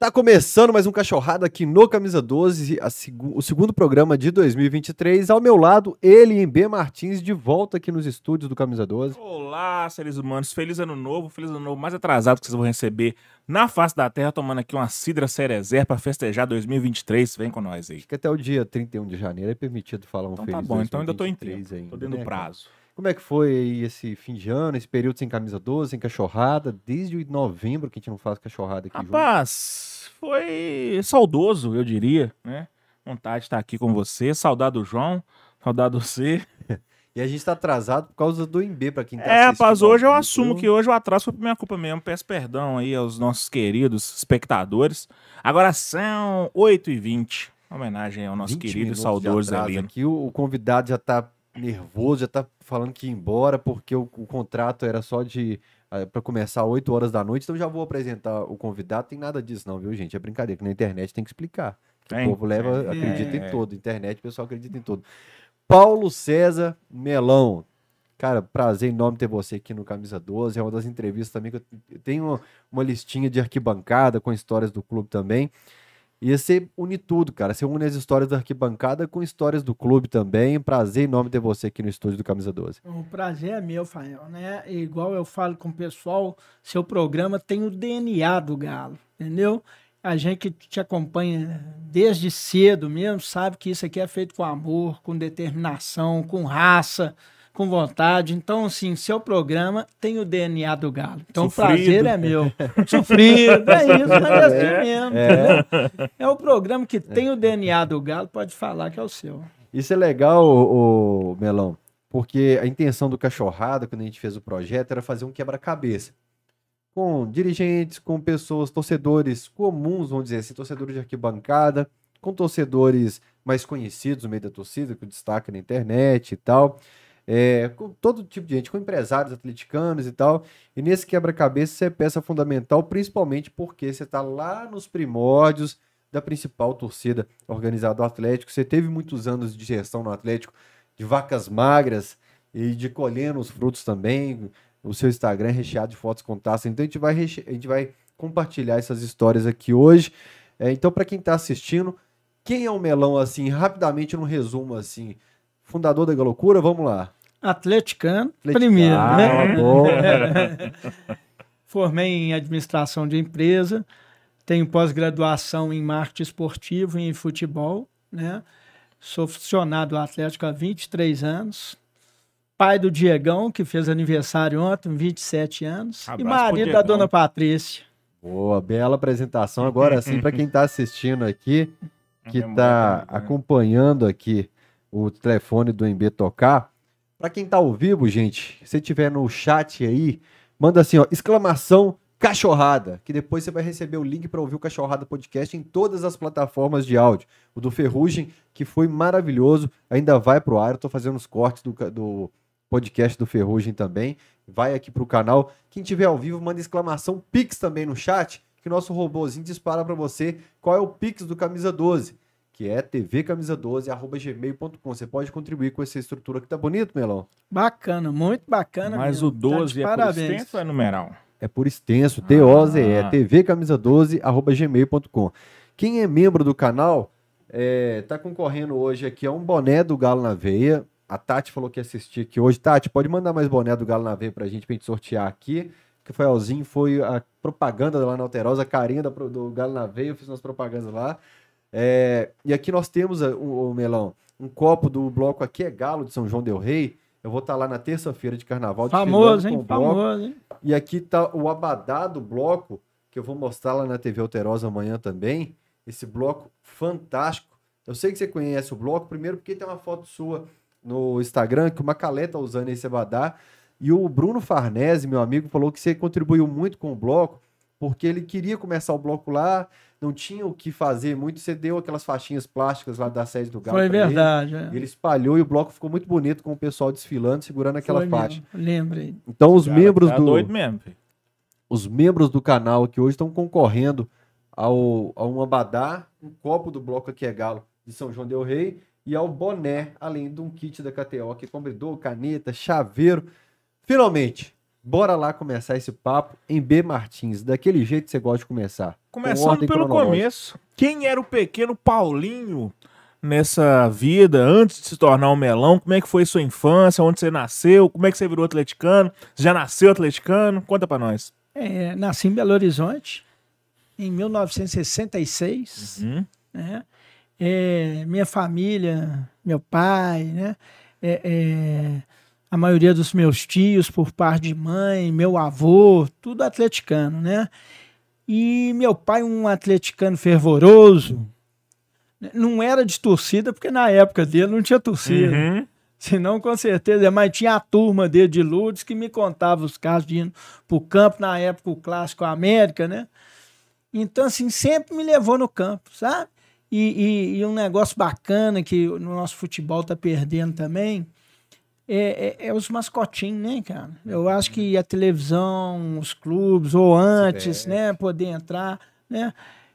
Tá começando mais um Cachorrada aqui no Camisa 12, seg o segundo programa de 2023. Ao meu lado, ele, em B. Martins, de volta aqui nos estúdios do Camisa 12. Olá, seres humanos. Feliz ano novo, feliz ano novo mais atrasado que vocês vão receber na face da terra, tomando aqui uma Cidra Cerezer para festejar 2023. Vem com nós aí. Que até o dia 31 de janeiro é permitido falar um então, feliz tá bom, então ainda tô em tempo. Ainda, tô dentro né, prazo. Como é que foi esse fim de ano, esse período sem camisa 12, sem cachorrada, desde novembro que a gente não faz cachorrada aqui Rapaz, junto? Foi saudoso, eu diria, né? Vontade de estar aqui com você, saudade do João, saudade do você. E a gente tá atrasado por causa do MB, pra quem tá É, rapaz, hoje eu assumo que hoje o atraso foi por minha culpa mesmo. Peço perdão aí aos nossos queridos espectadores. Agora são 8h20. Homenagem ao nosso querido e saudoso Zelino. Aqui o, o convidado já tá nervoso, já tá falando que ia embora porque o, o contrato era só de para começar 8 horas da noite, então já vou apresentar o convidado. Tem nada disso não, viu, gente? É brincadeira, que na internet tem que explicar. Tem, o povo leva, é. acredita em tudo, internet, o pessoal acredita em tudo. Paulo César Melão. Cara, prazer enorme ter você aqui no Camisa 12. É uma das entrevistas também que eu tenho uma listinha de arquibancada com histórias do clube também. E você une tudo, cara. Você une as histórias da arquibancada com histórias do clube também. Prazer enorme ter você aqui no estúdio do Camisa 12. O prazer é meu, Fael, né? Igual eu falo com o pessoal, seu programa tem o DNA do Galo, entendeu? A gente que te acompanha desde cedo mesmo sabe que isso aqui é feito com amor, com determinação, com raça com vontade. Então, assim, seu programa tem o DNA do Galo. Então, Sofrido. o prazer é meu. Sofrido, é isso, mas é assim é. mesmo, é. é o programa que tem o DNA do Galo, pode falar que é o seu. Isso é legal, o, Melão, porque a intenção do Cachorrada, quando a gente fez o projeto, era fazer um quebra-cabeça. Com dirigentes, com pessoas, torcedores comuns, vamos dizer assim, torcedores de arquibancada, com torcedores mais conhecidos no meio da torcida, que destaca na internet e tal é, com todo tipo de gente, com empresários atleticanos e tal. E nesse quebra-cabeça você é peça fundamental, principalmente porque você está lá nos primórdios da principal torcida organizada do Atlético. Você teve muitos anos de gestão no Atlético, de vacas magras e de colhendo os frutos também. O seu Instagram é recheado de fotos com taça. Então a gente vai, reche... a gente vai compartilhar essas histórias aqui hoje. É, então, para quem está assistindo, quem é o Melão, assim, rapidamente, num resumo, assim, fundador da Galocura, vamos lá. Atleticano, Atleticano. primeiro. Ah, né? Formei em administração de empresa, tenho pós-graduação em marketing esportivo e em futebol, né? Sou funcionário do Atlético há 23 anos. Pai do Diegão, que fez aniversário ontem, 27 anos. Abraço e marido da dona Patrícia. Boa, bela apresentação. Agora sim, para quem está assistindo aqui, que está né? acompanhando aqui o telefone do MB tocar, para quem tá ao vivo, gente, se tiver no chat aí, manda assim, ó, exclamação cachorrada, que depois você vai receber o link para ouvir o Cachorrada Podcast em todas as plataformas de áudio. O do Ferrugem, que foi maravilhoso, ainda vai pro ar, eu tô fazendo os cortes do, do podcast do Ferrugem também, vai aqui pro canal. Quem tiver ao vivo, manda exclamação Pix também no chat, que nosso robozinho dispara para você qual é o Pix do Camisa 12 que é tvcamisa12@gmail.com. Você pode contribuir com essa estrutura que tá bonito, Melão. Bacana, muito bacana. Mas mesmo. o 12 tá é parabéns. por extenso ou é numeral? É por extenso, T-O-Z-E, ah. tvcamisa12@gmail.com. Quem é membro do canal é, tá concorrendo hoje aqui a um boné do Galo na Veia. A Tati falou que ia assistir aqui hoje. Tati, pode mandar mais boné do Galo na Veia pra gente, pra gente sortear aqui. Que foi Alzinho, foi a propaganda lá na Alterosa, a carinha do, do Galo na Veia, eu fiz umas propagandas lá. É, e aqui nós temos, o, o, Melão, um copo do bloco Aqui é Galo de São João Del Rei. Eu vou estar tá lá na terça-feira de carnaval. Famoso, hein? Famoso, hein? E aqui tá o abadá do bloco, que eu vou mostrar lá na TV Alterosa amanhã também. Esse bloco fantástico. Eu sei que você conhece o bloco, primeiro porque tem uma foto sua no Instagram, que o Macalé tá usando esse abadá. E o Bruno Farnese, meu amigo, falou que você contribuiu muito com o bloco, porque ele queria começar o bloco lá, não tinha o que fazer muito, você deu aquelas faixinhas plásticas lá da sede do Galo. Foi verdade. Ele. É. ele. espalhou e o bloco ficou muito bonito com o pessoal desfilando, segurando aquela Foi faixa. Lembrei. Então os Cara, membros tá do. doido mesmo, filho. Os membros do canal aqui hoje estão concorrendo ao, a um abadá, um copo do bloco aqui é Galo de São João Del Rei e ao boné, além de um kit da KTO que combinou caneta, chaveiro. Finalmente, Bora lá começar esse papo em B Martins, daquele jeito que você gosta de começar. Começando pelo começo. Quem era o pequeno Paulinho nessa vida antes de se tornar um melão? Como é que foi sua infância? Onde você nasceu? Como é que você virou atleticano? Você já nasceu atleticano? Conta para nós. É, nasci em Belo Horizonte em 1966. Uhum. Né? É, minha família, meu pai, né? É, é, a maioria dos meus tios por parte de mãe, meu avô, tudo atleticano, né? E meu pai, um atleticano fervoroso, não era de torcida, porque na época dele não tinha torcida. Uhum. Senão, com certeza, mas tinha a turma dele de Lourdes que me contava os casos de ir pro campo, na época, o Clássico América, né? Então, assim, sempre me levou no campo, sabe? E, e, e um negócio bacana que o nosso futebol tá perdendo também é, é, é, os mascotinhos, né, cara? Eu acho que a televisão, os clubes, ou antes, né, poder entrar, né?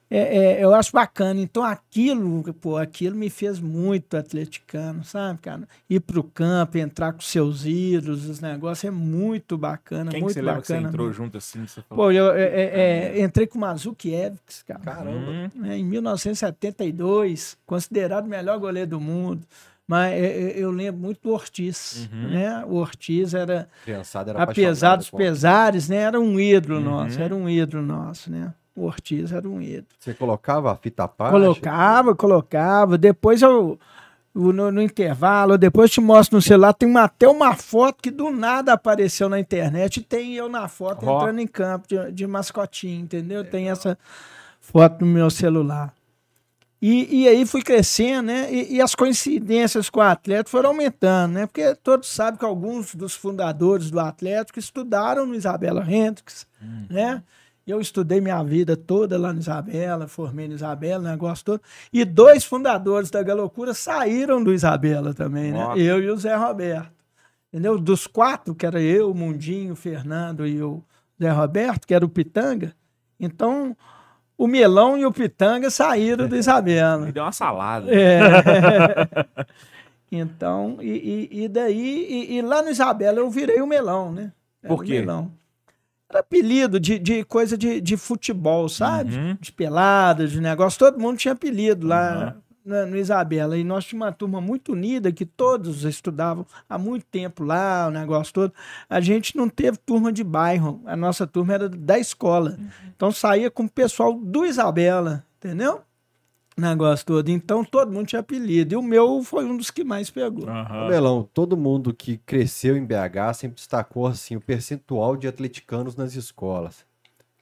É, é, eu acho bacana. Então aquilo, pô, aquilo me fez muito atleticano, sabe, cara? Ir pro campo, entrar com seus ídolos, os negócios é muito bacana, Quem muito que você bacana. Lembra que você entrou junto assim? Você falou? Pô, eu é, é, é entrei com o Mazzukiewicz, cara. Caramba. Em 1972, considerado o melhor goleiro do mundo. Mas eu, eu lembro muito do Ortiz, uhum. né? O Ortiz era, era apesar dos pesares, né? Era um ídolo uhum. nosso, era um ídolo nosso, né? O Ortiz era um ídolo. Você colocava a fita parte? Colocava, colocava. Depois eu, no, no, intervalo, depois te mostro no celular, tem uma, até uma foto que do nada apareceu na internet e tem eu na foto oh. entrando em campo de, de mascotinho, entendeu? Tem essa foto no meu celular. E, e aí fui crescendo, né? E, e, as coincidências com o Atlético foram aumentando, né? Porque todos sabem que alguns dos fundadores do Atlético estudaram no Isabela Hendricks, hum. né? Eu estudei minha vida toda lá no Isabela, formei no Isabela, negócio todo. E dois fundadores da Galocura saíram do Isabela também, né? Nossa. Eu e o Zé Roberto. Entendeu? Dos quatro, que era eu, o Mundinho, o Fernando e o Zé Roberto, que era o Pitanga. Então, o melão e o pitanga saíram do Isabela. Me deu uma salada. É. então, e, e, e daí, e, e, lá no Isabela eu virei o melão, né? Era Por quê? Melão. Era apelido de, de coisa de, de futebol, sabe? Uhum. De pelada, de negócio. Todo mundo tinha apelido lá. Uhum no, no Isabela. E nós tínhamos uma turma muito unida, que todos estudavam há muito tempo lá, o negócio todo. A gente não teve turma de bairro, a nossa turma era da escola. Uhum. Então saía com o pessoal do Isabela, entendeu? negócio todo. Então todo mundo tinha apelido. E o meu foi um dos que mais pegou. Uhum. Melão, todo mundo que cresceu em BH sempre destacou assim, o percentual de atleticanos nas escolas.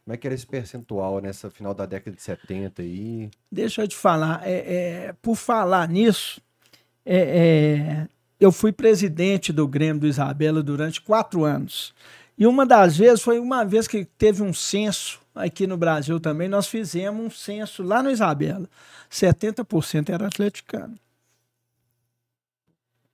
Como é que era esse percentual nessa final da década de 70 aí? Deixa eu te falar. É, é por falar nisso, é, é, eu fui presidente do Grêmio do Isabela durante quatro anos. E uma das vezes foi uma vez que teve um censo aqui no Brasil também, nós fizemos um censo lá no Isabela. 70% era atleticano.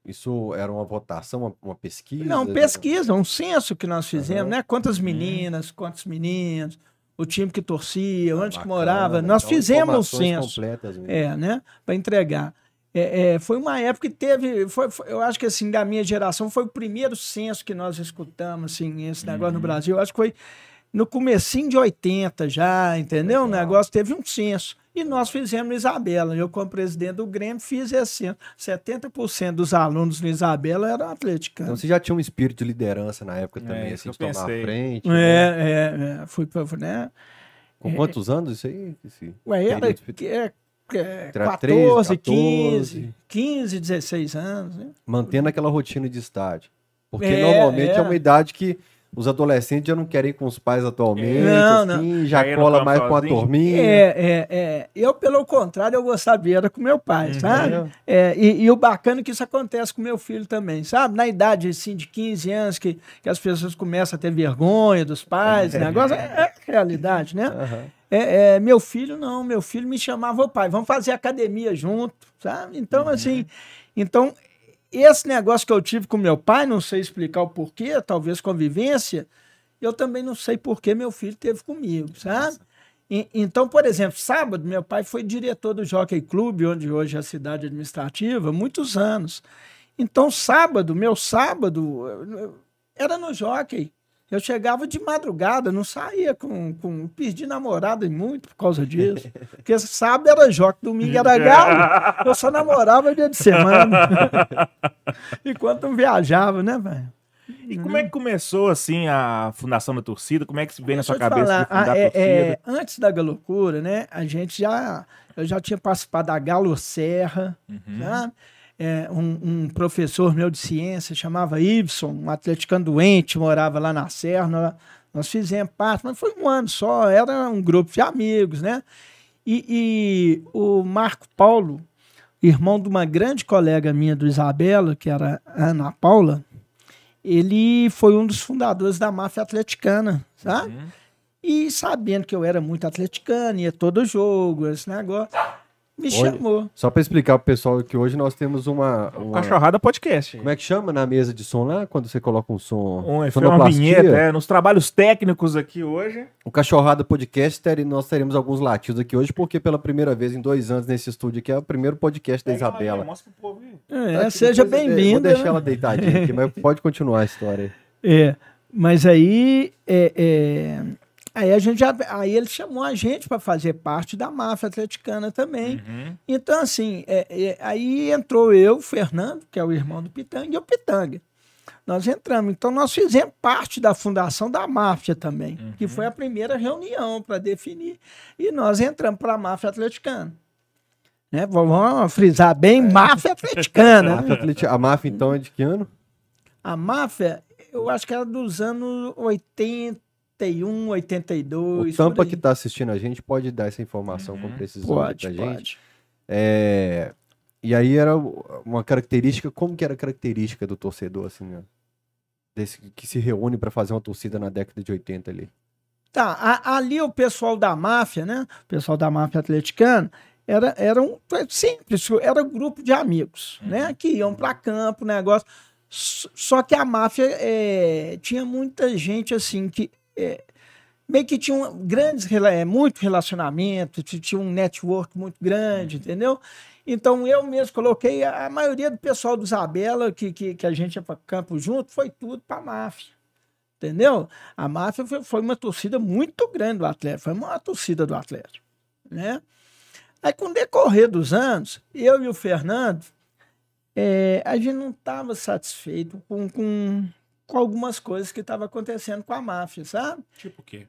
Isso era uma votação, uma, uma pesquisa? Não, pesquisa, um censo que nós fizemos, uhum. né? Quantas uhum. meninas, quantos meninos, o time que torcia, ah, onde bacana, que morava. Nós então, fizemos um censo. É, né? Para entregar. É, é, foi uma época que teve, foi, foi, eu acho que assim, da minha geração, foi o primeiro censo que nós escutamos, assim, esse negócio uhum. no Brasil. Eu acho que foi no comecinho de 80 já, entendeu? Legal. O negócio teve um censo. E nós fizemos no Isabela. Eu, como presidente do Grêmio, fiz esse ano. 70% dos alunos no Isabela eram atleticanos. Então você já tinha um espírito de liderança na época também, é, assim, de tomar a frente. É, né? é, é. Fui, né? Com quantos anos isso aí? Esse Ué, era é, é, 14, 15, 15, 16 anos. Né? Mantendo aquela rotina de estádio. Porque é, normalmente é. é uma idade que os adolescentes já não querem ir com os pais atualmente, não, assim, não. já cola mais com a turminha. É, é, é. Eu, pelo contrário, eu sabia, era com meu pai, uhum. sabe? É, e, e, o bacana é que isso acontece com meu filho também, sabe? Na idade, assim, de 15 anos, que, que as pessoas começam a ter vergonha dos pais, negócio, é, é realidade, né? Uhum. É, é, meu filho não, meu filho me chamava, o pai, vamos fazer academia junto, sabe? Então, uhum. assim, então esse negócio que eu tive com meu pai, não sei explicar o porquê, talvez convivência, eu também não sei porquê meu filho teve comigo, sabe? E, então, por exemplo, sábado, meu pai foi diretor do Jockey Club, onde hoje é a cidade administrativa, muitos anos. Então, sábado, meu sábado, era no Jockey. Eu chegava de madrugada, não saía com. com perdi namorada e muito por causa disso. Porque sábado era joque, domingo era galo. Eu só namorava dia de semana. Enquanto não viajava, né, velho? E como é que começou, assim, a fundação da torcida? Como é que vem na sua cabeça falar, fundar a, é, a torcida? É, antes da Galocura, né, a gente já... Eu já tinha participado da Galo Serra, uhum. né? É, um, um, professor meu de ciência chamava Ibson, um atleticano doente, morava lá na Serra. Nós, fizemos parte, mas foi um ano só, era um grupo de amigos, né? E, e o Marco Paulo, irmão de uma grande colega minha do Isabela, que era Ana Paula, ele foi um dos fundadores da máfia atleticana, sabe? Uhum. E sabendo que eu era muito atleticano, ia todo jogo, esse negócio me chamou. Só para explicar pro pessoal que hoje nós temos uma, uma... Cachorrada Podcast. Como é que chama na mesa de som lá, quando você coloca um som? Um, foi uma vinheta, é, nos trabalhos técnicos aqui hoje. O Cachorrada Podcast, nós teremos alguns latidos aqui hoje, porque pela primeira vez em dois anos nesse estúdio aqui é o primeiro podcast da Isabela. Aí, mostra pro povo aí. É, tá seja bem-vinda. Vou deixar ela deitadinha aqui, mas pode continuar a história aí. É, mas aí... é... é Aí a gente já, aí ele chamou a gente para fazer parte da máfia atleticana também. Uhum. Então, assim, é, é, aí entrou eu, o Fernando, que é o irmão do Pitanga, e o Pitanga. Nós entramos. Então, nós fizemos parte da fundação da máfia também, uhum. que foi a primeira reunião para definir. E nós entramos para a máfia atleticana. Né? Vamos frisar bem, é. máfia atleticana. a máfia, então, é de que ano? A máfia, eu acho que era dos anos 80. 81, 82. O Tampa que está assistindo a gente pode dar essa informação uhum. com precisão pode, pra gente. Pode. É... E aí era uma característica, como que era a característica do torcedor, assim, né? Desse, que se reúne para fazer uma torcida na década de 80 ali? Tá, a, ali o pessoal da máfia, né? O pessoal da máfia atleticana, era, era um simples, era um grupo de amigos, né? uhum. né? Que iam para campo, negócio. Só que a máfia é, tinha muita gente assim que é, meio que tinha um, grandes, é, muito relacionamento, tinha um network muito grande, uhum. entendeu? Então eu mesmo coloquei a, a maioria do pessoal do Isabela, que, que, que a gente ia para campo junto, foi tudo para a máfia. Entendeu? A máfia foi, foi, uma torcida muito grande do Atlético, foi uma torcida do Atlético. Né? Aí, com o decorrer dos anos, eu e o Fernando, é, a gente não estava satisfeito com, com, com algumas coisas que estavam acontecendo com a máfia, sabe? Tipo o quê?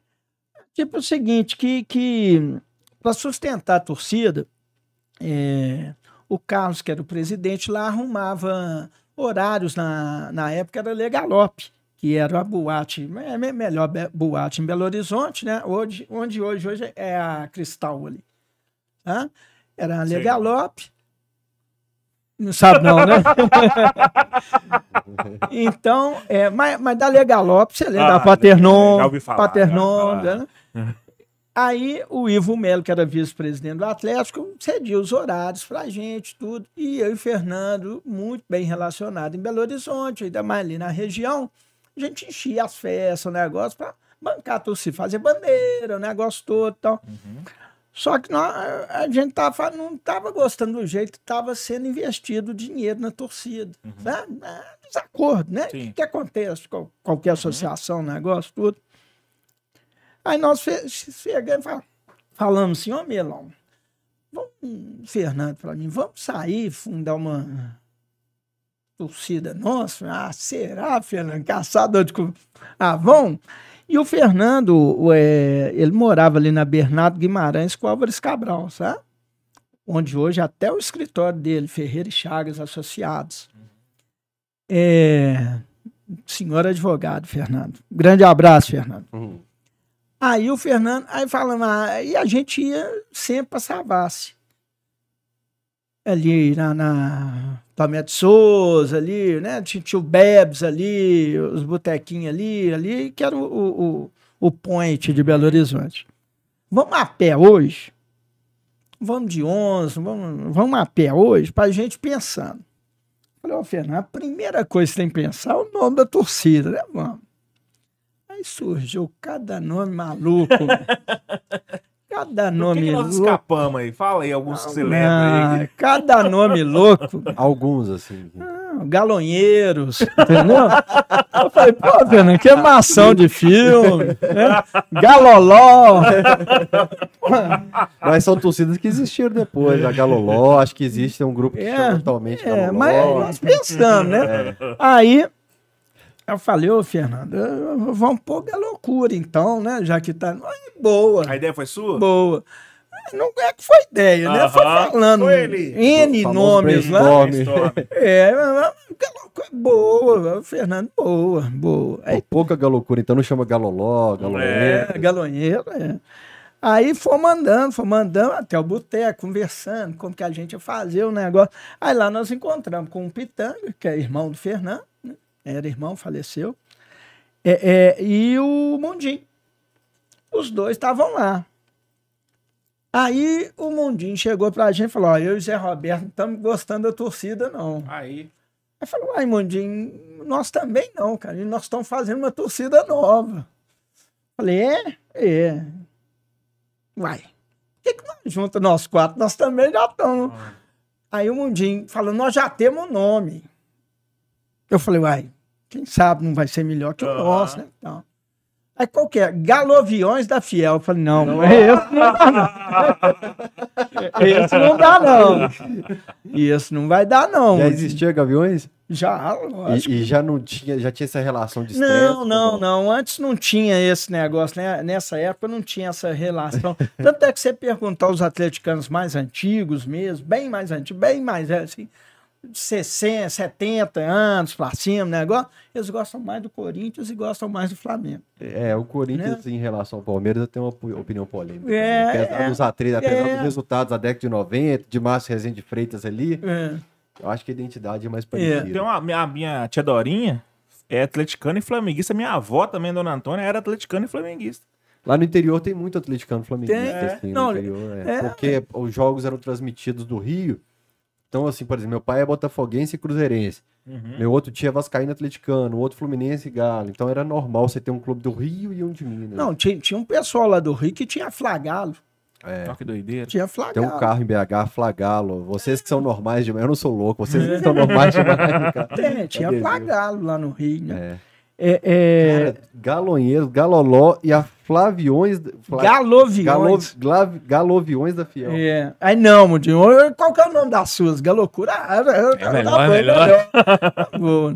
Tipo o seguinte, que, que para sustentar a torcida, é, o Carlos, que era o presidente lá, arrumava horários na, na época, era Legalope, que era a boate, é melhor boate em Belo Horizonte, né? Hoje, onde hoje, hoje é a Cristal ali. Tá? Era a Legalope. Não sabe não, né? então, é, mas, mas da Legalope, você lembra? Ah, da Paternon, falar, Paternon, né? Aí o Ivo Melo, que era vice-presidente do Atlético, cedia os horários pra gente, tudo. E eu e o Fernando, muito bem relacionado em Belo Horizonte, ainda mais ali na região, a gente enchia as festas, o negócio, pra bancar a torcida, fazer bandeira, o negócio todo e tal. Uhum. Só que nós, a gente tava, não estava gostando do jeito que estava sendo investido dinheiro na torcida. Uhum. Né? É desacordo, né? O que, acontece com qualquer uhum. associação, uhum. negócio, tudo. Aí nós chegamos e falamos assim, ô Melão, vamos, Fernando, para mim, vamos sair, fundar uma torcida nossa? Ah, será, Fernando? Caçador de... Ah, vamos? E o Fernando, é, ele morava ali na Bernardo Guimarães com Álvares Cabral, sabe? Onde hoje até o escritório dele, Ferreira e Chagas Associados. É, senhor advogado, Fernando. Grande abraço, Fernando. Uhum. Aí o Fernando, aí ah, e a gente ia sempre para Savassi. Ali na, na Tomé Souza ali, né? Tinha o Bebs ali, os botequinhos ali, ali, que era o, o, o point de Belo Horizonte. Vamos a pé hoje? Vamos de 11, vamos, vamos a pé hoje, para a gente pensando. Falei, ô Fernando, a primeira coisa que você tem que pensar é o nome da torcida, né, mano? Aí surgiu cada nome maluco. Cada nome que que nós louco. escapamos aí? Fala aí alguns que você lembra aí. Cada nome louco. Alguns, assim. Ah, galonheiros, entendeu? Eu falei, pô, Fernando, que mação de filme, né? Galoló. Mas são torcidas que existiram depois, a Galoló, acho que existe um grupo que É, chama atualmente É, Galoló. mas nós pensamos, né? Aí eu falei, ô Fernando, vamos pôr a loucura então, né? Já que tá. Boa, A ideia foi sua? boa. Não é que foi ideia, né? Foi falando foi ele. N nomes lá. brainstorm. É, mas- que loucura, boa, Fernando, boa, boa. Aí, Pô, pouca galocura, então não chama Galoló, Galoneiro. é, galonheiro, é. Aí foi mandando, foi mandando até o boteco, conversando, como que a gente ia fazer o negócio. Aí lá nós encontramos com o Pitanga, que é irmão do Fernando? Era irmão, faleceu, é, é, e o Mundim. Os dois estavam lá. Aí o Mundim chegou pra gente e falou: Ó, eu e o Zé Roberto não estamos gostando da torcida, não. Aí. Aí falou, ai, Mundim, nós também não, cara. E nós estamos fazendo uma torcida nova. Falei, é? É. Uai, por que, que nós junta nós quatro? Nós também já estamos. Aí o Mundim falou, nós já temos nome. Eu falei, uai, quem sabe não vai ser melhor que o nosso, né? Então, aí qual que é? Galoviões da Fiel. Eu falei, não, mas esse não dá não. esse não dá não. Esse não vai dar não. Já existia Gaviões? Já, lógico. E, e já não tinha, já tinha essa relação de estresse? Não, não, não. Antes não tinha esse negócio, né? Nessa época não tinha essa relação. Tanto é que você perguntar aos atleticanos mais antigos mesmo, bem mais antigos, bem mais, é, assim, 60, 70 anos pra cima, negócio, eles gostam mais do Corinthians e gostam mais do Flamengo. É, o Corinthians em relação ao Palmeiras eu tenho uma opi- opinião polêmica. É, apesar é, dos, atletas, apesar é. dos resultados da década de 90, de Márcio Rezende de Freitas ali, É. eu acho que a identidade é mais Tem parecida. uma, minha, minha tia Dorinha é atleticana e flamenguista. Minha avó também, Dona Antônia, era atleticana e flamenguista. Lá no interior tem muito atleticano flamenguista, Tem, assim, no não, interior, é. é. Porque os jogos eram transmitidos do Rio. Então, assim, por exemplo, meu pai é botafoguense e cruzeirense. Uhum. Meu outro tio é vascaíno atleticano, o outro fluminense e galo. Então era normal você ter um clube do Rio e um de Minas. Não, tinha, tinha um pessoal lá do Rio que tinha flagalo. É. Olha que doideira. Tinha Tem flagalo. um carro em BH, Flagalo. Vocês que são normais demais, eu não sou louco. Vocês que são normais demais, cara. Tem, tinha Adesivo. flagalo lá no Rio, né? É. É, é, Cara, Galonheiros, Galoló e a Flaviões. Fla, Galoviões. Galo, Glav- Galoviões da Fiel. É. Aí não, Mudinho. Qual que é o nome das suas? Galocura? Ah, É melhor, é melhor. Tá bom.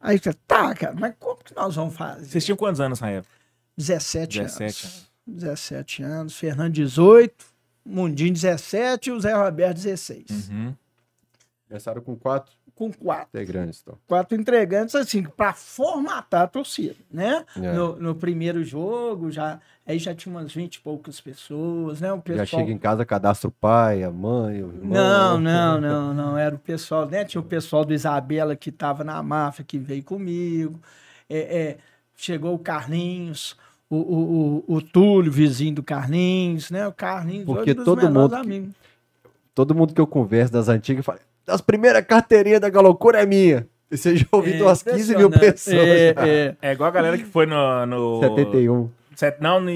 Aí você, tá, cara, mas como que nós vamos fazer? Vocês tinham quantos anos na época? 17, 17 anos. 17 anos. Fernando, 18. Mundinho, 17. E o Zé Roberto, 16. Uhum. Começaram com quatro Com quatro. integrantes. Então. Quatro entregantes, assim, para formatar a torcida, né? É. No, no primeiro jogo, já, aí já tinha umas 20 e poucas pessoas, né? O pessoal... Já chega em casa, cadastra o pai, a mãe, o irmão. Não, não, não, não. Era o pessoal, né? Tinha o pessoal do Isabela que estava na máfia, que veio comigo. É, é, chegou o Carlinhos, o, o, o, o Túlio, vizinho do Carlinhos, né? O Carlinhos, Porque dos todo mundo amigos. Todo mundo que eu converso das antigas fala: as primeiras carteirinhas da Galocura é minha. E você já ouviu É umas 15 mil pessoas. É, já. é. É igual a galera que foi no. no 71. set- não, no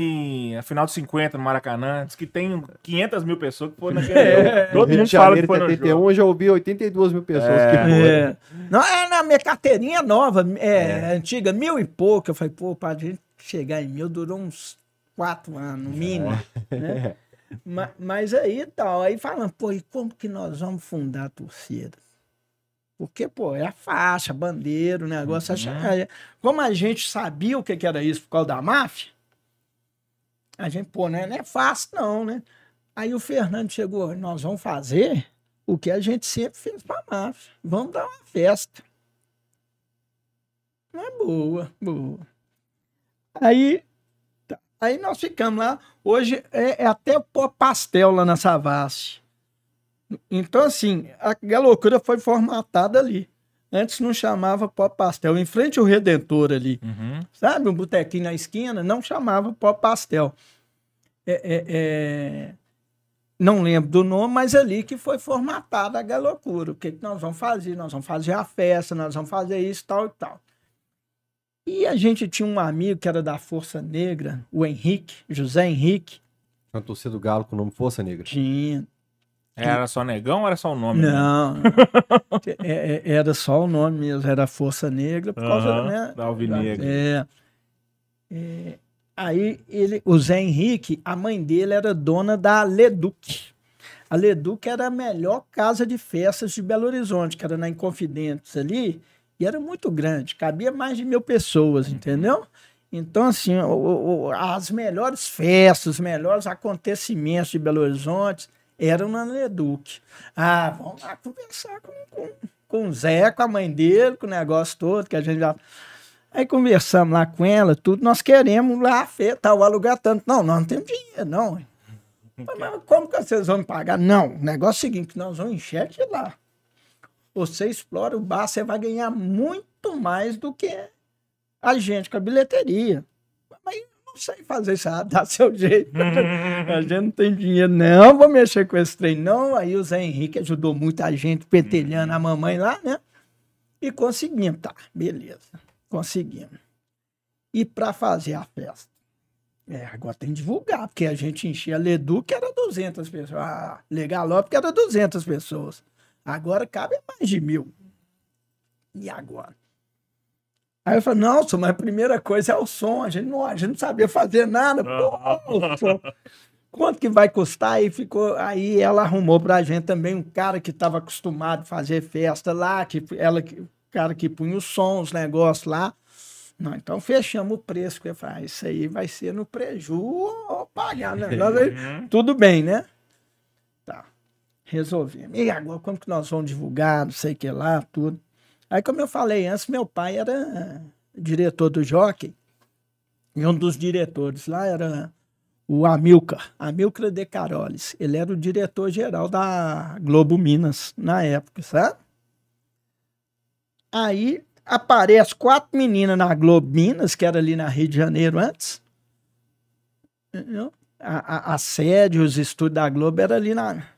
final de 50 no Maracanã. Diz que tem 500 mil pessoas que foram naquele É. jogo. Todo mundo de fala que foi no 71, jogo. eu já ouvi 82 mil pessoas É. que foram. É. Não, é na minha carteirinha nova, é, antiga, mil e pouco. Eu falei, pô, pra gente chegar em mil durou uns quatro anos, no mínimo. né? Ma- Mas aí tal, aí falando, pô, e como que nós vamos fundar a torcida? Porque, pô, é a faixa, bandeira, o negócio. Uhum. acha- Como a gente sabia o que que era isso por causa da máfia, a gente, pô, né, não é fácil não, né? Aí o Fernando chegou, nós vamos fazer o que a gente sempre fez pra máfia. Vamos dar uma festa. Não é boa, boa. Aí. Aí nós ficamos lá. Hoje é, é até pôr pastel lá na Savassi. Então, assim, a galocura foi formatada ali. Antes não chamava pó pastel. Em frente ao Redentor ali, Uhum. sabe? Um botequinho na esquina, não chamava pó pastel. É, é, é, Não lembro do nome, mas ali que foi formatada a galocura. O que, que nós vamos fazer? Nós vamos fazer a festa, nós vamos fazer isso, tal e tal. E a gente tinha um amigo que era da Força Negra, o Henrique, José Henrique. Uma torcida do Galo com o nome Força Negra. Tinha. Era só negão ou era só o nome? Não, é, é, era só o nome mesmo, era Força Negra, por causa, Aham, né? da Alvinegra. É, É, aí ele, o Zé Henrique, a mãe dele era dona da Leduc. A Leduc era a melhor casa de festas de Belo Horizonte, que era na Inconfidentes ali, e era muito grande, cabia mais de mil pessoas, entendeu? Então, assim, o- o- as melhores festas, os melhores acontecimentos de Belo Horizonte eram na Leduc. Ah, vamos lá conversar com, com, com o Zé, com a mãe dele, com o negócio todo, que a gente já. Aí conversamos lá com ela, tudo, nós queremos lá tal, alugar tanto. Não, nós não temos dinheiro, não. Mas, mas como que vocês vão me pagar? Não, o negócio é o seguinte, nós vamos em cheque lá. Você explora o bar, você vai ganhar muito mais do que a gente com a bilheteria. Mas eu não sei fazer isso, ah, dá seu jeito. a gente não tem dinheiro, não, vou mexer com esse trem, não. Aí o Zé Henrique ajudou muita gente, petelhando a mamãe lá, né? E conseguimos, tá, beleza, conseguimos. E para fazer a festa? É, agora tem que divulgar, porque a gente enchia a Ledu, que era 200 pessoas. Ah, Legalop, que era 200 pessoas. Agora cabe mais de mil. E agora? Aí eu falei, não, mas a primeira coisa é o som. A gente não, a gente não sabia fazer nada. Pô. Quanto que vai custar? Aí ficou. Aí ela arrumou pra gente também um cara que estava acostumado a fazer festa lá, que ela, que- o cara que punha o som, os negócios lá. Não, então fechamos o preço. que Eu falei, ah, isso aí vai ser no preju ou pagar, né? Nós Tudo bem, né? Tá. Resolvemos. E agora, como que nós vamos divulgar, não sei o que lá, tudo. Aí, como eu falei antes, meu pai era diretor do Jockey. E um dos diretores lá era o Amilcar, Amilcar de Carolis. Ele era o diretor-geral da Globo Minas na época, sabe? Aí aparece quatro meninas na Globo Minas, que era ali na Rio de Janeiro antes. A, a, a sede, os estúdios da Globo era ali na,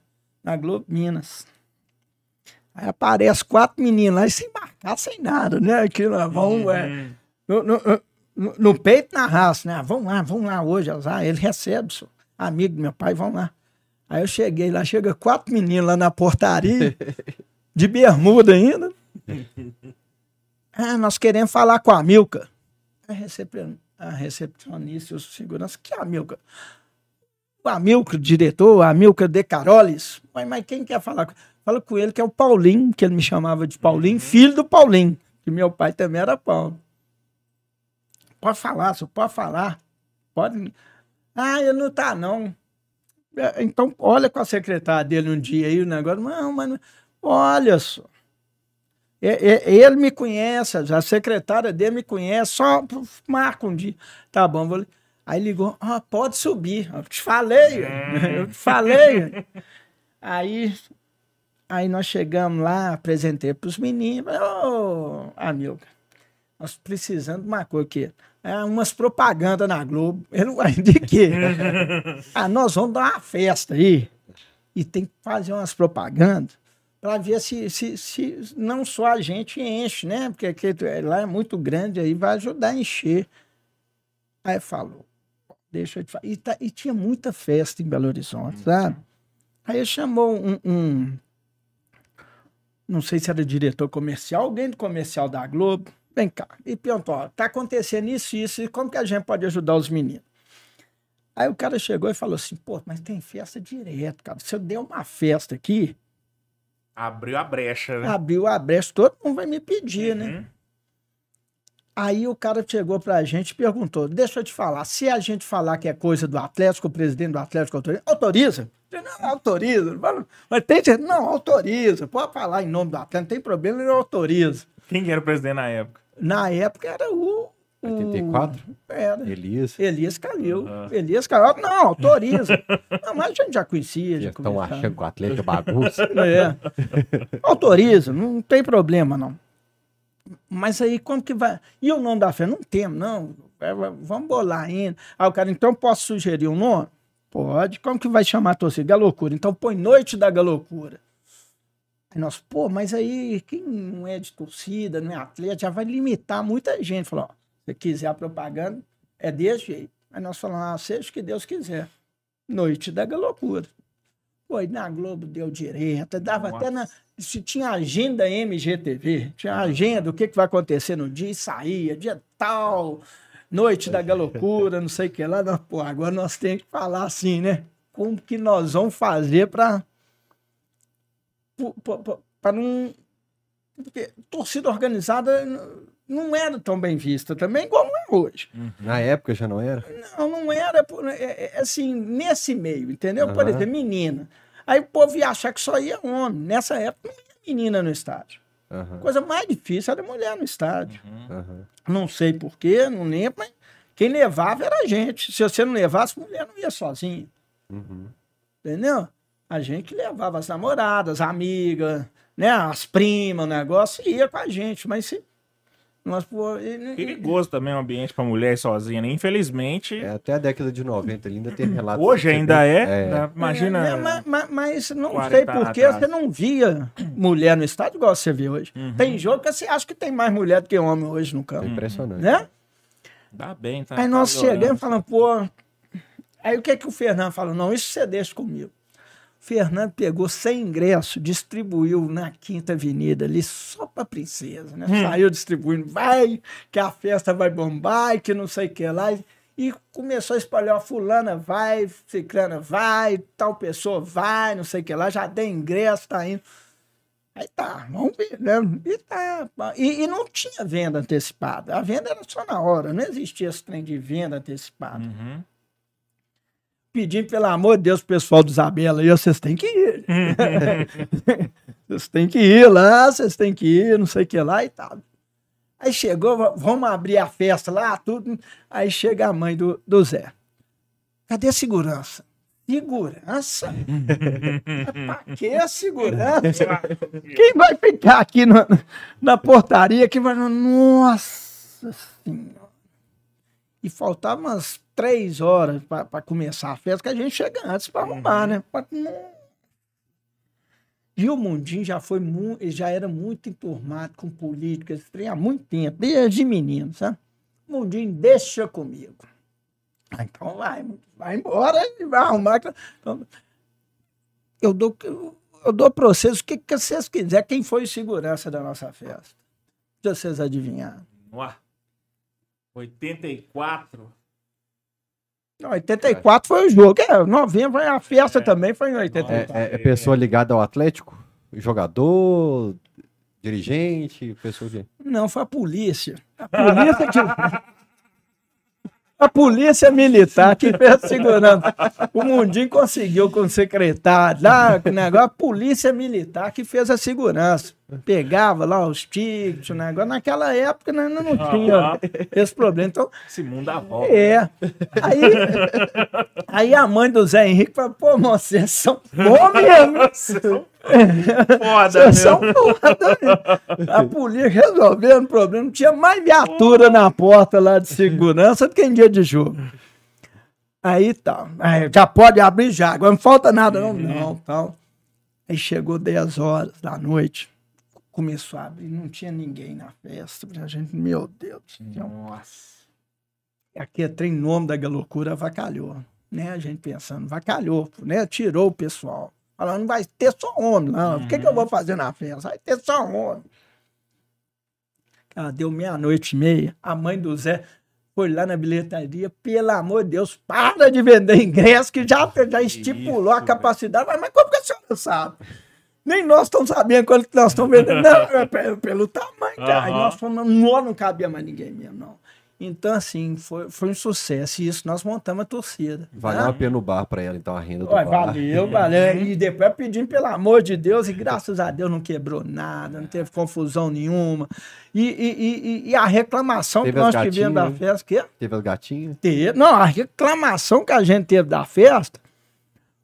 na Globo Minas. Aí aparece quatro meninas lá e sem marcar, sem nada, né? Aquilo, ó, vamos, é, no, no, no, no peito na raça, né? Vamos lá, vamos lá hoje, azar. Ele recebe, só. amigo do meu pai, vamos lá. Aí eu cheguei lá, chega quatro meninos lá na portaria, de bermuda ainda. Ah, nós queremos falar com a Milka. A, recep- a recepcionista e os seguranças, que é a Milka? O Amilcar, diretor, o Amilcar de Carolis. Mas, mas quem quer falar? Fala com ele, que é o Paulinho, que ele me chamava de Paulinho, filho do Paulinho, que meu pai também era Paulo. Pode falar, senhor, pode falar. Pode. Ah, ele não tá, não. É, Então, olha com a secretária dele um dia aí o negócio. Não, mas. não- Olha só. É- é- Ele me conhece, a secretária dele me conhece, só marca um dia. Tá bom, vou. Aí ligou, ah, pode subir. Eu te falei, eu te falei. Aí, aí nós chegamos lá, apresentei para os meninos. Ô, amigo, nós precisamos de uma coisa aqui. É umas propagandas na Globo. Eu não de quê? ah, nós vamos dar uma festa aí. E tem que fazer umas propagandas para ver se, se, se não só a gente enche, né? Porque aqui, lá é muito grande, aí vai ajudar a encher. Aí falou, deixa eu te falar. E, tá- e tinha muita festa em Belo Horizonte, sabe? Aí ele chamou um, um- Não sei se era diretor comercial, alguém do comercial da Globo. Vem cá. E perguntou: ó, tá acontecendo isso e isso, e como que a gente pode ajudar os meninos? Aí o cara chegou e falou assim: pô, mas tem festa direto, cara. Se eu der uma festa aqui, Abriu a brecha, né? abriu a brecha, todo mundo vai me pedir, né? Uhum. Aí o cara chegou pra gente e perguntou: Deixa eu te falar, se a gente falar que é coisa do Atlético, o presidente do Atlético autoriza, autoriza? Não, autoriza. Mas tem? Não, autoriza. Pode falar em nome do Atlético, não tem problema, ele autoriza. Quem que era o presidente na época? Na época era o. o 84? Era. Elias. Elias Calil. Aham. Elias Calil, não, autoriza. não, mas a gente já conhecia. Já Estão achando que o Atlético é bagunça. É. Autoriza, não tem problema, não. Mas aí, como que vai. E o nome da festa? Não temos, não. É, va- vamos bolar ainda. Aí o cara, então posso sugerir um nome? Pode. Como que vai chamar a torcida? Galocura. Então põe Noite da Galocura. Aí nós, pô, mas aí quem não é de torcida, não é atleta, já vai limitar muita gente. Falou, ó, se quiser a propaganda, é desse jeito. Aí nós falamos, ah, seja o que Deus quiser. Noite da Galocura. Foi na Globo deu direto, dava Nossa. até na. Se tinha agenda MGTV, tinha agenda, o que, que vai acontecer no dia, e saía, dia tal, noite da galocura, não sei o que lá. Não, pô, agora nós temos que falar assim, né? Como que nós vamos fazer para. para não. Porque torcida organizada não era tão bem vista também, igual não é hoje. Uhum. Na época já não era? Não, não era, é, é, assim, nesse meio, entendeu? Uhum. Por exemplo, menina. Aí o povo ia achar que só ia homem. Nessa época não ia menina no estádio. Uhum. Coisa mais difícil era mulher no estádio. Uhum. Não sei porquê, não lembro, mas quem levava era a gente. Se você não levasse, mulher não ia sozinha. Uhum. Entendeu? A gente levava as namoradas, as amigas, né, as primas, o negócio, ia com a gente. Mas se mas, pô, e, Perigoso também o um ambiente para mulher sozinha, né? Infelizmente. É, até a década de 90 ainda tem relatos. Hoje ainda é, é. Né? Imagina. É, mas, mas, mas, não sei por que você não via mulher no estádio igual você vê hoje. Uhum. Tem jogo que você acha que tem mais mulher do que homem hoje no campo. É impressionante. Né? Dá bem, tá? Aí nós tá chegamos e falamos, pô. Aí o que que o Fernando falou? Não, isso você deixa comigo. Fernando pegou 100 ingressos, distribuiu na Quinta Avenida ali só para princesa, né? Hum. Saiu distribuindo, vai, que a festa vai bombar, que não sei o que lá. E começou a espalhar, fulana vai, ciclana vai, tal pessoa vai, não sei o que lá, já deu ingresso, tá indo. Aí tá, vamos ver, né? E, tá, e, e, não tinha venda antecipada. A venda era só na hora, não existia esse trem de venda antecipada. Uhum pedindo, pelo amor de Deus, pessoal do Isabela aí, vocês têm que ir. vocês têm que ir lá, vocês têm que ir, não sei o que lá e tal. Aí chegou, vamos abrir a festa lá, tudo. Aí chega a mãe do, do Zé. Cadê a segurança? Segurança? pra que a segurança? Quem vai ficar aqui no, na portaria que vai. Nossa Senhora! E faltavam umas três horas para começar a festa, que a gente chega antes para arrumar, uhum. né? Pra... E o Mundinho já foi muito, já era muito enturmado com política, esse trem há muito tempo, desde menino, sabe? O Mundinho deixa comigo. Ah, então vai, vai embora e vai arrumar. Então, eu dou, eu dou para vocês o que, que vocês quiserem, quem foi segurança da nossa festa. Se vocês adivinharem. Uá, 84. Não, 84 foi o jogo. É, novembro a festa é. também foi em 84. É, é, é, pessoa ligada ao Atlético? Jogador, dirigente, pessoa de... Não, foi a polícia. A polícia que... A polícia militar que fez a segurança. O Mundinho conseguiu com o secretário lá, o negócio, a polícia militar que fez a segurança. Pegava lá os tickets, o negócio. Naquela época né, não, não tinha esse problema. Então, Esse mundo dá volta. É. Aí, aí a mãe do Zé Henrique falou: pô, moça, vocês são bom mesmo. Foda, Vocês são foda, A polícia resolvendo o problema. Não tinha mais viatura na porta lá de segurança do que em dia de jogo. Aí tá. Aí, já pode abrir já. Agora não falta nada, não. Não, tal. Aí chegou 10 horas da noite. Começou a abrir, não tinha ninguém na festa. A gente, meu Deus. Nossa. Aqui é trem nome da loucura, vacalhou. Né? A gente pensando, vacalhou, né? Tirou o pessoal. Falando, não vai ter só homem, não. Uhum. O que, que eu vou fazer na festa? Vai ter só homem. Cara, deu meia-noite e meia. A mãe do Zé foi lá na bilheteria. Pelo amor de Deus, para de vender ingresso, que já, já estipulou Isso, a capacidade. Mas, mas como que a senhora sabe? Nem nós estamos sabendo quanto nós estamos vendendo. Não, é pelo, pelo tamanho. Uhum. Aí nós falamos, não, não cabia mais ninguém mesmo, não. Então, assim, foi, foi um sucesso. E isso nós montamos a torcida. Valeu tá? a pena o bar para ela, então, a renda do Ué, bar. Valeu, valeu. E depois pedindo, pelo amor de Deus, e graças a Deus não quebrou nada, não teve confusão nenhuma. E, e, e, e a reclamação teve que nós tivemos da festa. Que? Teve as gatinhas? Teve. Não, a reclamação que a gente teve da festa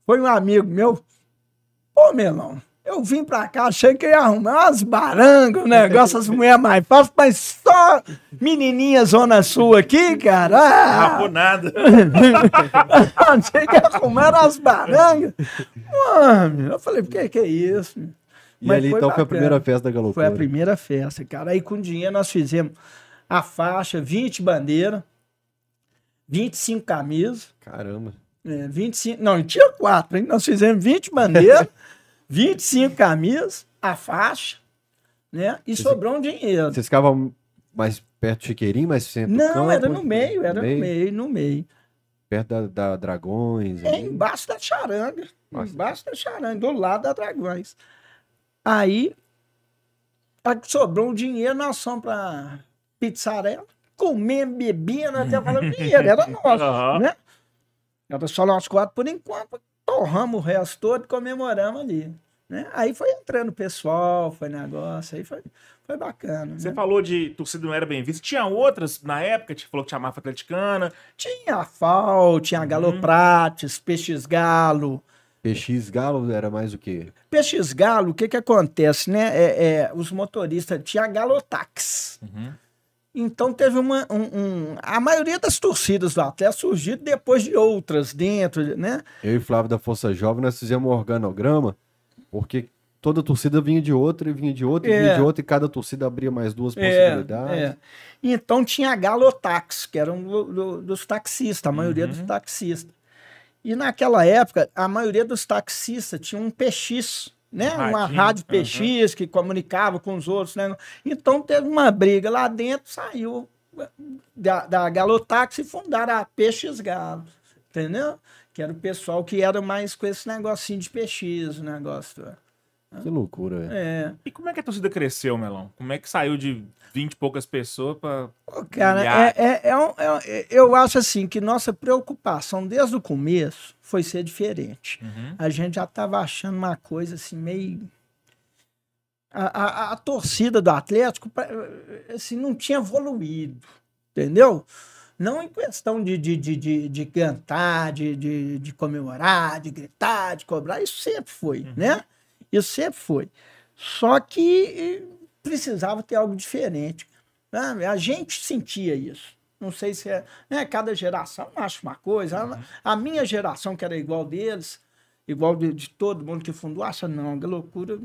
foi um amigo meu. Ô, Melão, eu vim pra cá, achei que ia arrumar umas barangas, um negócio, as mulheres mais fáceis, mas só menininha zona sul aqui, cara. Ah, nada. achei que ia arrumar umas barangas. Mano, eu falei, o que, que é isso? E mas ali foi então bacana. foi a primeira festa da Galocura. Foi a primeira festa, cara. Aí com dinheiro nós fizemos a faixa, 20 bandeiras, 25 camisas. Caramba. É, 25, não, tinha quatro, hein? Nós fizemos 20 bandeiras, 25 camisas, a faixa, né? E Vocês, sobrou um dinheiro. Vocês ficavam mais perto do Chiqueirinho, mais sempre Não, campo, era no meio, era no meio, no meio. No meio. Perto da, da Dragões. É, embaixo da charanga. Nossa. Embaixo da charanga, do lado da Dragões. Aí, sobrou um dinheiro, nós fomos pra pizzarela, comendo, bebendo, até falando dinheiro, era nosso, uhum. né? Era só nós quatro por enquanto, torramos o resto todo e comemoramos ali. Né? Aí foi entrando o pessoal, foi negócio, aí foi, foi bacana. Você né? falou de torcida não era bem vista. Tinha outras na época? Você falou que tinha a Mafra Atleticana. Tinha a FAL, tinha a Galo uhum. Prates, Peixes Galo. PX Galo era mais o quê? PX Galo, o que que acontece, né? É, é, os motoristas tinha a Galotax. Uhum. Então teve uma. Um, um, a maioria das torcidas do Atlético surgiu depois de outras dentro, né? Eu e Flávio da Força Jovem, nós fizemos um organograma, porque toda torcida vinha de outra e vinha de outra e é. vinha de outra, e cada torcida abria mais duas é, possibilidades. É. Então tinha a Galotax, que era um do, do, dos taxistas, a maioria uhum. dos taxistas. E naquela época, a maioria dos taxistas tinha um PX, né? Radinho, uma rádio PX uhum. que comunicava com os outros, né? Então teve uma briga lá dentro, saiu da, da Galotax e fundaram a PX Galo, entendeu? Que era o pessoal que era mais com esse negocinho de PX, o negócio. Que loucura, velho. É. E como é que a torcida cresceu, Melão? Como é que saiu de 20 e poucas pessoas para. Cara, é, é, é, é, eu acho assim que nossa preocupação desde o começo foi ser diferente. Uhum. A gente já estava achando uma coisa assim, meio. A, a, a, torcida do Atlético assim, não tinha evoluído, entendeu? Não em questão de, de, de, de, de cantar, de, de, de comemorar, de gritar, de cobrar, isso sempre foi, uhum. né? Isso sempre foi. Só que precisava ter algo diferente. Né? A gente sentia isso. Não sei se é. Né? Cada geração acha uma coisa. Uhum. A, a, minha geração, que era igual deles, igual de, de, todo mundo que fundou, acha não, a loucura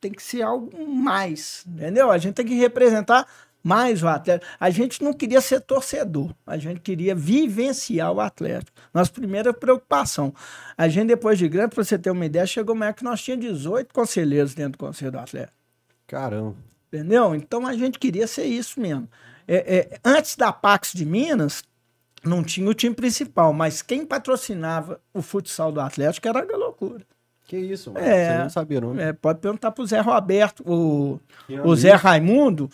tem que ser algo mais. Entendeu? A gente tem que representar mais o Atlético. A gente não queria ser torcedor, a gente queria vivenciar o Atlético. Nossa primeira preocupação. A gente, depois de grande, para você ter uma ideia, chegou uma época que nós tínhamos 18 conselheiros dentro do Conselho do Atlético. Caramba. Entendeu? Então a gente queria ser isso mesmo. É, é, antes da Pax de Minas, não tinha o time principal, mas quem patrocinava o futsal do Atlético era a loucura. Que isso, mano. É, Você não sabia, não? É, pode perguntar pro Zé Roberto, o, o Zé Raimundo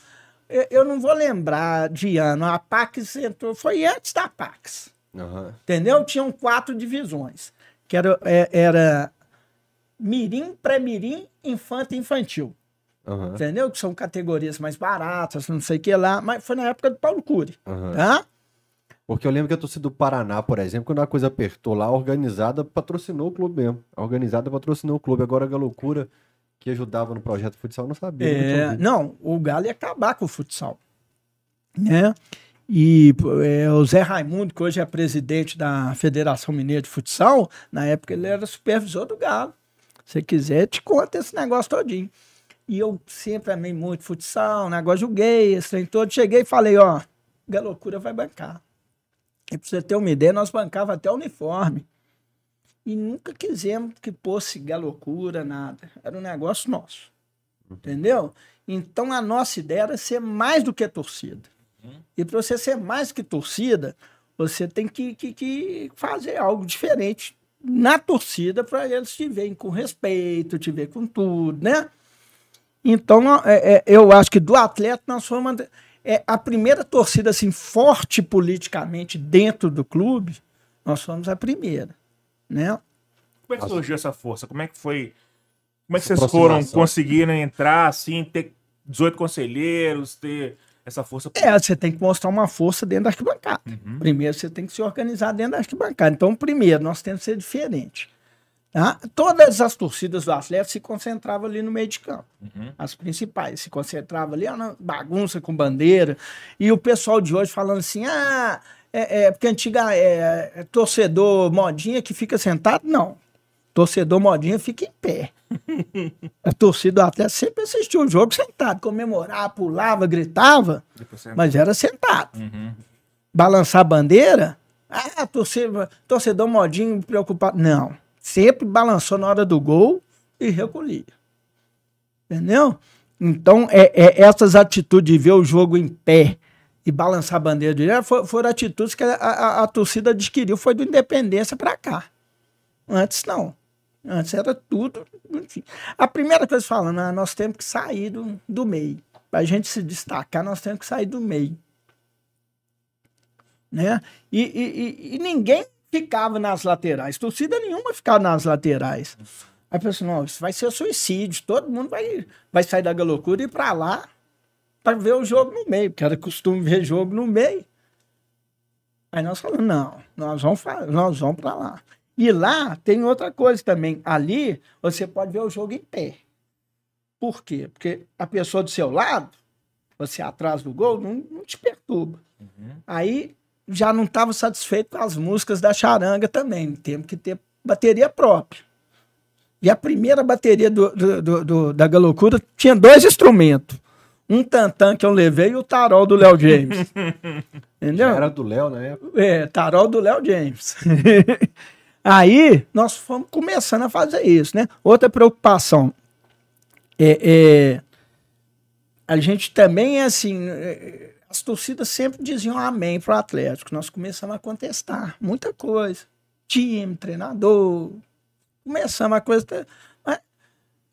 eu não vou lembrar de ano. A Pax entrou, foi antes da Pax. Uhum. Entendeu? Tinham quatro divisões. Que era, é, era Mirim, Pré-Mirim, Infante e Infantil. Uhum. Entendeu? Que são categorias mais baratas, não sei o que lá. Mas foi na época do Paulo Cury. Uhum. Tá? Porque eu lembro que a torcida do Paraná, por exemplo, quando a coisa apertou lá, a organizada patrocinou o clube mesmo. A organizada patrocinou o clube. Agora a loucura que ajudava no projeto futsal, não sabia. É, não, o Galo ia acabar com o futsal. Né? E é, o Zé Raimundo, que hoje é presidente da Federação Mineira de Futsal, na época ele era supervisor do Galo. Se quiser, te conta esse negócio todinho. E eu sempre amei muito futsal, negócio joguei, esse trem todo. Cheguei e falei, ó, Galocura vai bancar. E pra você ter uma ideia, nós bancava até o uniforme. E nunca quisemos que fosse galocura, nada. Era um negócio nosso. Uhum. Entendeu? Então a nossa ideia era ser mais do que torcida. Uhum. E para você ser mais que torcida, você tem que, que, que fazer algo diferente na torcida para eles te verem com respeito, te ver com tudo, né? Então, é, é, eu acho que do atleta nós fomos é, a primeira torcida assim forte politicamente dentro do clube, nós fomos a primeira né? Como é que surgiu essa força? Como é que foi? Como é que vocês foram conseguindo entrar assim, ter 18 conselheiros, ter essa força? É, você tem que mostrar uma força dentro da arquibancada. Uhum. Primeiro você tem que se organizar dentro da arquibancada. Então, primeiro, nós temos que ser diferente. Tá? Todas as torcidas do Atlético se concentravam ali no meio de campo. Uhum. As principais se concentravam ali na bagunça com bandeira. E o pessoal de hoje falando assim: ah, é, é, porque antiga é, é, torcedor modinha que fica sentado, não. Torcedor modinha fica em pé. a torcida do Atlético sempre assistiu o jogo sentado, comemorava, pulava, gritava, mas era sentado. Uhum. Balançar a bandeira, Ah, torcedor, torcedor modinho preocupado. Não. Sempre balançou na hora do gol e recolhia. Entendeu? Então, é, é, essas atitudes de ver o jogo em pé e balançar a bandeira direto foram, foram atitudes que a, a, a, torcida adquiriu, foi do Independência para cá. Antes não. Antes era tudo. Enfim. A primeira coisa falando, ah, nós temos que sair do, do meio. Para a gente se destacar, nós temos que sair do meio. Né? E, e, e, e ninguém ficava nas laterais. Torcida nenhuma ficava nas laterais. Aí pensou, não, isso vai ser suicídio. Todo mundo vai, vai sair da loucura e ir para lá para ver o jogo no meio, porque era costume ver jogo no meio. Aí nós falamos, não, nós vamos, nós vamos para lá. E lá tem outra coisa também. Ali você pode ver o jogo em pé. Por quê? Porque a pessoa do seu lado, você atrás do gol, não, não te perturba. Uhum. Aí já não estava satisfeito com as músicas da charanga também. Temos que ter bateria própria. E a primeira bateria do, do, do, do da Galocura tinha dois instrumentos. Um tantã que eu levei e o tarol do Léo James. Entendeu? Já era do Léo na época? É, tarol do Léo James. Aí nós fomos começando a fazer isso, né? Outra preocupação. É, é, a gente também é assim. É, as torcidas sempre diziam amém pro Atlético. Nós começamos a contestar muita coisa. Time, treinador. Começamos a coisa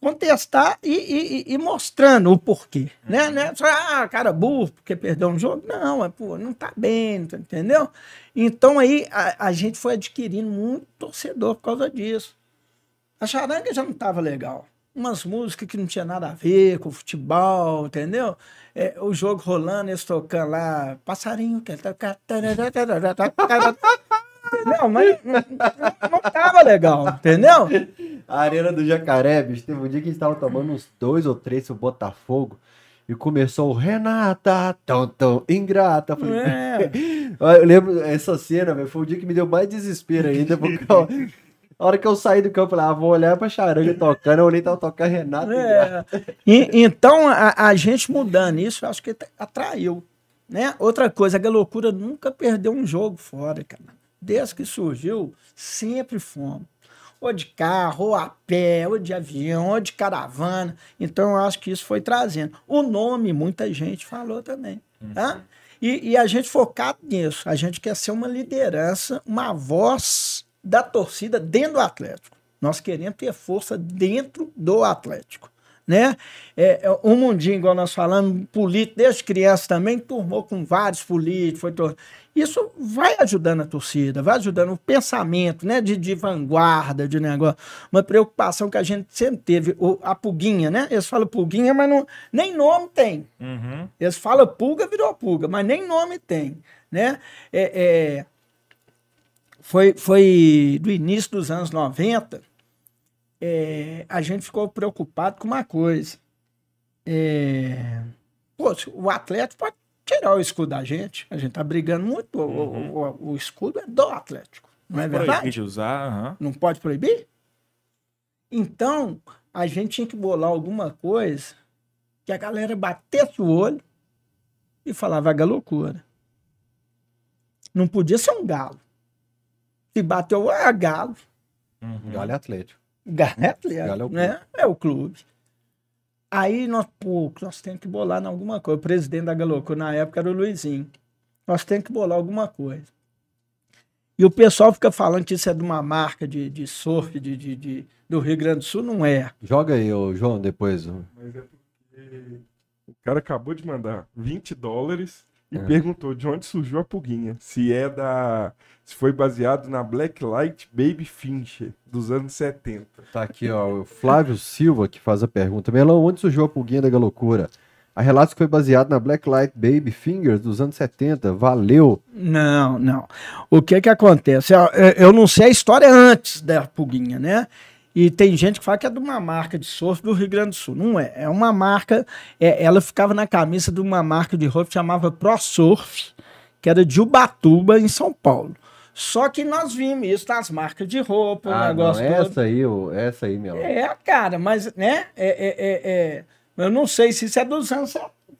contestar e, e, e, mostrando o porquê. Né? Uhum. Né? Só, ah, cara burro, porque perdeu um jogo. Não, é, pô, não tá bem, entendeu? Então aí a, a, gente foi adquirindo muito torcedor por causa disso. A charanga já não tava legal. Umas músicas que não tinha nada a ver com futebol, entendeu? É, o jogo rolando, eles tocando lá, passarinho, que tá Entendeu? Mas não, não tava legal, entendeu? A Arena do Jacaré, bicho, teve um dia que a gente tava tomando uns dois ou três o Botafogo e começou o Renata, tão, tão ingrata. Eu, falei, é. eu lembro essa cena, véio, foi o dia que me deu mais desespero ainda, porque eu, a hora que eu saí do campo, eu falei, ah, vou olhar pra charanga tocando, eu olhei tava tocando Renata. É. E, então, a, a, gente mudando isso, eu acho que atraiu. Né? Outra coisa, a loucura nunca perdeu um jogo fora, cara desde que surgiu, sempre fomos. Ou de carro, ou a pé, ou de avião, ou de caravana. Então, eu acho que isso foi trazendo. O nome, muita gente falou também. Uhum. Tá? E, e a gente focado nisso. A gente quer ser uma liderança, uma voz da torcida dentro do Atlético. Nós queremos ter força dentro do Atlético né? É, é, um mundinho, igual nós falamos, político, desde criança também, turmou com vários políticos, foi tor... Isso vai ajudando a torcida, vai ajudando o pensamento, né? De, de vanguarda, de negócio. Uma preocupação que a gente sempre teve, o, a pulguinha, né? Eles falam pulguinha, mas não, nem nome tem. Uhum. Eles falam pulga, virou pulga, mas nem nome tem, né? É, é, foi, foi do início dos anos 90, é, a gente ficou preocupado com uma coisa. É, pô, o Atlético pode tirar o escudo da gente. A gente tá brigando muito. Uhum. O, o, o, escudo é do Atlético. Não, não é verdade? de usar. Uhum. Não pode proibir? Então, a gente tinha que bolar alguma coisa que a galera batesse o olho e falava a loucura. Não podia ser um galo. Se bateu, ah, galo. Uhum. Galo é Atlético. Garnet Galo é, o né? é o clube. Aí nós, pô, nós temos que bolar em alguma coisa. O presidente da Galoco na época era o Luizinho. Nós temos que bolar alguma coisa. E o pessoal fica falando que isso é de uma marca de, de surf de, de, de do Rio Grande do Sul, não é. Joga aí, ô, João, depois. Mas é porque o cara acabou de mandar 20 dólares e é. perguntou de onde surgiu a pulguinha. Se é da. Se foi baseado na Blacklight Baby Fincher, dos anos 70. Tá aqui, ó. O Flávio Silva que faz a pergunta. Melão, onde surgiu a pulguinha da galocura? A relatos que foi baseado na Blacklight Baby Fingers dos anos 70. Valeu. Não, não. O que que acontece? Eu, eu não sei a história antes da pulguinha, né? E tem gente que fala que é de uma marca de surf do Rio Grande do Sul. Não é. É uma marca. É, ela ficava na camisa de uma marca de roupa que chamava Pro Surf, que era de Ubatuba, em São Paulo. Só que nós vimos isso nas marcas de roupa, ah, o negócio. Não, essa aí, essa aí, meu. É, cara, mas, né? É, é, é, é, eu não sei se isso é dos anos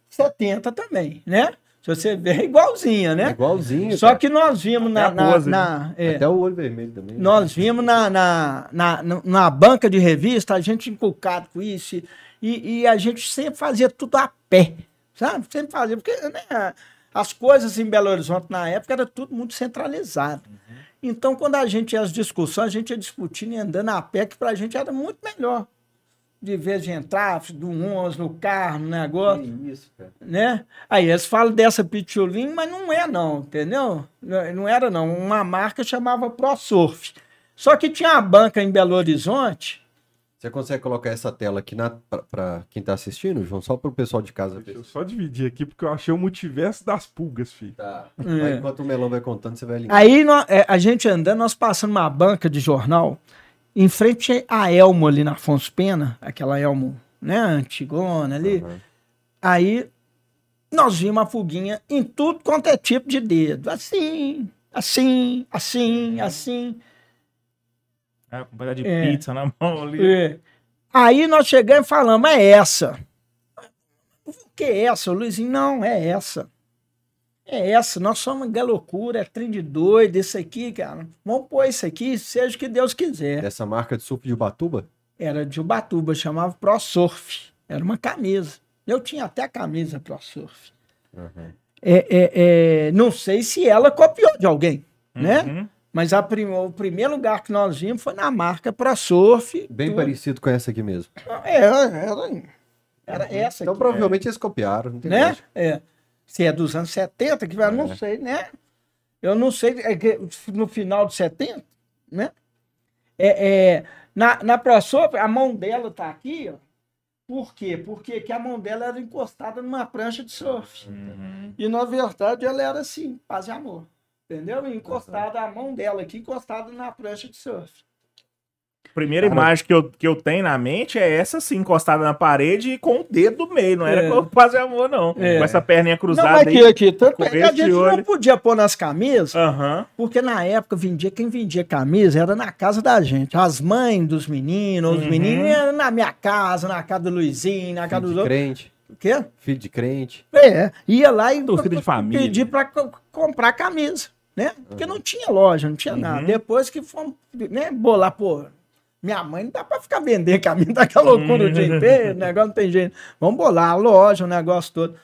70 também, né? Se você ver, é igualzinha, né? É igualzinho. Só cara. que nós vimos na. Até a na- pose, na- é, Até o olho vermelho também. né? nós vimos na, na, na, na- banca de revista, a gente inculcado com isso, e, e a gente sempre fazia tudo a pé, sabe? Sempre fazia, porque né, as coisas em Belo Horizonte na época era tudo muito centralizado. Então, quando a gente ia às discussões, a gente ia discutindo e andando a pé, que pra gente era muito melhor. De vez de entrar do ônibus, no carro, no negócio Que isso, cara. né? Aí eles falam dessa Pitcholim, mas não é não, entendeu? Não não era não, uma marca chamava ProSurf. Só que tinha a banca em Belo Horizonte, Você consegue colocar essa tela aqui pra quem tá assistindo, João? Só pro pessoal de casa Deixa ver. eu só dividir aqui, porque eu achei o multiverso das pulgas, filho. Tá. É. Aí, enquanto o melão vai contando, você vai linkar. aí nó- é, a gente andando, nós passando uma banca de jornal, em frente a Elmo ali na Afonso Pena, aquela Elmo, né, antigona ali, Aham. aí nós vimos a fuguinha em tudo quanto é tipo de dedo, assim, assim, assim, assim. É, com um pedaço de É. pizza na mão ali. É. Aí nós chegamos e falamos, é essa. O que é essa? Luizinho, não, é essa. É essa, nós somos galocura, é trem de doido, isso aqui, cara. Vamos pôr isso aqui, seja o que Deus quiser. Dessa marca de surf de Ubatuba? Era de Ubatuba, chamava Pro Surf. Era uma camisa. Eu tinha até a camisa Pro Surf. Aham. É, é, é, não sei se ela copiou de alguém, né? Uhum. Mas a prim- o primeiro lugar que nós vimos foi na marca Pro Surf. Bem tudo. parecido com essa aqui mesmo. É, era, era essa Então aqui. provavelmente eles copiaram, não tem né? É. Se é dos anos 70, que vai, não É. sei, né? Eu não sei, é no final de 70, né? É, é, na, na ProSoap, a mão dela tá aqui, ó. Por quê? Porque que a mão dela era encostada numa prancha de surf. Uhum. E na verdade ela era assim, paz e amor. Entendeu? Encostada, a mão dela aqui encostada na prancha de surf. Primeira Cara. imagem que eu, que eu tenho na mente é essa, assim, encostada na parede e com o dedo no meio. Não era É. com fazer amor, não. É. Com essa perninha Não, cruzada aqui, aí. aqui. Tanto com é que a gente não olho. podia pôr nas camisas, Aham. Porque na época vendia, quem vendia camisa era na casa da gente. As mães dos meninos, os Uhum. meninos eram na minha casa, na casa do Luizinho, na casa Filho dos de outros. crente. O quê? Filho de crente. É, ia lá e Torcida de família. pedir pra co- comprar camisa, né? Porque não tinha loja, não tinha Uhum. nada. Depois que fomos, né, bolar, pô, minha mãe não dá pra ficar vendendo camisa daquela loucura o dia inteiro, o negócio não tem jeito. Vamos bolar a loja, o negócio todo.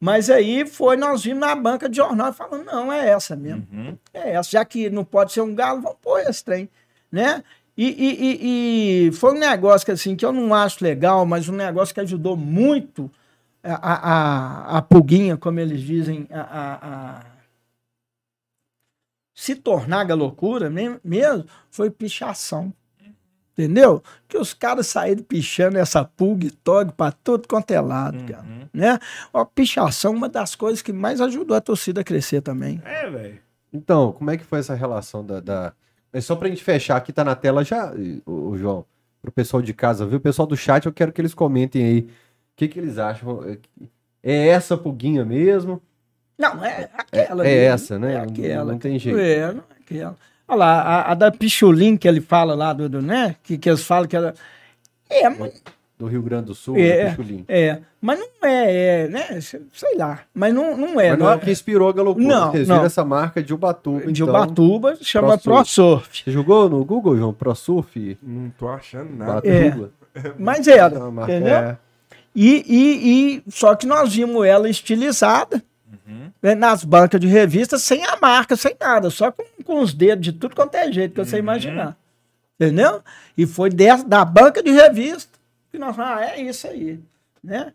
Mas aí foi, nós vimos na banca de jornal e falamos, não, é essa mesmo. Uhum. É essa, já que não pode ser um galo, vamos pôr esse trem, né? E, e- e- e foi um negócio que, assim, que eu não acho legal, mas um negócio que ajudou muito a, a, a, a pulguinha, como eles dizem, a, a- a se tornar galocura me- mesmo, foi pichação. Entendeu? Que os caras saíram pichando essa pulga e tog pra tudo quanto é lado, cara. Uhum. Né? A pichação é uma das coisas que mais ajudou a torcida a crescer também. É, velho. Então, como é que foi essa relação da. da... É só pra gente fechar, aqui tá na tela já, o, o João, pro pessoal de casa, viu? O pessoal do chat, eu quero que eles comentem aí o que, que eles acham. É essa pulguinha mesmo? Não, é aquela. é ali, essa, né? É Não- aquela. não tem jeito. É, não é aquela. Olha lá, a, a da Pichulim que ele fala lá, do, do, né? Que, que eles falam que ela. É, mas, Do Rio Grande do Sul, É. do Pichulim. é, mas não é, é, né? Sei lá. Mas não, não é. Mas não não é o que inspirou a galocura. Não, Vocês não. viram essa marca de Ubatuba, de então. Ubatuba chama ProSurf. ProSurf. Você jogou no Google, João? ProSurf? Não tô achando nada. Ubatuba? Mas era, É entendeu? é. E, e, e só que nós vimos ela estilizada Uhum. né, nas bancas de revista, sem a marca, sem nada, só com, com os dedos de tudo quanto é jeito que você Uhum. imaginar. Entendeu? E foi dessa, da banca de revista que nós falamos, ah, é isso aí. Né?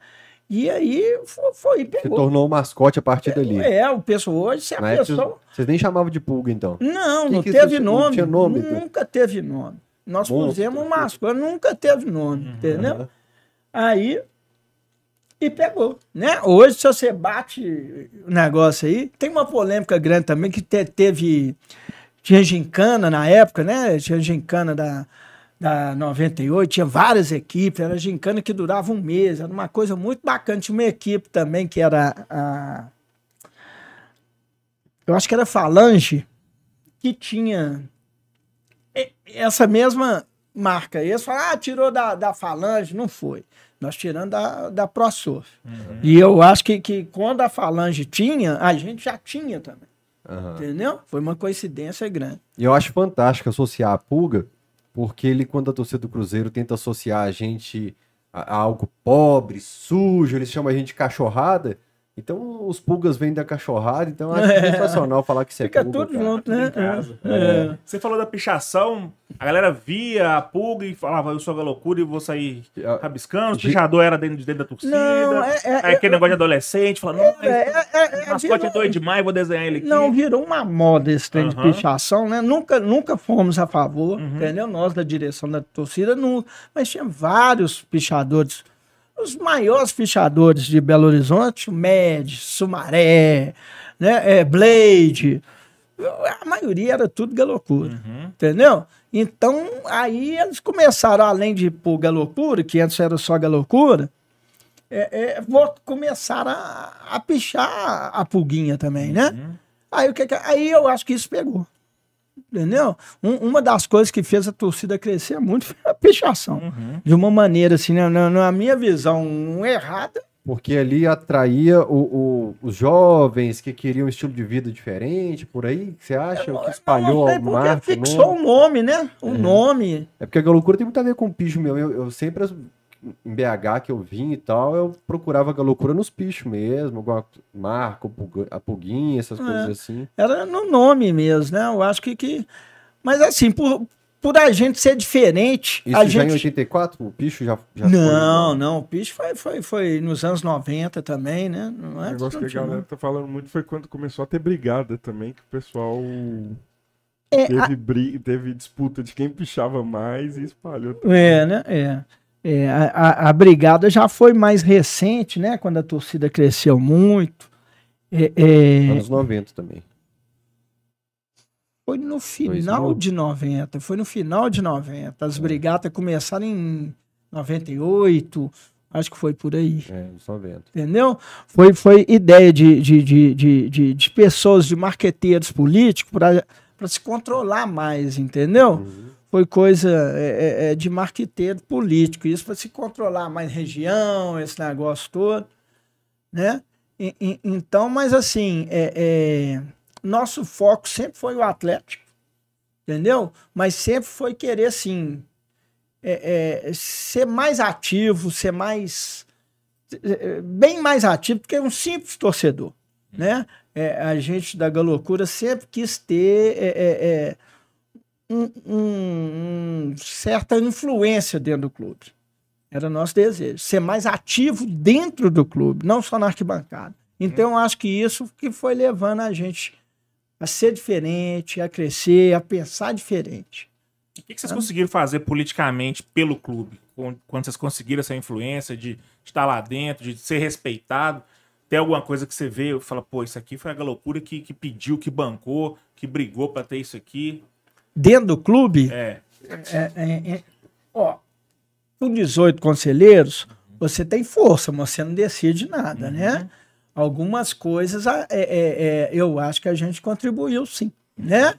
E aí foi, foi e Se pegou. tornou o mascote a partir dali. É, o pessoal hoje, se a Na época, pessoa. vocês- nem chamavam de pulga, então. Não, Que não que teve isso- não nome. tinha nome, então? nunca teve nome. Nós Monstro. pusemos um mascote, nunca teve nome, entendeu? Aham. Aí. E pegou, né? Hoje, se você bate o negócio aí, tem uma polêmica grande também que te- teve. Tinha gincana na época, né? Tinha gincana da, da 98, tinha várias equipes, era gincana que durava um mês, era uma coisa muito bacana. Tinha uma equipe também que era a. Eu acho que era Falange, que tinha essa mesma marca. Eles falam, ah, tirou da, da Falange. Não foi. Nós tiramos da, da ProSurf. Uhum. E eu acho que, que quando a Falange tinha, a gente já tinha também. Uhum. Entendeu? Foi uma coincidência grande. E eu acho fantástico associar a pulga, porque ele, quando a torcida do Cruzeiro tenta associar a gente a, a algo pobre, sujo, eles chamam a gente de cachorrada. Então os pulgas vêm da cachorrada, então acho é. sensacional falar que você Fica é pulga. Fica tudo junto, né? É. É. Você falou da pichação, a galera via a pulga e falava, eu sou a loucura e vou sair rabiscando, o pichador era dentro, dentro da torcida. Não, é, é, aí aquele negócio de adolescente, falando, é, é, o mascote é doido demais, vou desenhar ele aqui. Não, virou uma moda esse trem uhum. de pichação, né? Nunca, nunca fomos a favor, uhum. entendeu? Nós da direção da torcida, não, mas tinha vários pichadores os maiores fichadores de Belo Horizonte, Med, Sumaré, né, é, Blade, a maioria era tudo galocura, uhum. entendeu? Então, aí eles começaram, além de pôr galocura, que antes era só galocura, é, é, começaram a, a pichar a pulguinha também, né? Uhum. Aí, o que, aí eu acho que isso pegou. Entendeu? Um, uma das coisas que fez a torcida crescer muito foi a pichação. Uhum. De uma maneira, assim, né, na, na minha visão errada. Porque ali atraía o, o, os jovens que queriam um estilo de vida diferente, por aí, você acha? o que espalhou ao mar? fixou o nome, né? O é. nome. É porque a loucura tem muito a ver com o picho meu. Eu, eu sempre em BH que eu vim e tal, eu procurava a loucura nos pichos mesmo, alguma marca, a pulguinha, essas é, coisas assim. Era no nome mesmo, né? Eu acho que. que... Mas assim, por, por a gente ser diferente. Isso a já gente... em 84? O picho já, já Não, foi, não. O picho foi, foi, foi nos anos 90 também, né? Não é o negócio que a galera tá falando muito foi quando começou a ter brigada também, que o pessoal. É, teve, a... briga, teve disputa de quem pichava mais e espalhou. Também. É, né? É. É, a, a, brigada já foi mais recente, né? Quando a torcida cresceu muito. É, é... Anos 90 também. Foi no final de 90. Foi no final de 90. As é. brigadas começaram em 98. Acho que foi por aí. É, nos 90. Entendeu? Foi, foi ideia de, de, de, de, de, de pessoas, de marqueteiros políticos, para se controlar mais, entendeu? Uhum foi coisa é, é, é, de marqueteiro político, isso para se controlar mais região, esse negócio todo, né? E, e, então, mas assim, é, é, nosso foco sempre foi o Atlético, entendeu? Mas sempre foi querer, assim, é, ser mais ativo, ser mais, bem mais ativo do que um simples torcedor, né? a gente da Galocura sempre quis ter um, um, certa influência dentro do clube. Era nosso desejo. Ser mais ativo dentro do clube, não só na arquibancada. Então, eu acho que isso que foi levando a gente a ser diferente, a crescer, a pensar diferente. O que, que vocês conseguiram fazer politicamente pelo clube? Quando vocês conseguiram essa influência de estar lá dentro, de ser respeitado? Tem alguma coisa que você vê e fala, pô, isso aqui foi a loucura que, que pediu, que bancou, que brigou para ter isso aqui? Dentro do clube, é. É, é, é ó, com 18 conselheiros, você tem força, mas você não decide nada, uhum. né? Algumas coisas é, é, eu acho que a gente contribuiu sim, né?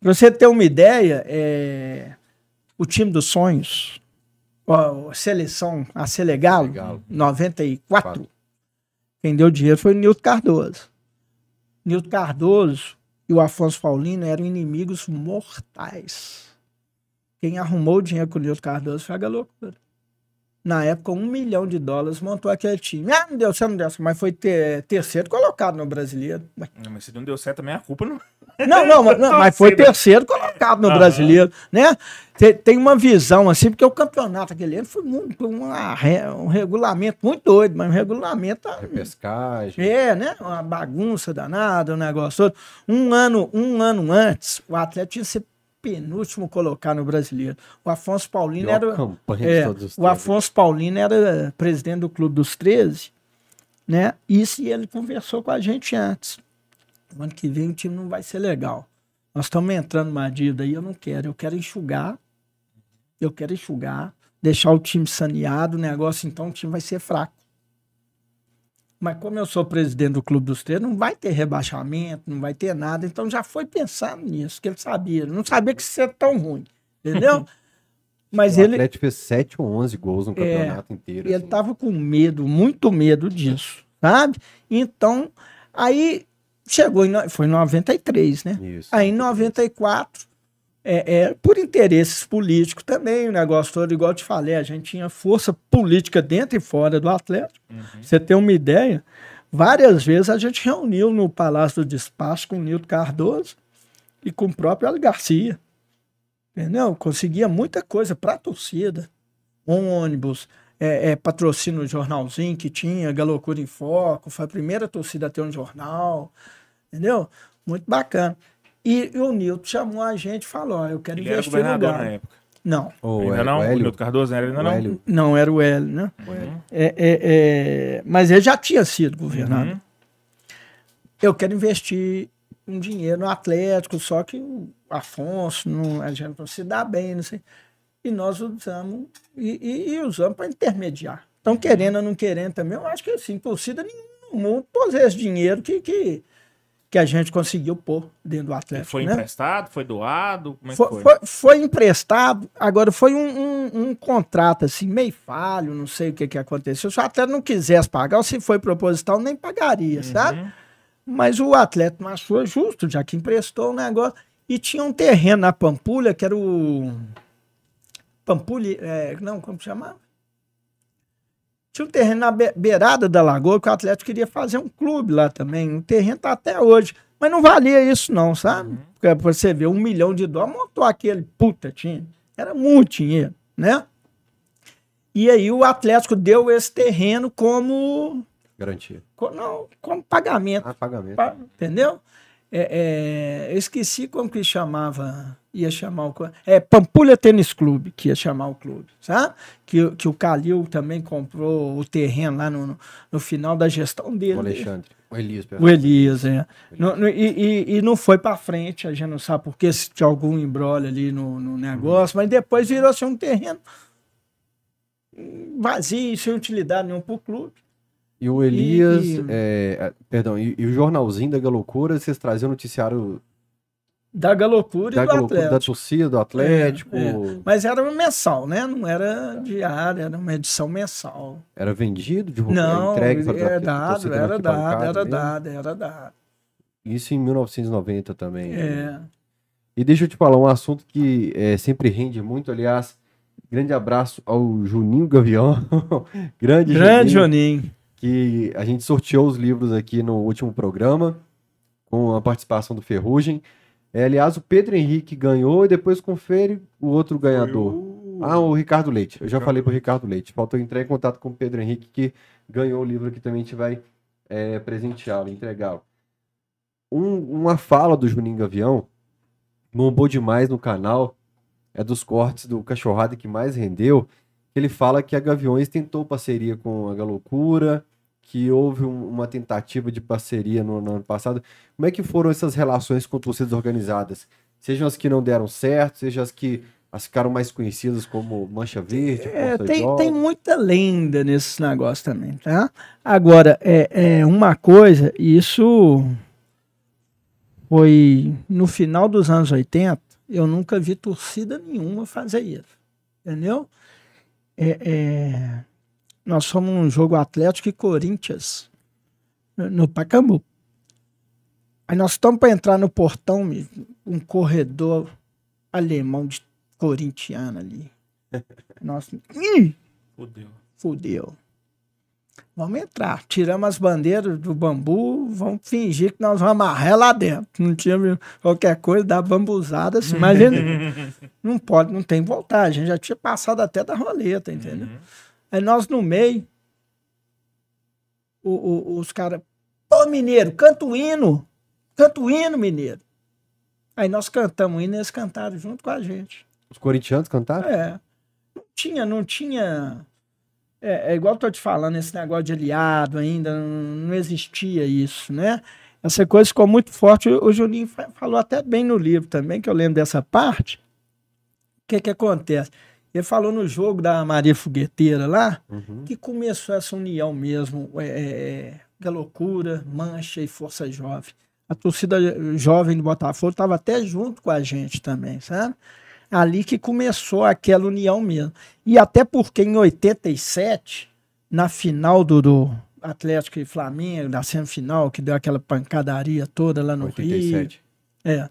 Pra você ter uma ideia, o time dos sonhos, a seleção, a Selegalo, Legal. 94, Quatro. quem deu dinheiro foi o Nilton Cardoso. Nilton Cardoso e o Afonso Paulino eram inimigos mortais. Quem arrumou o dinheiro com o Nilton Cardoso foi a loucura. Na época, um milhão de dólares montou aquele time. Ah, não deu certo, não deu certo, mas foi ter, terceiro colocado no brasileiro. Não, mas se não deu certo também, a culpa não. Não, não, mas, não, mas foi terceiro colocado no uhum. brasileiro, né? Tem, tem, uma visão assim, porque o campeonato aquele ano foi muito, uma, um regulamento muito doido, mas um regulamento. Repescagem. É, né? Uma bagunça danada, um negócio todo. Um ano, um ano antes, o Atlético tinha ser penúltimo colocado no brasileiro. O Afonso Paulino era. É, o Afonso Paulino era presidente do Clube dos 13, né? Isso e ele conversou com a gente antes. O ano que vem o time não vai ser legal. Nós estamos entrando numa dívida aí, eu não quero. Eu quero enxugar. Eu quero enxugar, deixar o time saneado, o negócio, então o time vai ser fraco. Mas como eu sou presidente do Clube dos Três, não vai ter rebaixamento, não vai ter nada. Então já foi pensando nisso, que ele sabia. Não sabia que isso ia tão ruim. entendeu? Mas o ele, Atlético fez 7 ou 11 gols no É, campeonato inteiro. ele assim. tava com medo, muito medo disso, sabe? Então, aí chegou, em, foi em 93, né? Isso. Aí em 94, é, é, por interesses políticos também, o negócio todo, igual eu te falei, a gente tinha força política dentro e fora do Atlético. Pra Você ter uma ideia, várias vezes a gente reuniu no Palácio do Despacho com o Nilton Cardoso e com o próprio Hélio Garcia. Entendeu? Conseguia muita coisa para a torcida. Um ônibus, é, é, patrocínio jornalzinho que tinha, Galocura em Foco, foi a primeira torcida a ter um jornal. Entendeu? Muito bacana. E, e o Nilton chamou a gente e falou: ó, eu quero Ele era investir no governador na Galo. época. Não, O ainda Hélio- não? o O Nilton Cardoso ainda o não? Hélio- não era o Hélio, né? Uhum. É, é, é, mas ele já tinha sido governador. Uhum. Eu quero investir um dinheiro no Atlético, só que o Afonso, não, a gente não se dá bem, não sei. E nós usamos, e, e- e usamos para intermediar. Então, querendo ou não querendo também, eu acho que assim, torcida nenhuma no mundo pôs esse dinheiro que, que, que a gente conseguiu pôr dentro do E Atlético. foi né? emprestado? Foi doado? Como é que Foi, foi? foi- foi emprestado, agora foi um, um- um contrato assim, meio falho, não sei o que, que aconteceu. Se o atleta não quisesse pagar, ou se foi proposital, nem pagaria, sabe? Uhum. Mas o atleta não achou justo, já que emprestou o negócio. E tinha um terreno na Pampulha, que era o. Pampulha. é, não, como chamava? Tinha um terreno na be- beirada da lagoa que o Atlético queria fazer um clube lá também. O terreno tá até hoje. Mas não valia isso, não, sabe? Porque pra você ver, um milhão de dólares montou aquele puta time. Era muito dinheiro, né? E aí o Atlético deu esse terreno como. Garantia. co- Não, como pagamento. Ah, pagamento. Pa- entendeu? É, é, eu esqueci como que chamava, ia chamar o clube. É Pampulha Tênis Clube, que ia chamar o clube, sabe? Que, que o Calil também comprou o terreno lá no, no, final da gestão dele. O Alexandre. O Elias, perdão. O Elias, é. No- no- e, e- e não foi pra frente, a gente não sabe por que se tinha algum embrolho ali no, no negócio, mas depois virou-se um terreno vazio, sem utilidade nenhuma pro clube. E o Elias, E- é, perdão, e, e o jornalzinho da Galocura, vocês traziam o noticiário Da Galocura da, e do Galocura, da Atlético. torcida, do Atlético. É, Mas era mensal, né? Não era diária, era uma edição mensal. Era vendido, de Não, entregue para era a dado, era dado, era mesmo? dado, era dado. Isso em 1990 também. né? É. E deixa eu te falar um assunto que é, sempre rende muito, aliás. Grande abraço ao Juninho Gavião. Grande, Grande Juninho, Joninho. que a gente sorteou os livros aqui no último programa, com a participação do Ferrugem. É, aliás, o Pedro Henrique ganhou e depois confere o outro ganhador. Ah, o Ricardo Leite. Eu já falei pro Ricardo Leite. Faltou entrar em contato com o Pedro Henrique, que ganhou o livro que também a gente vai é, presenteá-lo, entregá-lo. Um- uma fala do Juninho Gavião, bombou demais no canal, é dos cortes do Cachorrada que mais rendeu. Ele fala que a Gaviões tentou parceria com a Galocura, que houve um- uma tentativa de parceria no, no ano passado. Como é que foram essas relações com torcidas organizadas? Sejam as que não deram certo, sejam as que as ficaram mais conhecidas como Mancha Verde, É, tem, tem muita lenda nesses negócios também, tá? Agora, é, é uma coisa, isso foi no final dos anos 80, eu nunca vi torcida nenhuma fazer isso, entendeu? É, é, nós fomos num jogo Atlético e Corinthians, no, Pacaembu. Aí nós estamos para entrar no portão, um corredor alemão de corintiano ali. Ih, Fudeu. fudeu. Vamos entrar. Tiramos as bandeiras do bambu, vamos fingir que nós vamos amarrar lá dentro. Não tinha qualquer coisa, dá bambuzada assim, mas a gente não pode, não tem voltar. A gente já tinha passado até da roleta, entendeu? Aí nós no meio, o- o- os caras, pô, mineiro, canta o hino, canta o hino, mineiro. Aí nós cantamos o hino e eles cantaram junto com a gente. Os corintianos cantaram? É. Não tinha, não tinha. É, é igual eu tô te falando, esse negócio de aliado ainda, não, não existia isso, né? Essa coisa ficou muito forte. O, Juninho fa- falou até bem no livro também, que eu lembro dessa parte. O que que acontece? Ele falou no jogo da Maria Fogueteira lá, Uhum. que começou essa união mesmo, é, é, da loucura, Mancha e Força Jovem. A torcida jovem do Botafogo estava até junto com a gente também, sabe? Ali que começou aquela união mesmo. E até porque em 87, na final do, do Atlético e Flamengo, na semifinal, que deu aquela pancadaria toda lá no 87. Rio. É.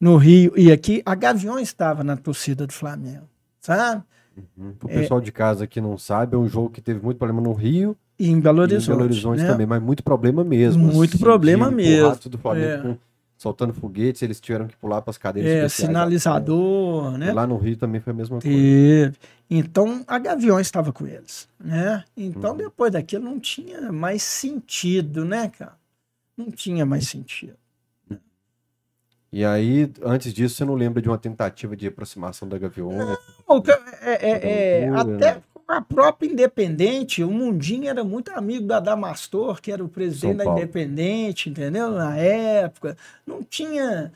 No Rio. E aqui, a Gavião estava na torcida do Flamengo. Sabe? Uhum. O pessoal é, de casa que não sabe, é um jogo que teve muito problema no Rio. E em Belo Horizonte. em Belo Horizonte né? também, mas muito problema mesmo. Muito assim, problema mesmo. Do Flamengo é. com, soltando foguetes, eles tiveram que pular para as cadeiras. É, sinalizador, né? E lá no Rio também foi a mesma teve. coisa. Então a Gaviões estava com eles, né? Então uhum. depois daquilo não tinha mais sentido, né, cara? Não tinha mais sentido. E aí, antes disso, você não lembra de uma tentativa de aproximação da Gaviões? Não, é, é, é, até a própria Independente, o Mundinho era muito amigo da Damastor, que era o presidente da Independente, entendeu? Na época. Não tinha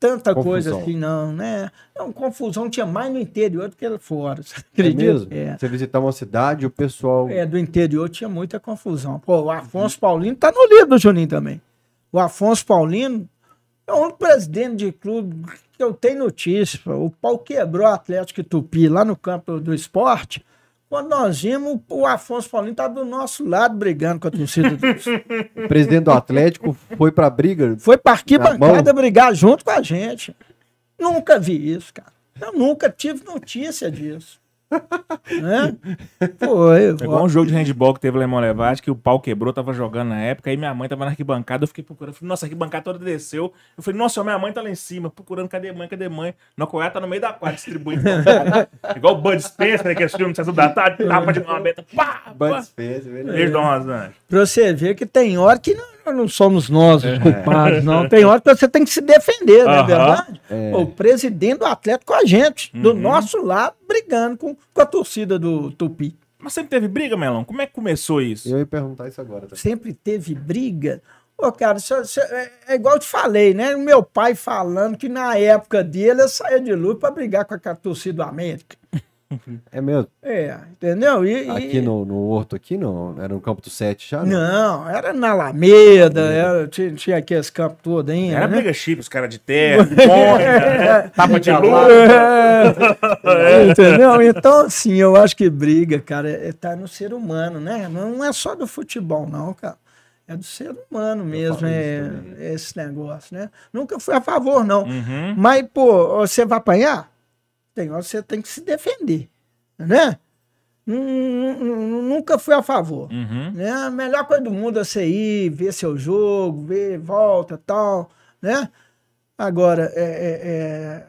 tanta confusão. coisa assim, não, né? Não, confusão tinha mais no interior do que fora. Você é acredita? É mesmo? É. Você visitar uma cidade, o pessoal. É, do interior tinha muita confusão. Pô, o Afonso Paulino tá no livro, Juninho, também. O Afonso Paulino é o único presidente de clube que eu tenho notícia. O pau quebrou o Atlético Tupi lá no campo do esporte. Quando nós vimos, o Afonso Paulino estava do nosso lado brigando com a torcida. Do... o presidente do Atlético foi para briga? Foi para arquibancada brigar junto com a gente. Nunca vi isso, cara. Eu nunca tive notícia disso né? Foi. É igual um jogo de handball que teve Lemão Levade, que o pau quebrou, tava jogando na época, aí minha mãe tava na arquibancada, eu fiquei procurando, falei, nossa, a arquibancada toda desceu. Eu falei, nossa, minha mãe tá lá em cima, procurando, cadê mãe, cadê mãe? Nocoiá tá no meio da quadra, distribuindo. igual o Bud Spencer, né, que assistiu no Sessão da Tarde, tapa de mão aberta, pá, Bud Spencer, beleza. Pra você ver que tem hora que não, não somos nós os é. culpados, não. Tem hora que você tem que se defender, não é verdade? É. O presidente do Atlético com a gente, do uhum. nosso lado, brigando com, com a torcida do Tupi. Mas sempre teve briga, Melão? Como é que começou isso? Eu ia perguntar isso agora. Também. Sempre teve briga. Ô, cara, isso, isso, é, é, igual eu te falei, né? O meu pai falando que na época dele eu saía de luz para brigar com a torcida do América. É mesmo? É, entendeu? E, aqui e... No, no Horto, aqui não? Era no campo do Sete já? Não, não era na Alameda, era, tinha, tinha aqueles campos todos ainda. Era né? briga chip, os caras de terra, ponta, tapa de luz. É, entendeu? Então, assim, eu acho que briga, cara, é, tá no ser humano, né? Não é só do futebol, não, cara. É do ser humano mesmo, é, esse negócio, né? Nunca fui a favor, não. Uhum. Mas, pô, você vai apanhar? Tem hora você tem que se defender, né? Nunca fui a favor. Uhum. Né? A melhor coisa do mundo é você ir, ver seu jogo, ver, volta tal, né? Agora, é, é, é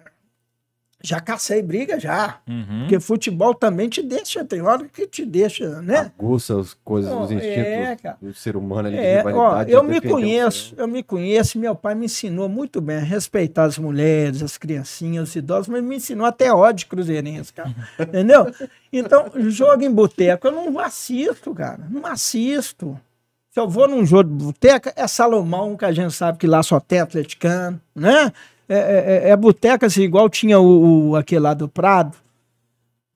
já cacei briga, já. Uhum. Porque futebol também te deixa, tem hora que te deixa, né? Aguça as coisas, oh, os instintos é, do ser humano ali é, de rivalidade. Ó, eu me conheço, eu me conheço, meu pai me ensinou muito bem a respeitar as mulheres, as criancinhas, os idosos, mas me ensinou até ódio cruzeirense, cara. Entendeu? Então, jogo em boteco, eu não assisto, cara. Não assisto. Se eu vou num jogo de boteca, é Salomão, que a gente sabe que lá só tem atleticano, né? É, é, é, é boteca, assim, igual tinha o, o, aquele lá do Prado,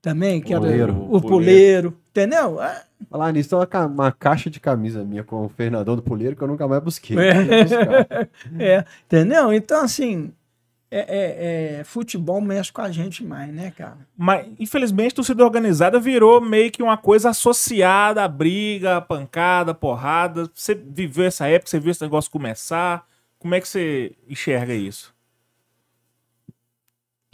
também, que puleiro, era o, o puleiro, entendeu? É. Falar nisso, tem uma, uma, caixa de camisa minha com o Fernandão do Puleiro que eu nunca mais busquei. É, é entendeu? Então, assim, é, é, é, futebol mexe com a gente mais, né, cara? Mas, infelizmente, a torcida organizada virou meio que uma coisa associada à briga, à pancada, à porrada. Você viveu essa época, você viu esse negócio começar. Como é que você enxerga isso?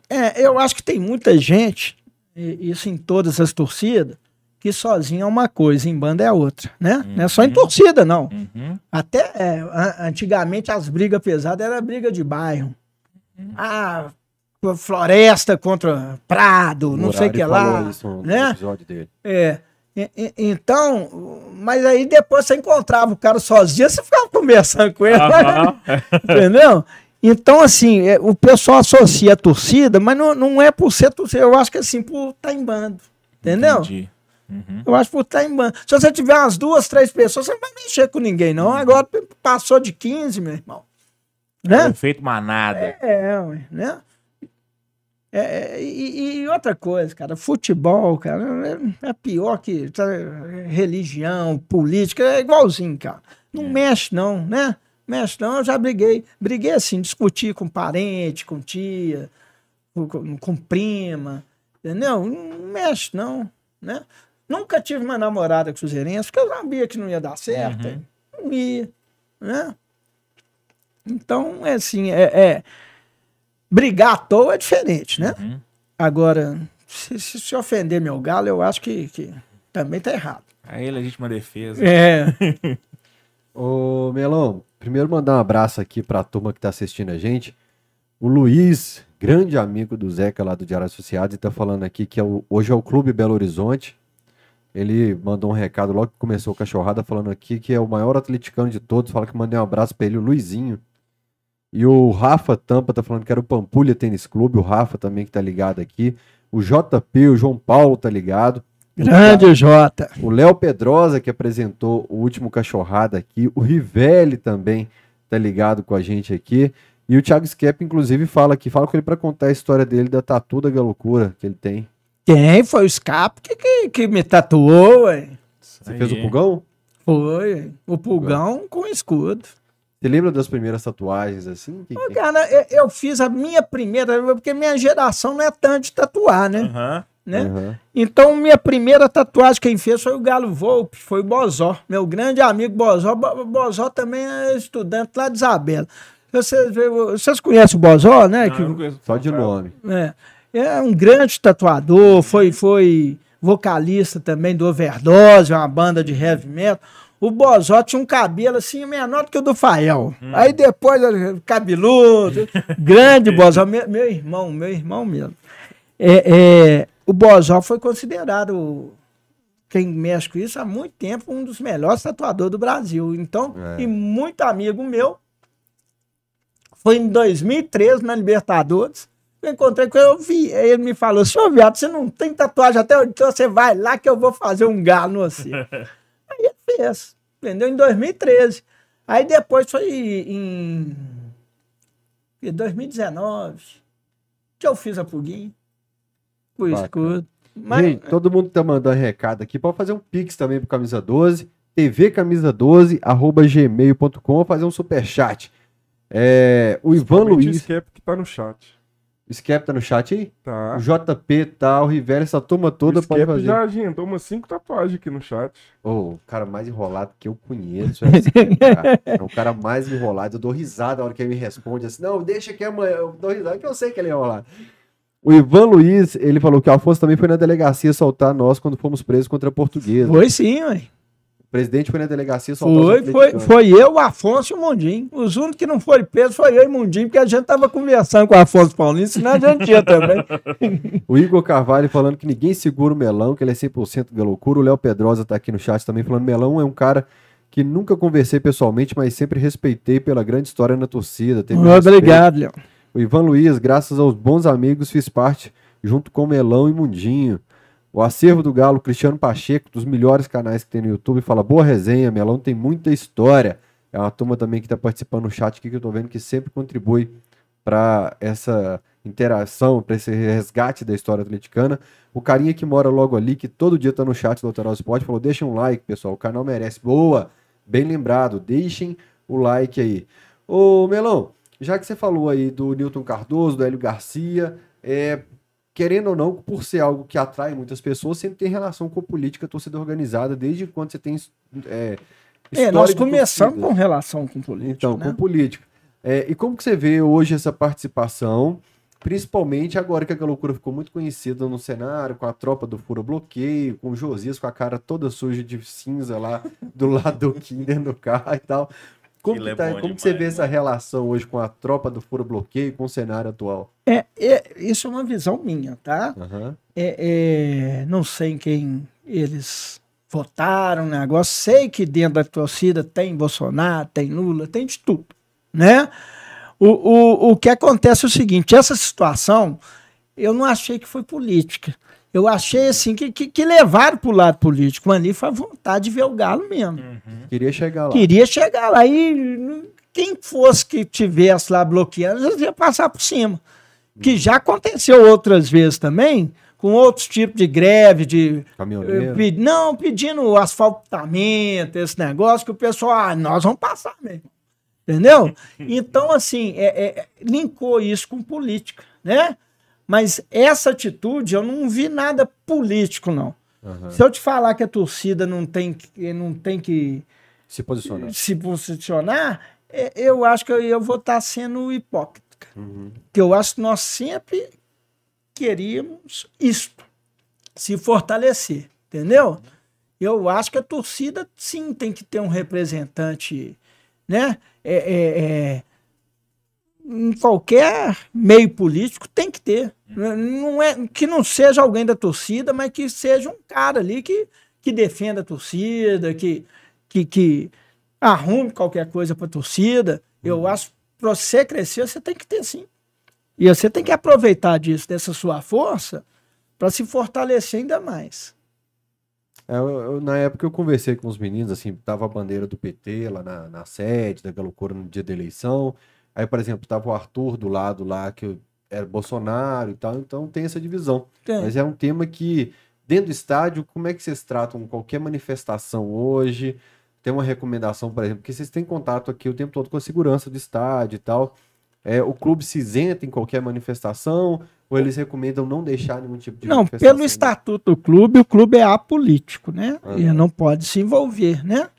É, eu acho que tem muita gente, isso em todas as torcidas, que sozinho é uma coisa, em banda é outra, né? Uhum. Não é só em uhum. torcida, não. Uhum. Até é, antigamente as brigas pesadas eram briga de bairro. Uhum. Ah, floresta contra prado, não sei o que lá. Isso né? episódio dele. É. então, mas aí depois você encontrava o cara sozinho, você ficava conversando com ele. Entendeu? Então, assim, é, o pessoal associa a torcida, mas não, não é por ser torcida, eu acho que é assim, por estar tá em bando. Entendeu? Entendi. Uhum. Eu acho por estar tá em bando. Se você tiver umas duas, três pessoas, você não vai mexer com ninguém, não. Uhum. Agora passou de 15, meu irmão. Né? Feito manada. É, é né? É, é, e, e, outra coisa, cara, futebol, cara, é, é pior que religião, política, é igualzinho, cara. Não é. mexe, não, né? Mexe, não, eu já briguei. Briguei assim, discuti com parente, com tia, com, com prima, entendeu? Não mexe, não, né? Nunca tive uma namorada cruzeirense, porque eu sabia que não ia dar certo. Uhum. Não ia, né? Então, é assim, é, é- brigar à toa é diferente, né? Uhum. Agora, se, se, se ofender meu galo, eu acho que, que também tá errado. Aí é legítima defesa. É. Ô, Melão, primeiro mandar um abraço aqui pra turma que tá assistindo a gente. O Luiz, grande amigo do Zeca lá do Diário Associado, e tá falando aqui que é o- hoje é o Clube Belo Horizonte. Ele mandou um recado logo que começou a cachorrada, falando aqui que é o maior atleticano de todos. Fala que mandei um abraço pra ele, o Luizinho. E o Rafa Tampa tá falando que era o Pampulha Tênis Clube, o Rafa também que tá ligado aqui. O JP, o João Paulo tá ligado. Grande Jota. O Léo Pedrosa, que apresentou o último Cachorrada aqui. O Rivelli também tá ligado com a gente aqui. E o Thiago Skep, inclusive, fala aqui, fala com ele para contar a história dele da tatu da loucura que ele tem. Quem foi o Scap que, que, que me tatuou, ué? Você fez o pulgão? Foi, o pulgão com escudo. Você lembra das primeiras tatuagens assim? Que- que- Cara, eu, eu fiz a minha primeira, porque minha geração não é tanto de tatuar, né? Aham. Né? Aham. Então, minha primeira tatuagem quem fez foi o Galo Volpe, foi o Bozó, meu grande amigo Bozó. Bo- Bozó também é estudante lá de Isabela. Vocês, vocês conhecem o Bozó, né? Não, Que- não conheço. Só de nome. é, é um grande tatuador, foi, foi vocalista também do Overdose, uma banda de heavy metal. O Bozó tinha um cabelo assim menor do que o do Fael. Aí depois, ele- cabeludo, grande Bozó, meu, meu irmão, meu irmão mesmo. É, é, o Bozó foi considerado, quem mexe com isso há muito tempo, um dos melhores tatuadores do Brasil. Então, É. e muito amigo meu, foi em 2013 na Libertadores. Eu encontrei com ele, eu vi. Ele me falou: Senhor viado, você não tem tatuagem até hoje, então você vai lá que eu vou fazer um galo no você. Aí ele fez, entendeu? Em 2013. Aí depois foi em, em 2019 que eu fiz a pulguinha. O escudo. Mas, Gente, todo mundo que tá mandando recado aqui, pode fazer um pix também pro Camisa 12, tvcamisa12, arroba gmail.com, fazer um superchat. É, o Ivan Somente o Luiz, Skep que tá no chat. o Skep tá no chat aí? Tá. O JP tá, o Rivelli, essa turma toda o pode fazer. já agendou umas cinco tatuagens aqui no chat. Ô, o cara mais enrolado que eu conheço é esse cara. É o cara mais enrolado. Eu dou risada na hora que ele me responde assim, não, deixa que amanhã. Eu dou risada que eu sei que ele é enrolado. O Ivan Luiz, ele falou que o Afonso também foi na delegacia soltar nós quando fomos presos contra a portuguesa. foi sim, ué. O presidente foi na delegacia soltar Foi, os foi, foi eu, o Afonso e o Mundinho. Os únicos que não foram presos foi eu e o Mundinho, porque a gente tava conversando com o Afonso Paulino, senão a gente ia também. O Igor Carvalho falando que ninguém segura o Melão, que ele é 100% da loucura. O Léo Pedrosa tá aqui no chat também falando Melão é um cara que nunca conversei pessoalmente, mas sempre respeitei pela grande história na torcida. respeito. Obrigado, Léo. O Ivan Luiz, graças aos bons amigos, fiz parte junto com Melão e Mundinho. O acervo do Galo, Cristiano Pacheco, dos melhores canais que tem no YouTube, fala boa resenha, Melão tem muita história. É uma turma também que está participando no chat aqui que eu tô vendo que sempre contribui para essa interação, para esse resgate da história atleticana. O carinha que mora logo ali, que todo dia tá no chat do Lateral Sport, falou: deixem um like, pessoal, o canal merece. Boa! Bem lembrado, deixem o like aí. Ô, Melão, já que você falou aí do Newton Cardoso, do Hélio Garcia, é, querendo ou não, por ser algo que atrai muitas pessoas, sempre tem relação com política, torcida organizada, desde quando você tem é, É, nós começamos com relação com política. Então, né? com política. É, e como que você vê hoje essa participação, principalmente agora que a loucura ficou muito conhecida no cenário, com a tropa do Fura Bloqueio, com o Josias com a cara toda suja de cinza lá do lado do Kinder no carro e tal. Como, que, é tá- bom como que você demais, vê essa relação hoje com a tropa do Fura Bloqueio com o cenário atual? É, é, isso é uma visão minha, tá? Aham. É, é, não sei em quem eles votaram, negócio. Sei que dentro da torcida tem Bolsonaro, tem Lula, tem de tudo, né? O, o, o que acontece é o seguinte, essa situação, eu não achei que foi política. Eu achei, assim, que, que, que levaram para o lado político. Ali foi a vontade de ver o Galo mesmo. Queria chegar lá. Queria chegar lá e quem fosse que tivesse lá bloqueando, eles iam passar por cima. Que já aconteceu outras vezes também, com outros tipos de greve, de. Caminhoneiro. eh, pe- não, pedindo asfaltamento, esse negócio, que o pessoal, ah, nós vamos passar mesmo. Entendeu? Então, assim, é, é, linkou isso com política, né? Mas essa atitude, eu não vi nada político, não. Aham. Se eu te falar que a torcida não tem, que- não tem que Se posicionar. se posicionar, é, eu acho que eu, eu vou estar sendo hipócrita. Uhum. Que eu acho que nós sempre queríamos isto, se fortalecer, entendeu? Eu acho que a torcida sim tem que ter um representante, né? É, é, é, em qualquer meio político tem que ter. Não é que não seja alguém da torcida, mas que seja um cara ali que, que defenda a torcida, que, que, que arrume qualquer coisa para a torcida. Eu acho que para você crescer, você tem que ter sim. E você tem que aproveitar disso, dessa sua força, para se fortalecer ainda mais. É, eu- eu- na época eu conversei com os meninos, assim, tava a bandeira do PT lá na, na sede, da Galocura no dia da eleição. Aí, por exemplo, tava o Arthur do lado lá, que era Bolsonaro e tal, então tem essa divisão. Tem. Mas é um tema que, dentro do estádio, como é que vocês tratam qualquer manifestação hoje? Tem uma recomendação, por exemplo, que vocês têm contato aqui o tempo todo com a segurança do estádio e tal. É, o clube se isenta em qualquer manifestação ou eles recomendam não deixar nenhum tipo de Não, pelo estatuto do clube, o clube é apolítico, né? Ah. E não pode se envolver, né?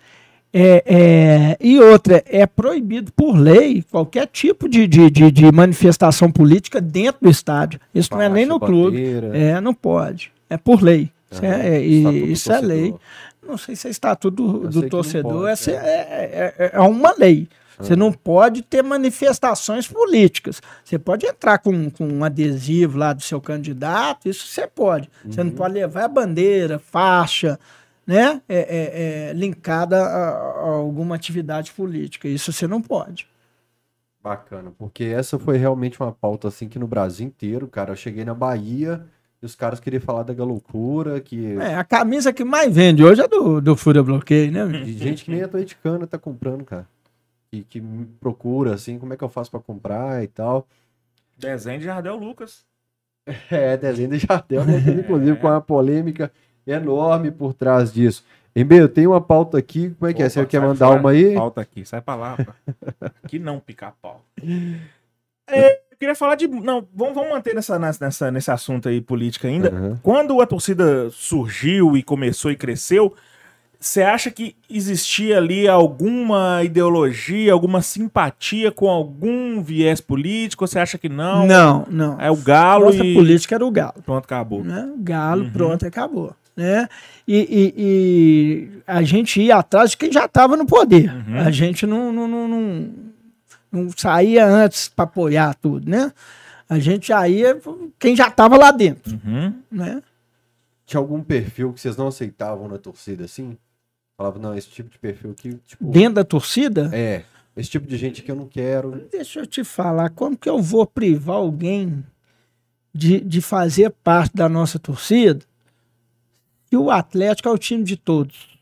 É, é, e outra, é proibido por lei qualquer tipo de, de, de, de manifestação política dentro do estádio. Isso não é nem no clube. bandeira. É, não pode. É por lei. Isso é, é- e- isso é lei. Não sei se é estatuto do, do torcedor, pode, essa é. é, é- é uma lei. Você não pode ter manifestações políticas. Você pode entrar com, com um adesivo lá do seu candidato, isso você pode. Você Uhum. não pode levar a bandeira, faixa, né? É, é- é linkada a, a alguma atividade política. Isso você não pode. Bacana, porque essa foi realmente uma pauta assim que no Brasil inteiro, cara, eu cheguei na Bahia e os caras queriam falar da loucura, que É, a camisa que mais vende hoje é do, do Fúria Bloqueio, né? de gente que nem atleticana tá comprando, cara. E que me procura assim, como é que eu faço pra comprar e tal. Desenho de Jardel Lucas. É, desenho de Jardel, né? inclusive com uma polêmica enorme por trás disso. Embe, eu tenho uma pauta aqui, como é que é? Você Opa, quer sai mandar fora. uma aí? Pauta aqui, sai pra lá. Aqui não picar pau. É, eu queria falar de. Não, vamos, vamos manter nessa, nessa, nesse assunto aí política ainda. Aham. Quando a torcida surgiu e começou e cresceu, você acha que existia ali alguma ideologia, alguma simpatia com algum viés político? Ou você acha que não? Não, não. É o Galo Nossa e política era o Galo. pronto, acabou. né? Galo, Uhum. pronto, acabou. Né? E, e- e a gente ia atrás de quem já estava no poder. Uhum. A gente não, não, não, não, não saía antes para apoiar tudo, né? A gente já ia quem já estava lá dentro, Uhum. né? Tinha algum perfil que vocês não aceitavam na torcida assim? Falava, não, esse tipo de perfil aqui, tipo, Dentro da torcida, é, esse tipo de gente aqui eu não quero. deixa eu te falar, como que eu vou privar alguém de, de fazer parte da nossa torcida e o Atlético é o time de todos,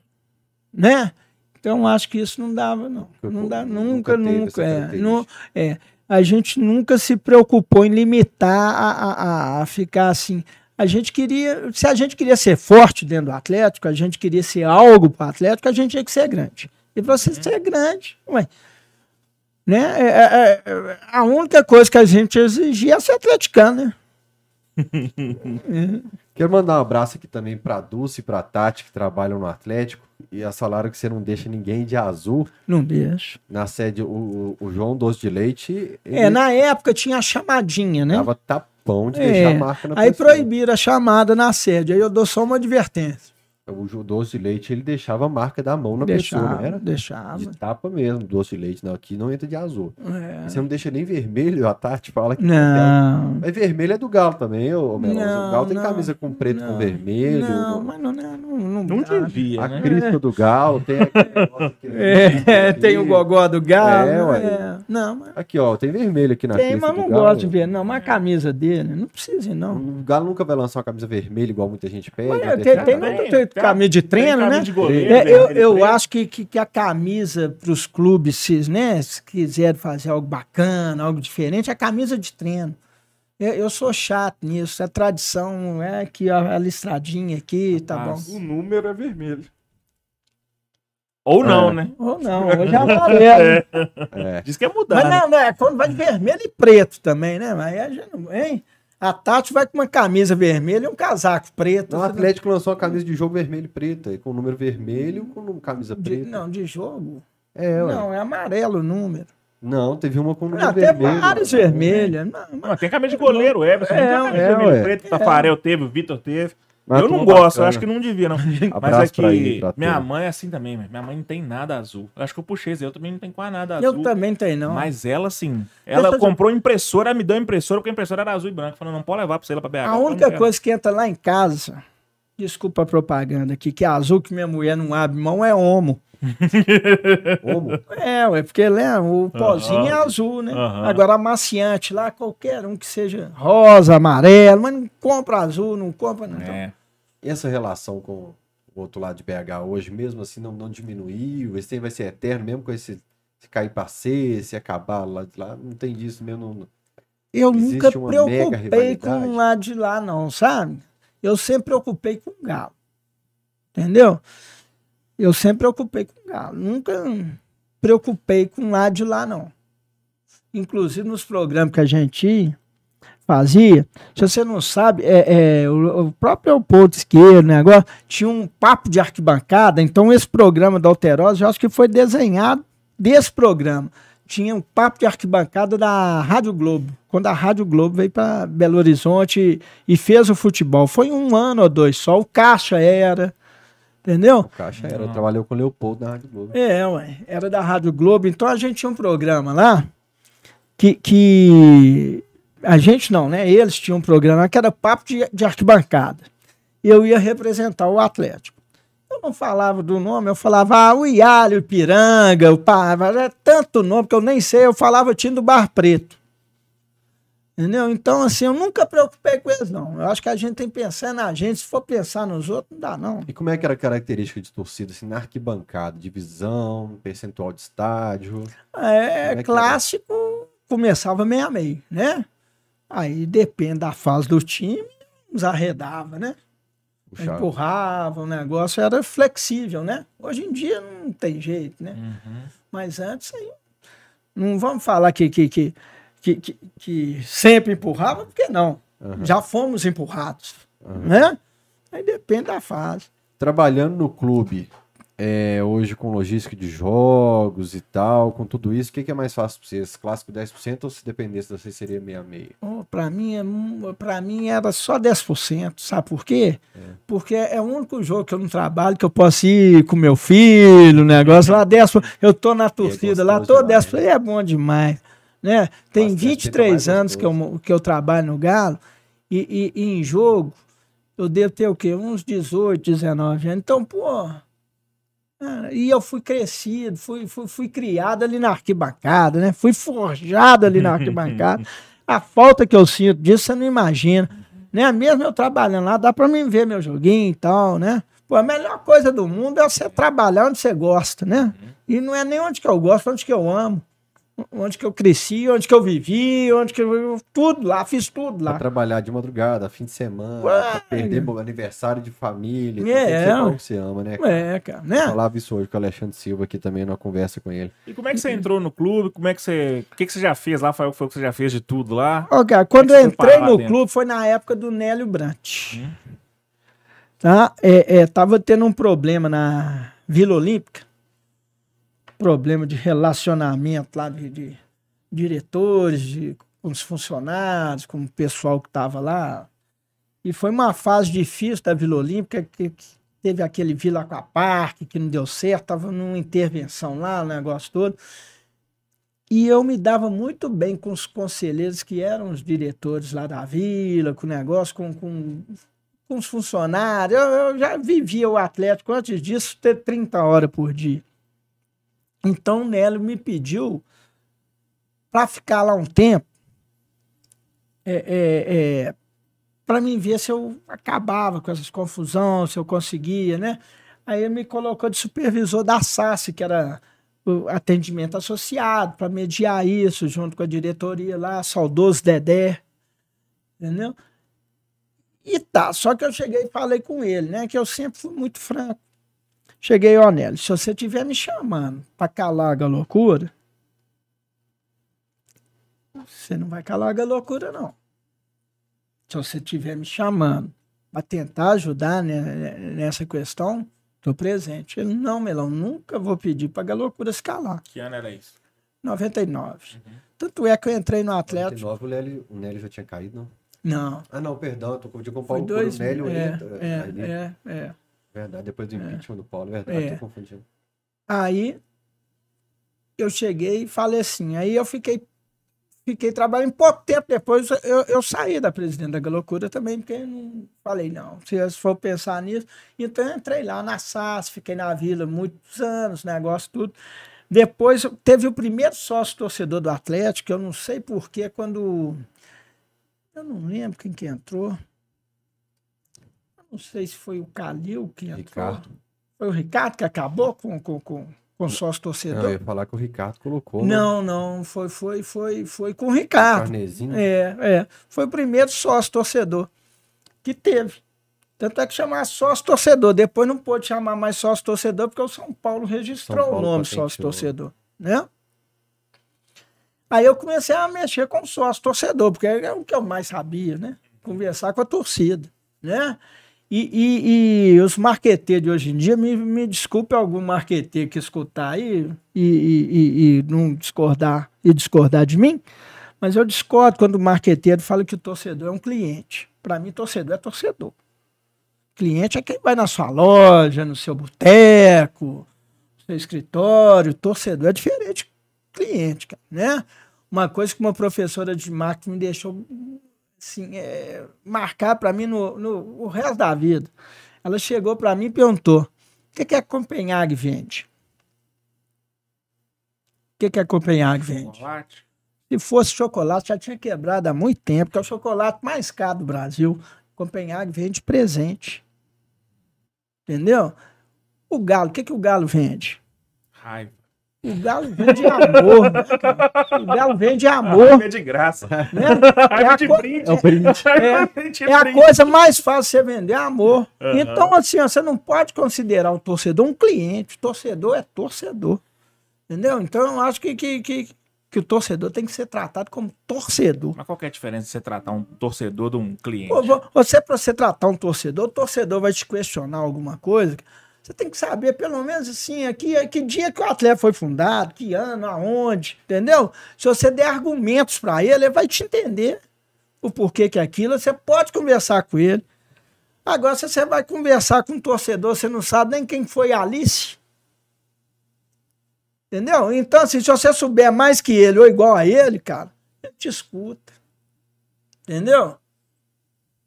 né? Então acho que isso não dava, não. Não dá, nunca, Nunca nunca. é, não, é, a gente nunca se preocupou em limitar a, a, a- ficar assim. A gente queria, se a gente queria ser forte dentro do Atlético, a gente queria ser algo para o Atlético, a gente tinha que ser grande. E para você ser grande, ué, né? é- é- é- a única coisa que a gente exigia é ser atleticano, né? Quero mandar um abraço aqui também pra Dulce e pra Tati, que trabalham no Atlético. E elas falaram que você não deixa ninguém de azul. Não deixa. Na sede, o, o João Doce de Leite, É, na época tinha a chamadinha, né? dava tapão de É, deixar a marca na Aí pessoa. proibiram a chamada na sede. Aí eu dou só uma advertência. O Doce de Leite, ele deixava a marca da mão na pessoa, Deixava, não era? deixava. De tapa mesmo, doce de leite. Não, aqui não entra de azul. É. Você não deixa nem vermelho, a Tati fala que Não. Mas vermelho é do Galo também, ô Meloso. O Galo tem não, camisa com preto com não, vermelho. Não, mas não, não, não, não Não dá. devia, A né? crista do Galo, tem aquele negócio aqui. É, tem o gogó do galo. É, ué. é. Não, mas Aqui, ó, tem vermelho aqui na tem, crista mas do não Galo. gosto de ver, não. Mas a camisa dele, não precisa, ir, não. O Galo nunca vai lançar uma camisa vermelha igual muita gente pede. Tem, tem, Tem, tem, tem tem- camisa de treino, camisa né? de goleiro, É, eu e eu preto. acho que, que, que a camisa para os clubes, se, né, se quiserem fazer algo bacana, algo diferente, é a camisa de treino. Eu, eu sou chato nisso. A tradição é que a, a listradinha aqui, tá bom. Rapaz. O número é vermelho. Ou não, É. né? Ou não, hoje é amarelo. É. Diz que é mudar. Mas né? não, não, é quando vai de vermelho e preto também, né? Mas aí a gente não. Hein? A Tati vai com uma camisa vermelha e um casaco preto. Não, o Atlético lançou uma camisa de jogo vermelho e preta, com o número vermelho com camisa preta. De, não, de jogo? É, ué. Não, é amarelo o número. Não, teve uma com o número Não, vermelho. tem várias vermelhas. Não, Não, tem camisa de goleiro, o Everson. É, tem camisa é, vermelho preto, o Tafarel teve, o Vitor teve. Mas eu não gosto, eu acho que não devia, não. Mas é que ele, pra minha mãe é assim também, velho. minha mãe não tem nada azul. Eu acho que eu puxei eu também não tenho quase nada eu azul. também tenho, não. Mas ela, sim, ela Deixa eu- comprou impressora, me deu impressora, porque a impressora era azul e branco. Falou, não pode levar pra você lá pra BH. A Eu única coisa que entra lá em casa, desculpa a propaganda aqui, que é azul que minha mulher não abre mão é homo. Como? É, ué, porque né, o pozinho é azul, né? Aham. Agora amaciante lá, qualquer um que seja rosa, amarelo, mas não compra azul, não compra não. É. E essa relação com o outro lado de BH hoje, mesmo assim, não, não diminuiu? Esse tempo vai ser eterno, mesmo com esse. Se cair pra C, se acabar lá de lá, não tem disso mesmo. Não, Eu Existe nunca preocupei com o lado de lá, não, sabe? Eu sempre preocupei com o Galo. Entendeu? Eu sempre preocupei com Galo. Nunca preocupei com lado de lá, não. Inclusive nos programas que a gente fazia, se você não sabe, é, é, o, o próprio Leopoldo Esquerdo, né, agora, tinha um papo de arquibancada, então esse programa da Alterosa, eu acho que foi desenhado desse programa. Tinha um papo de arquibancada da Rádio Globo, quando a Rádio Globo veio para Belo Horizonte e, e fez o futebol. Foi um ano ou dois só, o Caixa era, entendeu? o Caixa era, trabalhou com o Leopoldo na Rádio Globo. É, ué, era da Rádio Globo. Então a gente tinha um programa lá que, que a gente não, né? Eles tinham um programa que era papo de, de arquibancada. Eu ia representar o Atlético. Eu não falava do nome, eu falava ah, o Ialho, o Piranga, o Pá, é tanto nome que eu nem sei, eu falava time do Bar Preto. Entendeu? Então, assim, eu nunca preocupei com eles, não. Eu acho que a gente tem que pensar na gente. Se for pensar nos outros, não dá, não. E como é que era a característica de torcida, assim, na arquibancada? Divisão, percentual de estádio? É, é clássico começava meio a meio, né? Aí depende da fase do time, nos arredava, né? Puxava. Empurrava, o negócio era flexível, né? Hoje em dia não tem jeito, né? Uhum. Mas antes aí. Não vamos falar que, que, que, que, que- que sempre empurrava, porque não. Aham. Já fomos empurrados, Aham. né? Aí depende da fase. Trabalhando no clube, é, hoje com logística de jogos e tal, com tudo isso, o que, que é mais fácil para vocês? Clássico 10% ou se dependesse de vocês seria meia meia? Oh, para mim, é pra mim era só 10%, sabe por quê? Porque é o único jogo que eu não trabalho, que eu posso ir com meu filho, negócio lá 10%. Eu tô na torcida lá, gostoso tô demais, 10%, é bom demais. Né? Tem Nossa, 23 mais anos que eu, que eu trabalho no Galo, e, e- e em jogo eu devo ter o quê? Uns 18, 19 anos. Então, pô. E eu fui crescido, fui, fui, fui criado ali na arquibancada, né? Fui forjado ali na arquibancada. A falta que eu sinto disso, você não imagina. Né? Mesmo eu trabalhando lá, dá pra mim ver meu joguinho e tal, né? Pô, a melhor coisa do mundo é você trabalhar onde você gosta, né? E não é nem onde que eu gosto, onde que eu amo. Onde que eu cresci, onde que eu vivi, onde que eu... Tudo lá, fiz tudo Pra lá. trabalhar de madrugada, fim de semana, Ué. pra perder mo- aniversário de família, É. ser algo que você ama, né? cara? É, cara, né? Eu falava isso hoje com o Alexandre Silva aqui também, numa conversa com ele. E como é que você entrou no clube? Como é que você. O que, que você já fez lá? Foi, foi o que você já fez de tudo lá? Ó, cara, quando Como é eu entrei no dentro? clube foi na época do Nélio Brant. Tá? É, é, tava tendo um problema na Vila Olímpica. Problema de relacionamento lá de, de diretores, de, com os funcionários, com o pessoal que tava lá. E foi uma fase difícil da Vila Olímpica, que, que teve aquele Vila Aquapark que não deu certo, tava numa intervenção lá, o negócio todo. E eu me dava muito bem com os conselheiros que eram os diretores lá da vila, com o negócio, com, com, com os funcionários. Eu, eu já vivia o Atlético antes disso, ter 30 horas por dia. Então Nélio me pediu para ficar lá um tempo, é, é, é, para mim ver se eu acabava com essas confusões, se eu conseguia, né? Aí ele me colocou de supervisor da SAS, que era o atendimento associado, para mediar isso junto com a diretoria lá, saudoso Dedé, entendeu? E tá, só que eu cheguei e falei com ele, né, que eu sempre fui muito franco. Cheguei, ó, Nélio, se você estiver me chamando para calar a loucura, você não vai calar a loucura, não. se você estiver me chamando para tentar ajudar né, nessa questão, estou presente. Ele, não, Melão, nunca vou pedir para a loucura se calar. Que ano era isso? 99. Uhum. Tanto é que eu entrei no Atlético. 99 o Nélio, o Nélio já tinha caído, não? Não. Ah, não, perdão, eu tô confundindo com o Paulo dois, o Nélio é, entra. É, aí, é, é. Verdade, depois do impeachment é. do Paulo, verdade, é. tô confundindo. Aí eu cheguei e falei assim, aí eu fiquei fiquei trabalhando. Pouco tempo depois eu, eu saí da presidente da Galocura também, porque não falei, não, se for pensar nisso. Então eu entrei lá na SAS, fiquei na vila muitos anos, negócio tudo. Depois teve o primeiro sócio torcedor do Atlético, eu não sei porquê, quando. Eu não lembro quem que entrou. Não sei se foi o Calil que entrou. Ricardo. Foi o Ricardo que acabou com, com, com, torcedor. Não, eu ia falar que o Ricardo colocou. né? Não, não, foi, foi, foi, foi com o Ricardo. Carnezinho. É, é. Foi o primeiro sócio torcedor que teve. Tanto é que chamar sócio torcedor. Depois não pôde chamar mais sócio torcedor, porque o São Paulo registrou São Paulo o nome sócio torcedor. Né? Aí eu comecei a mexer com sócio torcedor, porque é o que eu mais sabia, né? Conversar com a torcida. Né? E, e, e os marqueteiros de hoje em dia, me, me desculpe algum marqueteiro que escutar aí e, e, e, não discordar e discordar de mim, mas eu discordo quando o marqueteiro fala que o torcedor é um cliente. Para mim, torcedor é torcedor. Cliente é quem vai na sua loja, no seu boteco, no seu escritório. Torcedor é diferente cliente, cara, né? Uma coisa que uma professora de marketing me deixou assim, é, marcar para mim no, no o resto da vida. Ela chegou para mim e perguntou: o que, que a Copenhague vende? O que, que a Copenhague vende? Chocolate. Se fosse chocolate, já tinha quebrado há muito tempo, que é o chocolate mais caro do Brasil. Copenhague vende presente. Entendeu? O galo, o que, que o galo vende? Raiva. O galo vende amor. né, cara? o galo vende amor. É de graça. Né? É a de co- brinde. É o brinde. Raiva de É a coisa mais fácil de você vender, é amor. Aham. Então, assim, ó, você não pode considerar o torcedor um cliente. Torcedor é torcedor. Entendeu? Então, eu acho que, que, que, que o torcedor tem que ser tratado como torcedor. Mas qual que é a diferença de você tratar um torcedor de um cliente? Pô, Você, para você tratar um torcedor, o torcedor vai te questionar alguma coisa. Você tem que saber, pelo menos assim, aqui, que dia que o atleta foi fundado, que ano, aonde, entendeu? Se você der argumentos para ele, ele vai te entender o porquê que é aquilo. Você pode conversar com ele. Agora, se você vai conversar com um torcedor, você não sabe nem quem foi Alice. Entendeu? Então, assim, se você souber mais que ele ou igual a ele, cara, ele te escuta. Entendeu?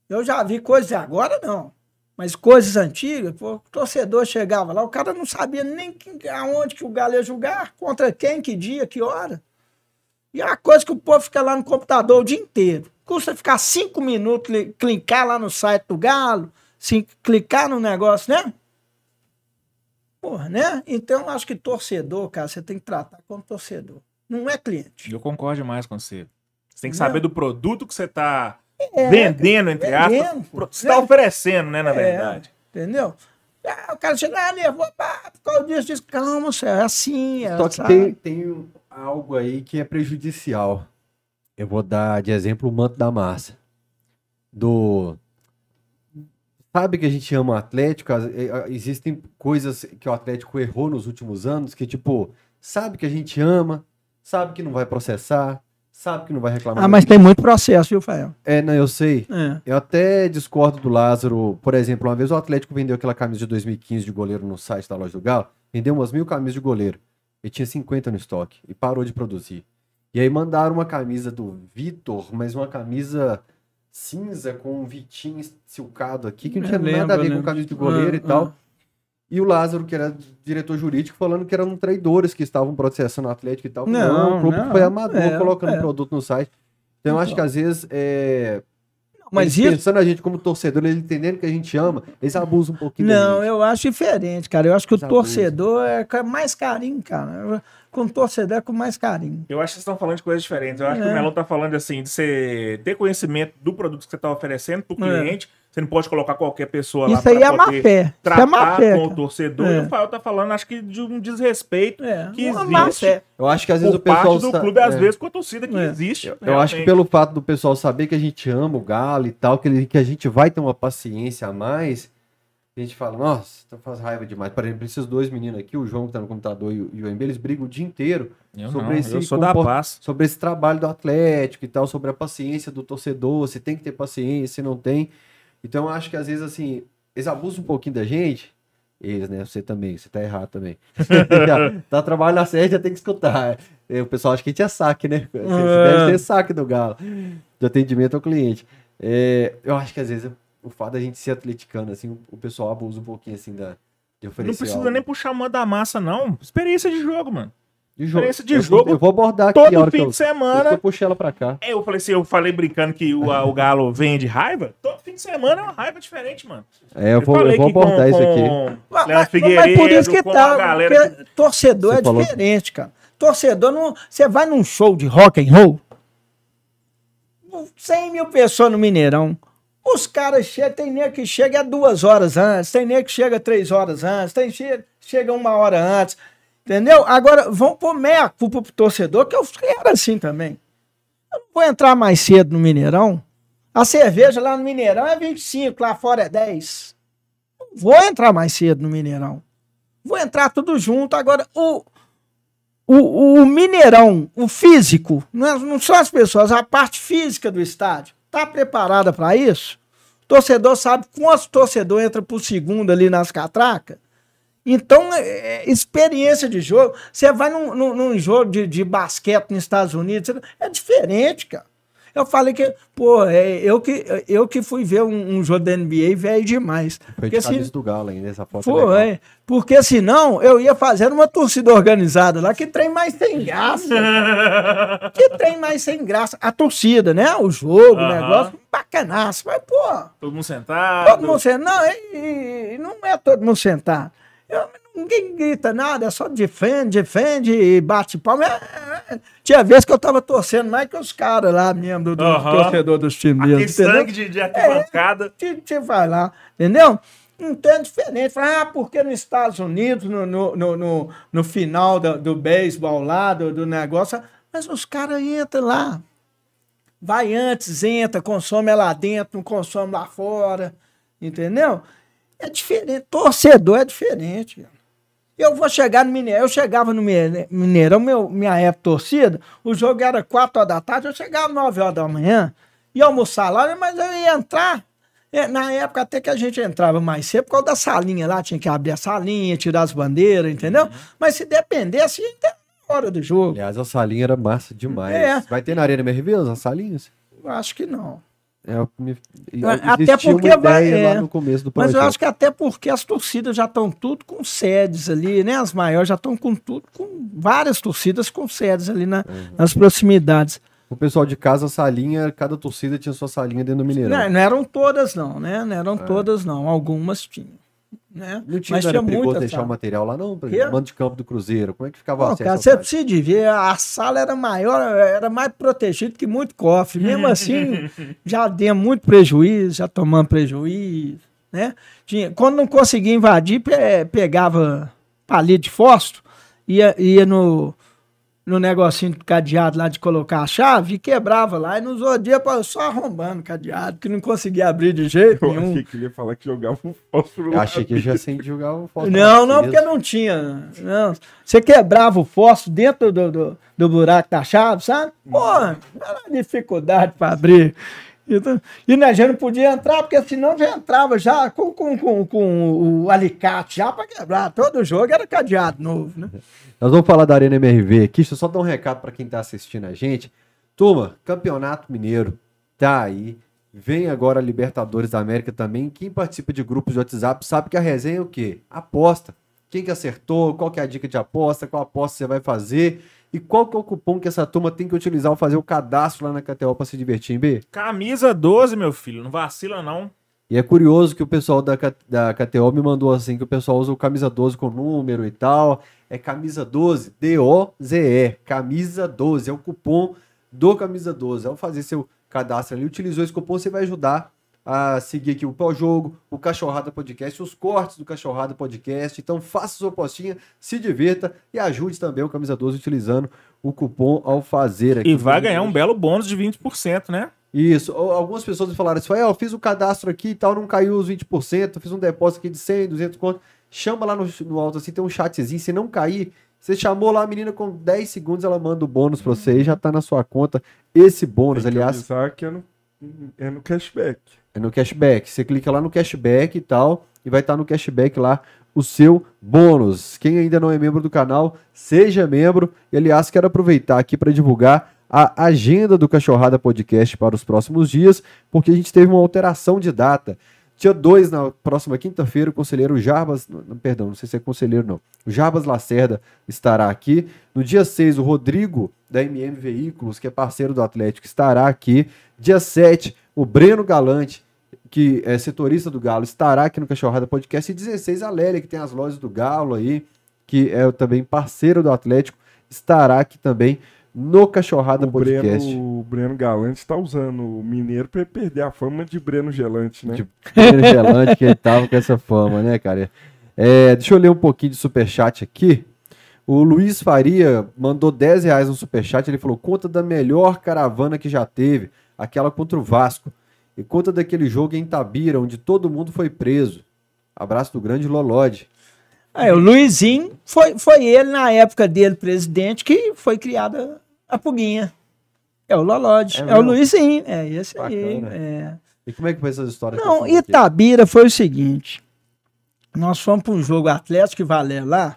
Eu já vi coisas agora não. Mas coisas antigas, pô, o torcedor chegava lá, o cara não sabia nem que- aonde que o Galo ia jogar, contra quem, que dia, que hora. E é uma coisa que o povo fica lá no computador o dia inteiro. Custa ficar cinco minutos, cli- clicar lá no site do Galo, sim, clicar no negócio, né? Porra, né? Então, eu acho que torcedor, cara, você tem que tratar como torcedor. Não é cliente. Eu concordo demais com você. Você tem que Não. saber do produto que você está É, vendendo, entre vendendo, aspas. pô. Você está oferecendo, né, na É. verdade. Entendeu? Ah, o cara chega, ah, nervoso, pá, por causa disso, disso. Calma, você é assim, é, Só que tem, tem algo aí que é prejudicial. Eu vou dar de exemplo o manto da massa. Do. Sabe que a gente ama o Atlético? eh, ah, Existem coisas que o Atlético errou nos últimos anos que, tipo, sabe que a gente ama, sabe que não vai processar, sabe que não vai reclamar. Ah, mas tem muito processo, viu, Fael? É, não, eu sei. É. Eu até discordo do Lázaro. Por exemplo, uma vez o Atlético vendeu aquela camisa de 2015 de goleiro no site da loja do Galo. Vendeu umas mil camisas de goleiro. Ele tinha 50 no estoque e parou de produzir. E aí mandaram uma camisa do Vitor, mas uma camisa cinza com um Vitinho silcado aqui, que não tinha nada a lembro, ver com lembro. camisa de goleiro Ah, e tal. ah. E o Lázaro, que era diretor jurídico, falando que eram traidores que estavam processando o Atlético e tal. Não, o clube não. foi amador É, colocando é. produto no site. Então, eu acho que às vezes é, Mas eles isso. pensando a gente como torcedor, eles entendendo que a gente ama, eles abusam um pouquinho da Não, gente. eu acho diferente, cara. Eu acho que o Eles abusam. torcedor é com mais carinho, cara. Com o torcedor é com mais carinho. Eu acho que vocês estão falando de coisas diferentes. Eu acho que É. o Melão tá falando assim, de você ter conhecimento do produto que você está oferecendo para o É. Você não pode colocar qualquer pessoa lá Isso aí é má fé. Isso é tratar má fé. com o torcedor. É. E o Fael tá falando, acho que de um desrespeito É, que uma má existe fé. Eu acho que às vezes o pessoal. parte do sa- clube, às é. vezes, com a torcida que É. existe. Eu acho que pelo fato do pessoal saber que a gente ama o Galo e tal, que, ele- que a gente vai ter uma paciência a mais, a gente fala, nossa, então faz raiva demais. Por exemplo, esses dois meninos aqui, o João que tá no computador e o, e o Embe, eles brigam o dia inteiro Eu sobre não, esse eu sou da compor- paz. sobre esse trabalho do Atlético e tal, sobre a paciência do torcedor, se tem que ter paciência, se não tem. Então eu acho que às vezes assim, eles abusam um pouquinho da gente. Eles, né? Você também, você tá errado também. Tá trabalho na sede, já tem que escutar. É, O pessoal acha que a gente é saque, né? Você É. deve ser saque do Galo, de atendimento ao cliente. É, eu acho que às vezes o fato da gente ser atleticano, assim, o pessoal abusa um pouquinho assim da, de oferecer Não precisa algo. nem puxar mão da massa, não. Experiência de jogo, mano. De jogo. experiência de eu, jogo Eu vou abordar aqui a Todo hora que fim eu, de semana. eu puxei ela pra cá. É, Eu falei assim, eu falei brincando que o, a- o Galo vem de raiva. Todo fim de semana é uma raiva diferente, mano. É, eu vou, falei eu vou que com- abordar isso aqui. Mas, mas- Figueiredo, mas por isso que tá, a galera torcedor Você é falou- diferente, cara. Torcedor não. Você vai num show de rock and roll, 100 mil pessoas no Mineirão. Os caras chegam, tem nego que chega duas horas antes, tem nego que chega três horas antes, tem che chega uma hora antes. Entendeu? Agora, vão pôr meia culpa pro torcedor, que eu era assim também. Eu não vou entrar mais cedo no Mineirão. A cerveja lá no Mineirão é 25, lá fora é 10. Não vou entrar mais cedo no Mineirão. Vou entrar tudo junto. Agora, o, o, o Mineirão, o físico, não, é- não são as pessoas, a parte física do estádio, tá preparada para isso? O torcedor sabe quantos torcedor entra por segundo ali nas catracas? Então, é, é, experiência de jogo. Você vai num, num- num jogo de, de basquete nos Estados Unidos, é diferente, cara. Eu falei que, pô, é, eu, que, eu que fui ver um, um jogo da NBA velho demais. Foi Porque de se- camisa do Galo ainda, essa foto é legal. foi, porque senão eu ia fazer uma torcida organizada lá, que trem mais sem graça. que trem mais sem graça. A torcida, né? O jogo, o Aham. negócio, bacanaço. Mas, pô, Todo mundo sentado. todo mundo sentado. Não, e- e não é todo mundo sentado. Eu- ninguém grita nada, é só defende, defende e bate palma. É, é, Tinha vezes que eu tava torcendo mais que os caras lá mesmo, do, do Aham. torcedor dos times Aquele mesmo, sangue de, de arquibancada. Você você vai lá, entendeu? Então é diferente. Fala, ah, porque nos Estados Unidos, no, no, no, no, no final do, do beisebol lá, do, do negócio, mas os caras entram lá. Vai antes, entra, consome lá dentro, não consome lá fora. Entendeu? É diferente. Torcedor é diferente. Eu vou chegar no Mineirão. Eu chegava no Mine- Mineirão, meu, minha época torcida, o jogo era 4 horas da tarde, eu chegava 9 horas da manhã, ia almoçar lá, mas eu ia entrar. É, na época até que a gente entrava mais cedo, por causa da salinha lá, tinha que abrir a salinha, tirar as bandeiras, entendeu? Mas se dependesse, ia até hora do jogo. Aliás, a salinha era massa demais. É. Vai ter na Arena MRV as salinhas? Eu acho que não. É, me- Até existia porque vai- é. lá no começo do Mas projeto. eu acho que até porque as torcidas já estão tudo com sedes ali, né? As maiores já estão com tudo, com várias torcidas com sedes ali na- Uhum. nas proximidades. O pessoal de casa, salinha, cada torcida tinha sua salinha dentro do Mineirão. Não, não eram todas, não, né? Não eram todas, não. Algumas tinham. Né? Não tinha, Mas não era tinha perigoso deixar sala. o material lá, não? Por exemplo, mando de campo do Cruzeiro. Como é que ficava o Pô, acesso cara, você precisa de ver, a sala era maior, era mais protegida que muito cofre. Mesmo assim, já deu muito prejuízo, já tomamos prejuízo, né? Tinha, quando não conseguia invadir, pe- pegava palito de fósforo, ia, ia no, no negocinho do cadeado lá de colocar a chave e quebrava lá e nos odia só arrombando o cadeado, que não conseguia abrir de jeito Eu nenhum. achei que ele ia falar que jogava um fósforo Eu lá achei que já acendi jogar o fósforo Não, não, porque não tinha. Não. Você quebrava o fósforo dentro do, do, do buraco da chave, sabe? Pô, era uma dificuldade para abrir. Então, e né, já não podia entrar, porque senão já entrava já com, com, com, com o alicate já para quebrar. Todo jogo era cadeado novo, né? Nós vamos falar da Arena MRV aqui. Deixa eu só dar um recado para quem tá assistindo a gente. Turma, Campeonato Mineiro tá aí. Vem agora a Libertadores da América também. Quem participa de grupos de WhatsApp sabe que a resenha é o quê? Aposta. Quem que acertou, qual que é a dica de aposta, qual aposta você vai fazer e qual que é o cupom que essa turma tem que utilizar ao fazer o cadastro lá na KTO para se divertir, B? Camisa 12, meu filho. Não vacila, não. E é curioso que o pessoal da, da KTO me mandou assim, que o pessoal usa o camisa 12 com número e tal. É camisa 12, D-O-Z-E, camisa 12, é o cupom do camisa 12. Ao fazer seu cadastro ali, utilizou esse cupom, você vai ajudar a seguir aqui o pós-jogo, o Cachorrada Podcast, os cortes do Cachorrada Podcast. Então faça sua postinha, se divirta e ajude também o Camisa 12 utilizando o cupom ao fazer aqui. E vai ganhar um belo bônus de 20%, né? Isso. Algumas pessoas falaram assim, eu fiz o cadastro aqui e tal, não caiu os 20%, fiz um depósito aqui de 100, 200 conto. Chama lá no, no alto assim, tem um chatzinho, se não cair, você chamou lá a menina com 10 segundos, ela manda o bônus pra você e já tá na sua conta esse bônus, Tem que aliás. que é no, é no cashback. É no cashback. Você clica lá no cashback e tal, e vai estar no cashback lá o seu bônus. Quem ainda não é membro do canal, seja membro. E aliás, quero aproveitar aqui para divulgar a agenda do Cachorrada Podcast para os próximos dias, porque a gente teve uma alteração de data. Dia 2, na próxima quinta-feira, o conselheiro Jarbas, não, perdão, não sei se é conselheiro não, o Jarbas Lacerda estará aqui. No dia 6, o Rodrigo, da MM Veículos, que é parceiro do Atlético, estará aqui. Dia 7, o Breno Galante, que é setorista do Galo, estará aqui no Cachorrada Podcast. E 16, a Lélia, que tem as lojas do Galo aí, que é também parceiro do Atlético, estará aqui também no Cachorrada o Podcast. Breno, o Breno Galante está usando o Mineiro para perder a fama de Breno Gelante, né? De Breno Gelante, que ele tava com essa fama, né, cara? É, deixa eu ler um pouquinho de superchat aqui. O Luiz Faria mandou 10 reais no superchat. Ele falou: conta da melhor caravana que já teve, aquela contra o Vasco. E conta daquele jogo em Tabira, onde todo mundo foi preso. Abraço do grande Lolode. É, o Luizinho foi, foi ele, na época dele, presidente, que foi criada a Puguinha. É o Lolode, É é, o? Luizinho, é esse aí. Bacana. é. E como é que foi essas histórias? Não? Itabira foi o seguinte: nós fomos para um jogo Atlético e Valer lá,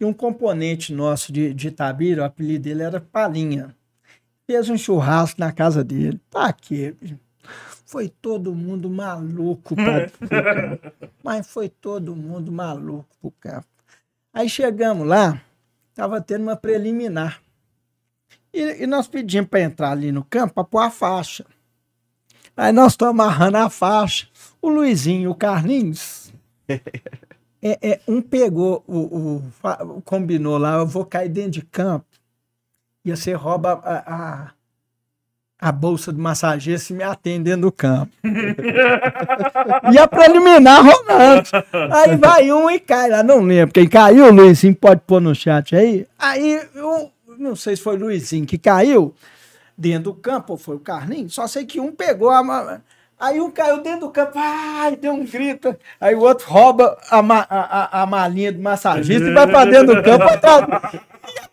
e um componente nosso de, de Itabira, o apelido dele era Palinha. Fez um churrasco na casa dele. Tá aqui. Foi todo mundo maluco pro campo. Mas foi todo mundo maluco pro campo. Aí chegamos lá, tava tendo uma preliminar. E, e nós pedimos para entrar ali no campo para pôr a faixa. Aí nós estamos amarrando a faixa. O Luizinho e o Carlinhos. é, é, um pegou, o, o- combinou lá, eu vou cair dentro de campo. E você rouba a, a, a bolsa do massageiro e me atende dentro do campo. e preliminar rolando. Aí vai um e cai lá, não lembro. Quem caiu, Luizinho pode pôr no chat aí. Aí, eu não sei se foi o Luizinho que caiu dentro do campo, ou foi o Carlinhos, só sei que um pegou a. Aí um caiu dentro do campo, ai, deu um grito. Aí o outro rouba a, ma- a, a, a malinha do massagista e vai pra dentro do campo.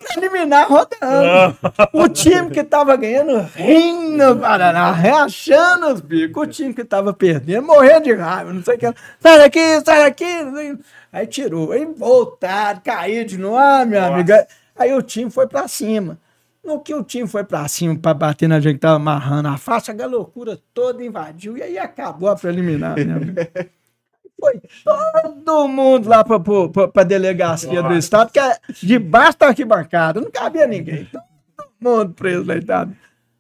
Tá, e a preliminar rodando. O time que tava ganhando, rindo, Paraná, reachando os bicos. O time que tava perdendo, morrendo de raiva, não sei o que. Sai daqui, sai daqui. Aí tirou, aí voltaram, caiu de novo, ah, meu amigo. Aí o time foi pra cima. No que o time foi pra cima pra bater na gente que tava amarrando a faixa, a loucura toda invadiu e aí acabou a preliminar. Né? foi todo mundo lá pra- pra delegacia do estado, que é debaixo da arquibancada, não cabia ninguém. Todo mundo preso deitado.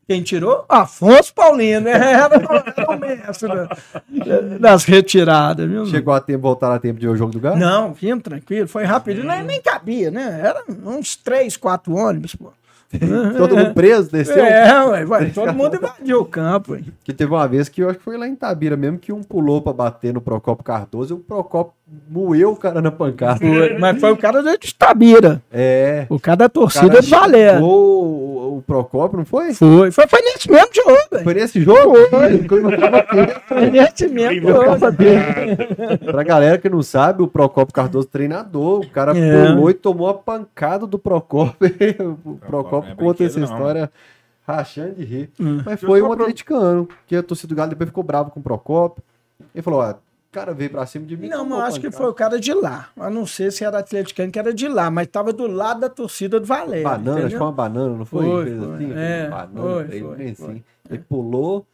Quem tirou? Afonso Paulino, né? Era, era o mestre da- das retiradas, viu? Chegou a tempo, voltar a tempo de o jogo do Galo? Não, vimos tranquilo, foi rapidinho, nem, nem cabia, né? Era uns três, quatro ônibus, pô. Todo mundo preso, desceu? É, ué, vai, todo mundo invadiu o campo. ué. Que teve uma vez que eu acho que foi lá em Tabira mesmo, que um pulou pra bater no Procopio Cardoso e o Procopio moeu o cara na pancada. Foi, mas foi o cara da Tabira, É. o cara da O torcida cara do Valer. xingou o, o Procopio, não foi? Foi, foi, foi nesse mesmo jogo, velho. Foi nesse jogo? Tava aqui. Foi nesse mesmo jogo. pra galera que não sabe, o Procopio Cardoso treinador, o cara É. pulou e tomou a pancada do Procopio. o Procopio é conta essa brinquedo, não. história rachando de rir. Hum. Mas foi um pro- atleticano, que a torcida do Galo depois ficou bravo com o Procopio. Ele falou, ó, o cara veio pra cima de mim. Não, mas acho que foi o cara de lá. Eu não sei se era atleticano que era de lá, mas tava do lado da torcida do Valer. Banana, acho que foi uma banana, não foi? Foi, foi. assim, É, banana, foi, ele, foi, foi. assim. Ele pulou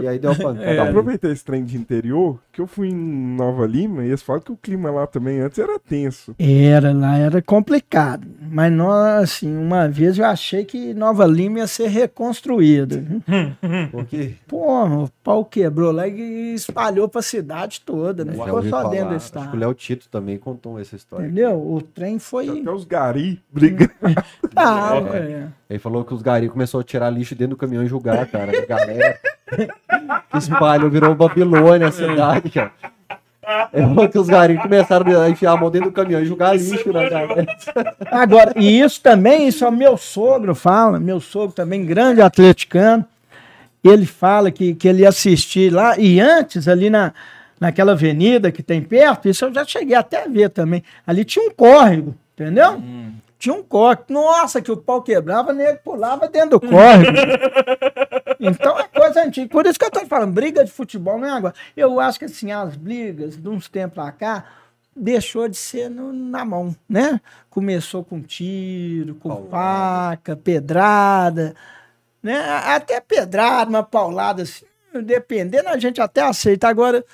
e aí deu uma pancada. É. Aproveitei esse trem de interior, que eu fui em Nova Lima e eles falam que o clima lá também antes era tenso. Era, lá era complicado. Mas nós, assim, uma vez eu achei que Nova Lima ia ser reconstruída. viu? Porque Pô, o pau quebrou lá e espalhou pra cidade toda, né? Ficou só falar, dentro do acho que o estado. Léo Tito também contou essa história. Entendeu? O trem foi. Até os gari brigando. Ah, é. Ele falou que os gari começaram a tirar lixo dentro do caminhão e julgar, cara. A galera. Que espalhou, virou Babilônia a cidade, cara. É que os garinhos começaram a enfiar a mão dentro do caminhão e jogar lixo na galera. Agora, e isso também, isso é o meu sogro fala, meu sogro também, grande atleticano, ele fala que, que ele ia assistir lá, e antes, ali na, naquela avenida que tem perto, isso eu já cheguei até a ver também, ali tinha um córrego, entendeu? Hum. Tinha um córrego. Nossa, que o pau quebrava, nego pulava dentro do córrego. então é coisa antiga. Por isso que eu tô falando, briga de futebol não é agora. Eu acho que assim, as brigas de uns tempos pra cá, deixou de ser no, na mão, né? Começou com tiro, com paulada. faca, pedrada, né? Até pedrada, uma paulada assim, dependendo, a gente até aceita. Agora,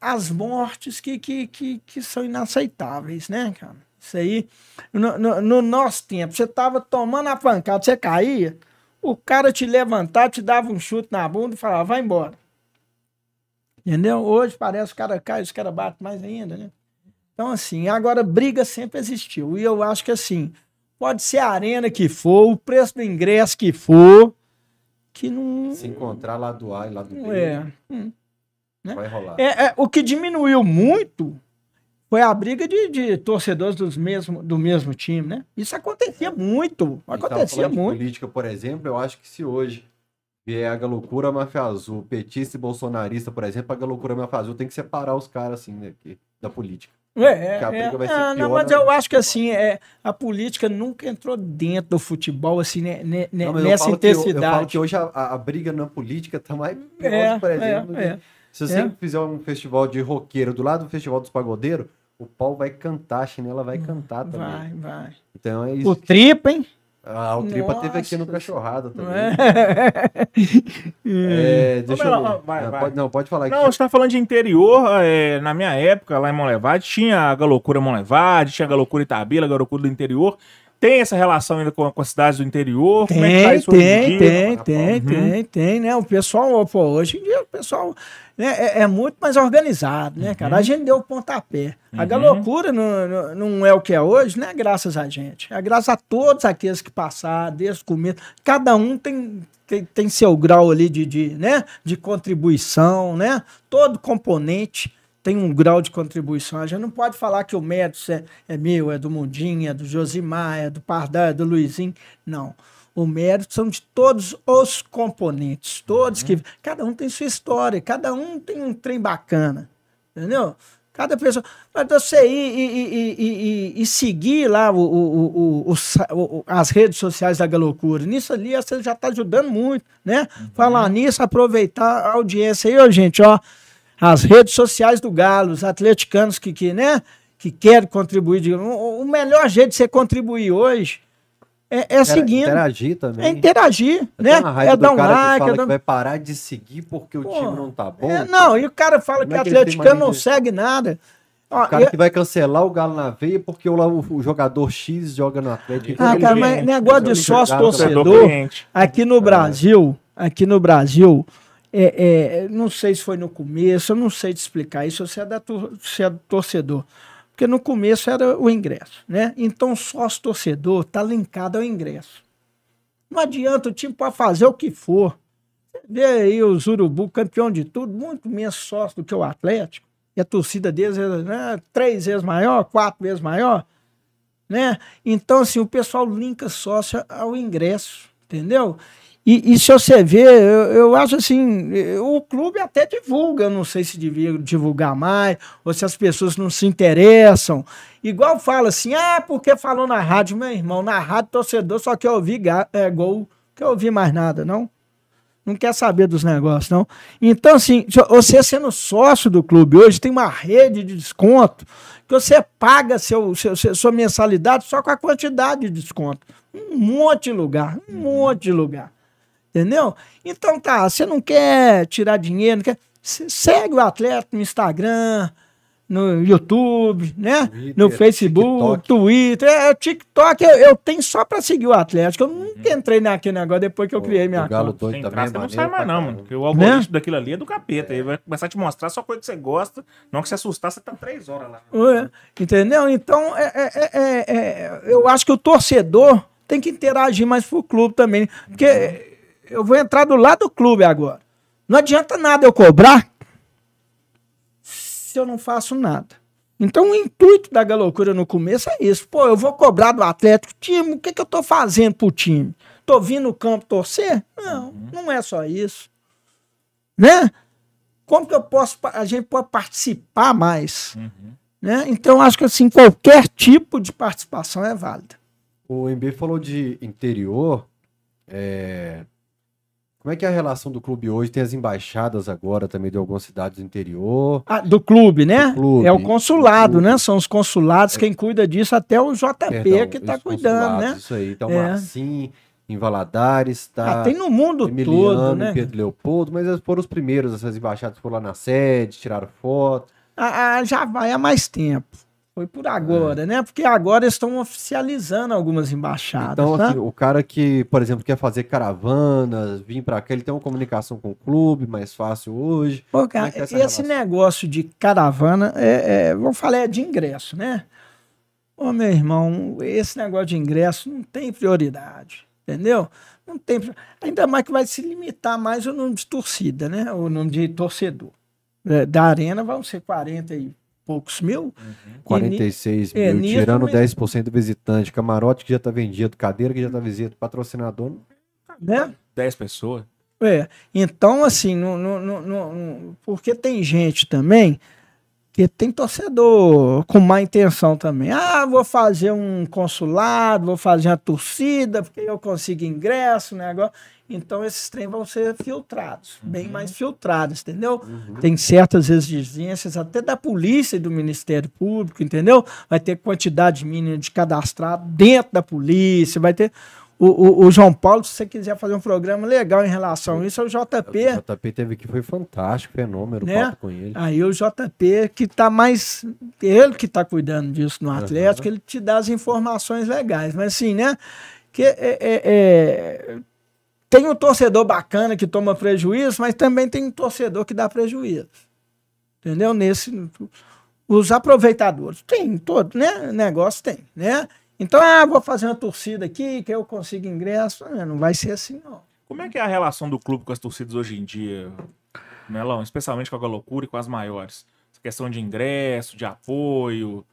as mortes que, que, que, que são inaceitáveis, né, cara? Isso aí, no, no, no nosso tempo, você tava tomando a pancada, você caía, o cara te levantava, te dava um chute na bunda e falava, vai embora. Entendeu? Hoje parece que o cara cai, os caras batem mais ainda, né? Então, assim, agora briga sempre existiu. E eu acho que, assim, pode ser a arena que for, o preço do ingresso que for, que não. Se encontrar lá do A e lá do B. É. Hum, né? Vai rolar. É, é, o que diminuiu muito foi a briga de, de torcedores dos mesmo, do mesmo time, né? Isso acontecia muito, acontecia muito. política, por exemplo, eu acho que se hoje vier a Galocura Máfia Azul, petista e bolsonarista, por exemplo, a Galocura Máfia Azul tem que separar os caras, assim, né, da política. É, é, é. Ah, não, mas eu acho que assim, é, a política nunca entrou dentro do futebol, assim, né, né, não, nessa intensidade. eu, eu, falo que hoje a, a, briga na política tá mais pior, é, por exemplo. É, é. Se você é. fizer um festival de roqueiro do lado do festival dos pagodeiros, o pau vai cantar, a chinela vai cantar também. Vai, vai. Então é isso. O tripa, hein? Ah, o Tripa Nossa. teve aqui no Cachorrada também. É. é, deixa eu... Não, vai, não, vai. Pode, não, pode falar aqui. Não, você tá falando de interior. É, na minha época, lá em Monlevade, tinha a Galocura Monlevade, tinha a Galocura Itabira, a Galocura do interior. Tem essa relação ainda com, com as cidades do interior? Tem, é tá tem, tem, tem, uhum. tem, tem, né? O pessoal, pô, hoje em dia o pessoal né, é, é, muito mais organizado, né, cara? Uhum. A gente deu o pontapé. Uhum. A galocura não, não, não, é o que é hoje, não é graças a gente. É graças a todos aqueles que passaram, desde o começo. Cada um tem, tem, tem seu grau ali de, de, né, de contribuição, né? Todo componente tem um grau de contribuição. A gente não pode falar que o mérito é, é meu, é do Mundinho, é do Josimar, é do Pardal, é do Luizinho. Não. O mérito são de todos os componentes, todos uhum. que. Cada um tem sua história, cada um tem um trem bacana. Entendeu? Cada pessoa. Mas você ir e, seguir lá o, o, o, as redes sociais da Galocura, nisso ali você já está ajudando muito, né? Uhum. Falar nisso, aproveitar a audiência aí, ó, gente, ó. As redes sociais do Galo, os atleticanos que, que né? Que querem contribuir. De, o, o melhor jeito de você contribuir hoje é, é seguindo. Interagir também. É interagir, né? É dar um like. Que, é dar... que vai parar de seguir porque o Pô, time não tá bom. É, não, e o cara fala Como que o é atleticano não segue nada. O cara eu... que vai cancelar o Galo na veia porque o, o, jogador X joga no Atlético. Ah, cara, mas negócio de sócio torcedor, aqui no Brasil, aqui no Brasil, é, é, não sei se foi no começo, eu não sei te explicar isso, você é, da, você é torcedor. Porque no começo era o ingresso, né? Então sócio torcedor está linkado ao ingresso. Não adianta, o time pode fazer o que for. Vê aí o Urubu, campeão de tudo, muito menos sócio do que o Atlético. E a torcida deles é né, três vezes maior, quatro vezes maior. Né? Então, assim, o pessoal linka sócio ao ingresso, entendeu? E, e, se você vê, eu, eu, acho assim, o clube até divulga, não sei se devia divulgar mais, ou se as pessoas não se interessam. Igual fala assim, ah, porque falou na rádio, meu irmão, na rádio torcedor só quer ouvir é, gol, quer ouvir mais nada, não? Não quer saber dos negócios, não. Então, assim, você sendo sócio do clube hoje, tem uma rede de desconto que você paga seu, seu, sua mensalidade só com a quantidade de desconto. Um monte de lugar, um monte de lugar. Entendeu? Então tá, você não quer tirar dinheiro, não quer. Segue o atleta no Instagram, no YouTube, né? Twitter, no Facebook, TikTok. Twitter. É, TikTok eu, eu, tenho só pra seguir o Atlético. Eu nunca uhum. entrei naquele negócio depois que eu criei minha o Galo conta. Sem também, não sai mais não, mano. Porque o algoritmo né? daquilo ali é do capeta. É. Ele vai começar a te mostrar só coisa que você gosta. Não que você assustar, você tá três horas lá. É, entendeu? Então, é, é, é, é, eu acho que o torcedor tem que interagir mais pro clube também. Porque eu vou entrar do lado do clube agora. Não adianta nada eu cobrar se eu não faço nada. Então o intuito da galocura no começo é isso. Pô, eu vou cobrar do Atlético, time, o que, que eu tô fazendo pro time? Tô vindo no campo torcer? Não, uhum. não é só isso. Né? Como que eu posso, a gente pode participar mais? Uhum. Né? Então acho que assim, qualquer tipo de participação é válida. O MB falou de interior. É... Como é que é a relação do clube hoje? Tem as embaixadas agora também de algumas cidades do interior. Ah, do clube, né? Do clube, é o consulado, né? São os consulados, é. quem cuida disso, até o JP Perdão, que está cuidando, né? Isso aí. Então, é. Em Valadares, tá. Ah, tem no mundo Emiliano, todo, né? Pedro Leopoldo, mas foram os primeiros, essas embaixadas foram lá na sede, tiraram foto. Ah, ah já vai há mais tempo. Foi por agora, é. né? Porque agora estão oficializando algumas embaixadas. Então, né? assim, o cara que, por exemplo, quer fazer caravanas, vir para cá, ele tem uma comunicação com o clube mais fácil hoje. Pô, é cara, é esse relação? negócio de caravana, é, é, vamos falar é de ingresso, né? Ô, meu irmão, esse negócio de ingresso não tem prioridade, entendeu? Não tem. Ainda mais que vai se limitar mais o número de torcida, né? O número de torcedor. É, da arena vão ser 40 e poucos mil. Uhum. 46 é, mil, tirando me... 10% do visitante, camarote que já está vendido, cadeira que já está vendido, patrocinador. Né? 10 pessoas. É, então assim, no, no, no, porque tem gente também que tem torcedor com má intenção também. Ah, vou fazer um consulado, vou fazer uma torcida, porque eu consigo ingresso, né? Agora, então esses trem vão ser filtrados, uhum. bem mais filtrados, entendeu? Uhum. Tem certas exigências até da polícia e do Ministério Público, entendeu? Vai ter quantidade mínima de cadastrado dentro da polícia, vai ter o, o, o, João Paulo, se você quiser fazer um programa legal em relação a isso, é o JP. O JP teve que foi fantástico, fenômeno, né? com ele. Aí o JP que tá mais. Ele que tá cuidando disso no Atlético, uhum. ele te dá as informações legais. Mas assim, né? Que é, é, é tem um torcedor bacana que toma prejuízo, mas também tem um torcedor que dá prejuízo. Entendeu? Nesse. Os aproveitadores. Tem todo, né? Negócio tem, né? Então, ah, vou fazer uma torcida aqui, que eu consigo ingresso. Ah, não vai ser assim, não. Como é que é a relação do clube com as torcidas hoje em dia, Melão? Especialmente com a loucura e com as maiores. Essa questão de ingresso, de apoio.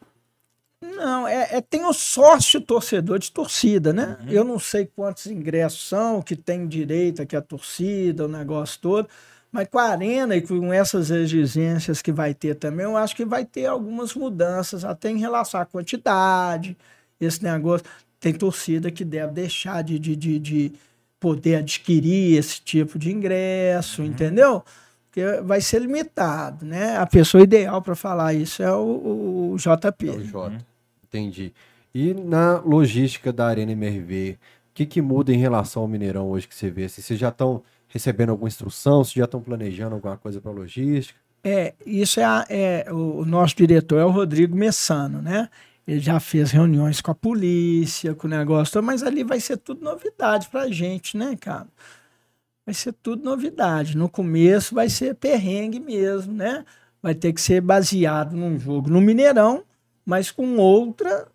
Não, é, é, tem o sócio torcedor de torcida, né? Uhum. Eu não sei quantos ingressos são, que tem direito aqui a torcida, o negócio todo, mas com a arena e com essas exigências que vai ter também, eu acho que vai ter algumas mudanças, até em relação à quantidade, esse negócio. Tem torcida que deve deixar de, de, de, de poder adquirir esse tipo de ingresso, uhum. entendeu? Porque vai ser limitado, né? A pessoa ideal para falar isso é o, o JP. É o J. Uhum. Entendi. E na logística da Arena MRV, o que, que muda em relação ao Mineirão hoje que você vê? Se vocês já estão recebendo alguma instrução, se já estão planejando alguma coisa para logística? É, isso é, a, é, o nosso diretor é o Rodrigo Messano, né? Ele já fez reuniões com a polícia, com o negócio, mas ali vai ser tudo novidade pra gente, né, cara? Vai ser tudo novidade. No começo vai ser perrengue mesmo, né? Vai ter que ser baseado num jogo no Mineirão, mas com outra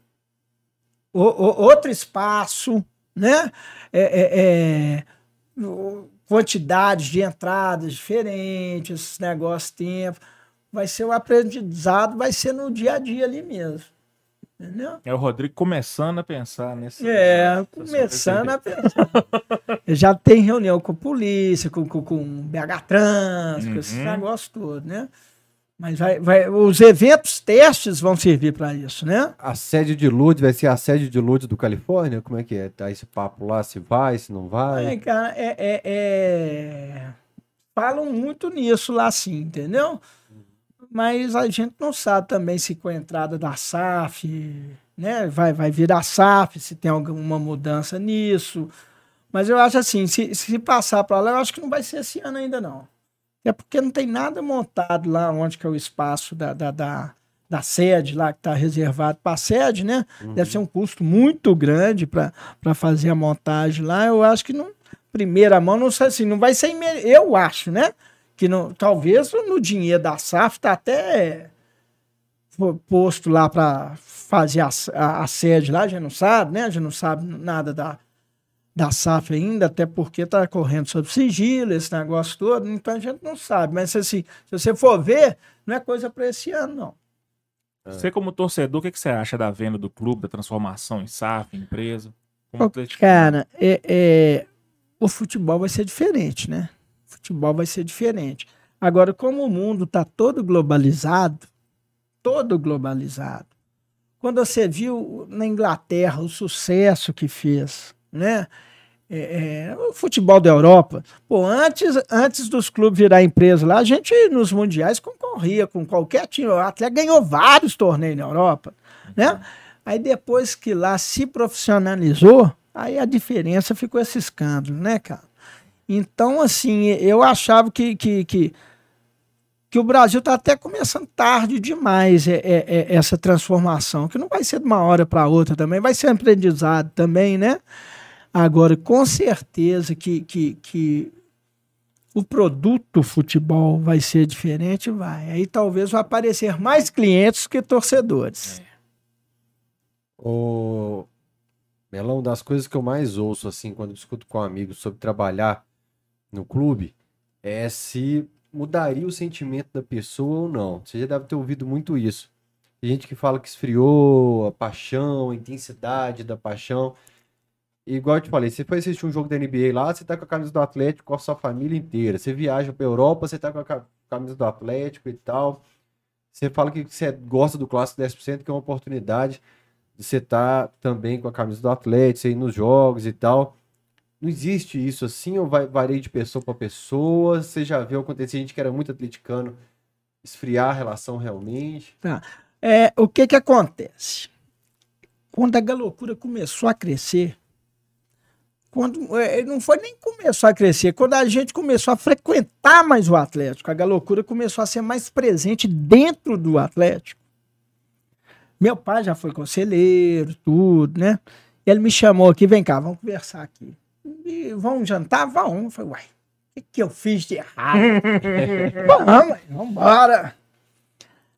o, o, outro espaço, né? É, é, é, quantidades de entradas diferentes, esses negócios tempo. Vai ser o aprendizado, vai ser no dia a dia ali mesmo. Entendeu? É o Rodrigo começando a pensar nesse. É, começando a pensar. Já tem reunião com a polícia, com, com, com BH Trans, uhum. com esses negócios todos, né? Mas vai, vai, os eventos testes vão servir para isso, né? A sede de Lourdes vai ser a sede de Lourdes do Califórnia? Como é que é? Tá esse papo lá, se vai, se não vai? É, cara, é, é, é... Falam muito nisso lá, sim, entendeu? Mas a gente não sabe também se com a entrada da SAF, né? Vai, vai vir a SAF, se tem alguma mudança nisso. Mas eu acho assim, se, se passar para lá, eu acho que não vai ser esse ano ainda, não. É porque não tem nada montado lá onde que é o espaço da, da, da, da sede lá que está reservado para a sede, né? Uhum. Deve ser um custo muito grande para fazer a montagem lá. Eu acho que não, primeira mão, não sei assim, não vai ser. Eu acho, né? Que não, talvez no dinheiro da SAF está até posto lá para fazer a, a, a, sede lá, já não sabe, né? Já não sabe nada da, da SAF ainda, até porque está correndo sobre sigilo, esse negócio todo, então a gente não sabe. Mas assim, se você for ver, não é coisa para esse ano, não. É. Você, como torcedor, o que, que você acha da venda do clube, da transformação em SAF, em empresa? Como cara, é, é, o futebol vai ser diferente, né? Futebol vai ser diferente. Agora, como o mundo está todo globalizado, todo globalizado, quando você viu na Inglaterra o sucesso que fez, né? É, é, o futebol da Europa. Pô, antes, antes dos clubes virar empresa lá, a gente nos mundiais concorria com qualquer time. Atlético ganhou vários torneios na Europa, né? Aí depois que lá se profissionalizou, aí a diferença ficou esse escândalo, né, cara? Então, assim, eu achava que, que, que, que o Brasil está até começando tarde demais é, é, é, essa transformação, que não vai ser de uma hora para outra também, vai ser aprendizado também, né? Agora, com certeza que, que, que o produto futebol vai ser diferente, vai. Aí talvez vai aparecer mais clientes que torcedores. É. O Melão, das coisas que eu mais ouço, assim, quando discuto com amigos sobre trabalhar no clube, é se mudaria o sentimento da pessoa ou não. Você já deve ter ouvido muito isso. Tem gente que fala que esfriou a paixão, a intensidade da paixão. Igual eu te falei, você foi assistir um jogo da NBA lá, você tá com a camisa do Atlético com a sua família inteira. Você viaja pra Europa, você tá com a camisa do Atlético e tal. Você fala que você gosta do Clássico 10%, que é uma oportunidade de você estar tá também com a camisa do Atlético, você ir nos jogos e tal. Não existe isso assim, ou vai, varia de pessoa para pessoa? Você já viu acontecer gente que era muito atleticano esfriar a relação realmente? Tá. É, o que que acontece? Quando a galocura começou a crescer, quando é, não foi nem começou a crescer, quando a gente começou a frequentar mais o Atlético, a galocura começou a ser mais presente dentro do Atlético. Meu pai já foi conselheiro, tudo, né? Ele me chamou aqui, vem cá, vamos conversar aqui. E vamos jantar? Vamos. Eu falei, uai, o que, que eu fiz de errado? vamos, vamos embora.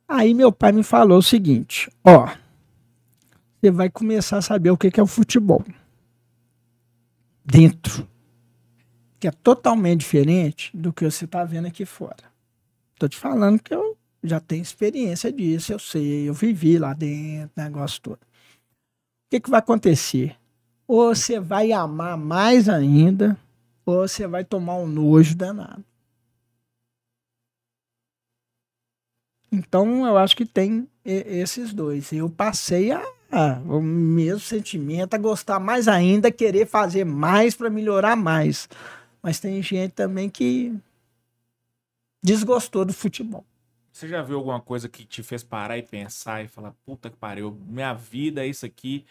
Aí meu pai me falou o seguinte, ó, você vai começar a saber o que, que é o futebol dentro, que é totalmente diferente do que você está vendo aqui fora. Estou te falando que eu já tenho experiência disso, eu sei, eu vivi lá dentro, negócio todo. O que, que vai acontecer? Ou você vai amar mais ainda, ou você vai tomar um nojo danado. Então, eu acho que tem esses dois. Eu passei a o mesmo sentimento, a gostar mais ainda, querer fazer mais para melhorar mais. Mas tem gente também que desgostou do futebol. Você já viu alguma coisa que te fez parar e pensar e falar, puta que pariu, minha vida é isso aqui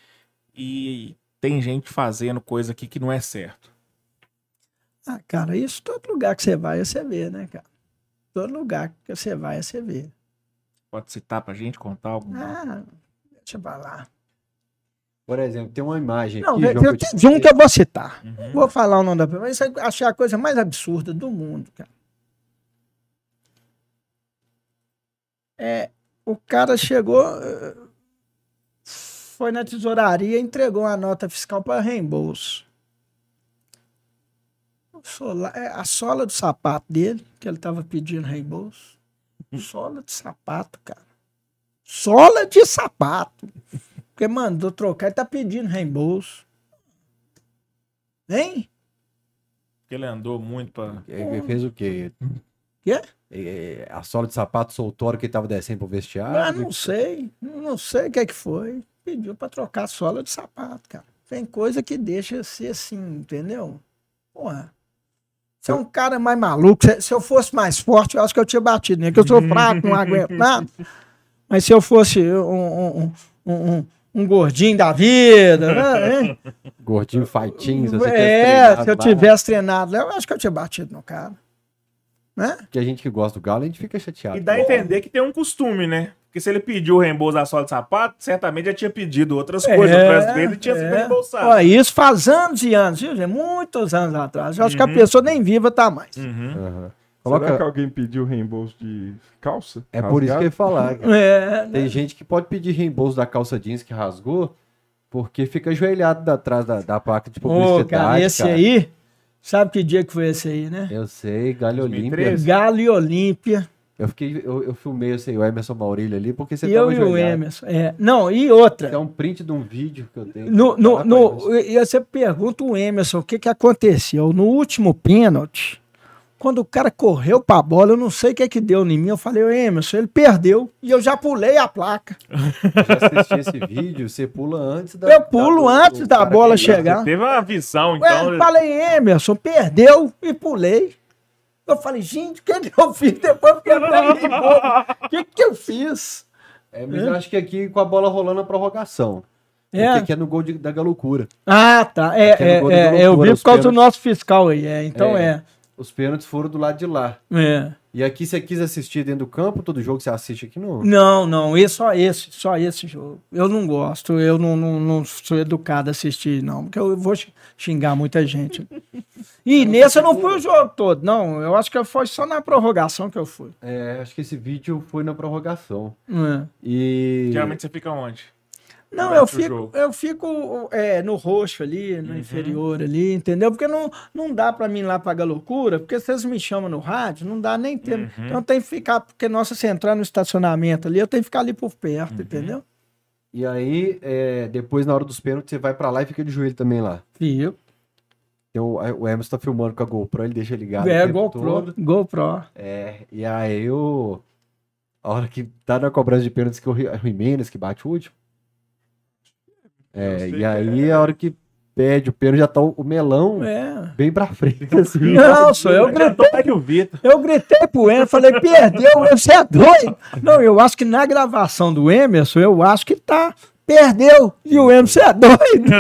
e tem gente fazendo coisa aqui que não é certo? Ah, cara, isso todo lugar que você vai, você vê, né, cara? Todo lugar que você vai, você vê. Pode citar pra gente, contar algum? Ah, Deixa eu falar. Por exemplo, tem uma imagem não, aqui. Não, eu tenho um que eu vou citar. Uhum. Vou falar o nome da pessoa, mas isso achei a coisa mais absurda do mundo, cara. É, o cara chegou, eh, foi na tesouraria e entregou a nota fiscal para reembolso. É, a sola do sapato dele, que ele estava pedindo reembolso. Sola de sapato, cara sola de sapato. Porque mandou trocar e tá pedindo reembolso. Hein? Porque ele andou muito pra. Ele fez o quê? Quê? A sola de sapato soltou a hora que ele tava descendo pro vestiário? Ah, não sei. Não sei o que é que foi. Pediu pra trocar a sola de sapato, cara. Tem coisa que deixa ser assim, entendeu? Porra. Você é um cara mais maluco. Se eu fosse mais forte, eu acho que eu tinha batido, né? Que eu sou fraco, não aguento nada. Mas se eu fosse um, um, um, um gordinho da vida, né? Gordinho fighting, se você É, se eu tivesse treinado, eu acho que eu tinha batido no cara. Né? Que a gente que gosta do galo, a gente fica chateado. E dá a entender que tem um costume, né? Porque se ele pediu o reembolso da sola de sapato, certamente já tinha pedido outras é, coisas atrás dele e tinha é. sido reembolsado. Ó, isso faz anos e anos, viu? Muitos anos atrás. Eu acho uhum. que a uhum. pessoa nem viva tá mais. Uhum. Uhum. Coloca... Será que alguém pediu reembolso de calça? É rasgado? por isso que eu ia falar. É, Tem né? gente que pode pedir reembolso da calça jeans que rasgou, Porque fica ajoelhado da- atrás da, da placa de Ô, publicidade. cara, esse cara. aí, sabe que dia que foi esse aí, né? Eu sei, Galho 2013. Olímpia. Galo e Olímpia. Eu, fiquei, eu, eu filmei assim, o Emerson Maurílio ali, porque você E tava eu e o. Emerson. É. Não, e outra. É um print de um vídeo que eu tenho. No, no, no, e você pergunta o Emerson o que, que aconteceu. No último pênalti, quando o cara correu pra bola, eu não sei o que que deu em mim. Eu falei, Emerson, ele perdeu. E eu já pulei a placa. já assisti esse vídeo, você pula antes da. Eu pulo do- antes do da bola chegar. Teve uma visão, Ué, então. eu falei, Emerson, perdeu e pulei. Eu falei, gente, o que, que eu fiz? Depois eu fiquei. O que, que eu fiz? É, mas eu acho que aqui com a bola rolando a prorrogação. É. Porque aqui é no gol de- da Galoucura. Ah, tá. É, é, da é, loucura, eu vi por causa do nosso fiscal aí. É, então é. Os pênaltis foram do lado de lá. é. E aqui você quis assistir dentro do campo, todo jogo você assiste aqui no. Não, não, e só esse, só esse jogo. Eu não gosto, eu não, não, não sou educado a assistir, não, porque eu vou xi- xingar muita gente. E nesse eu não fui o jogo todo, não, eu acho que foi só na prorrogação que eu fui. É, acho que esse vídeo foi na prorrogação. É. E. Geralmente você fica onde? Não, eu fico, eu fico é, no roxo ali, no inferior ali, entendeu? Porque não, não dá pra mim lá pagar loucura, porque vocês me chamam no rádio, não dá nem tempo. Então eu tenho que ficar, porque nossa, se entrar no estacionamento ali, eu tenho que ficar ali por perto, entendeu? E aí, é, depois, na hora dos pênaltis, você vai pra lá e fica de joelho também lá. Viu? Tem o, o Emerson tá filmando com a GoPro, ele deixa ligado. É, GoPro, todo. GoPro. É, e aí o. A hora que tá na cobrança de pênaltis que é o Jimenez que bate o último. É, sei e aí é. a hora que pede o pênalti já tá o, melão É. bem pra frente, assim. Não, sou eu gritei, que o Vitor. eu gritei pro Emerson, falei, perdeu, você é doido. Não, eu acho que na gravação do Emerson, eu acho que tá, perdeu, e o Emerson é doido.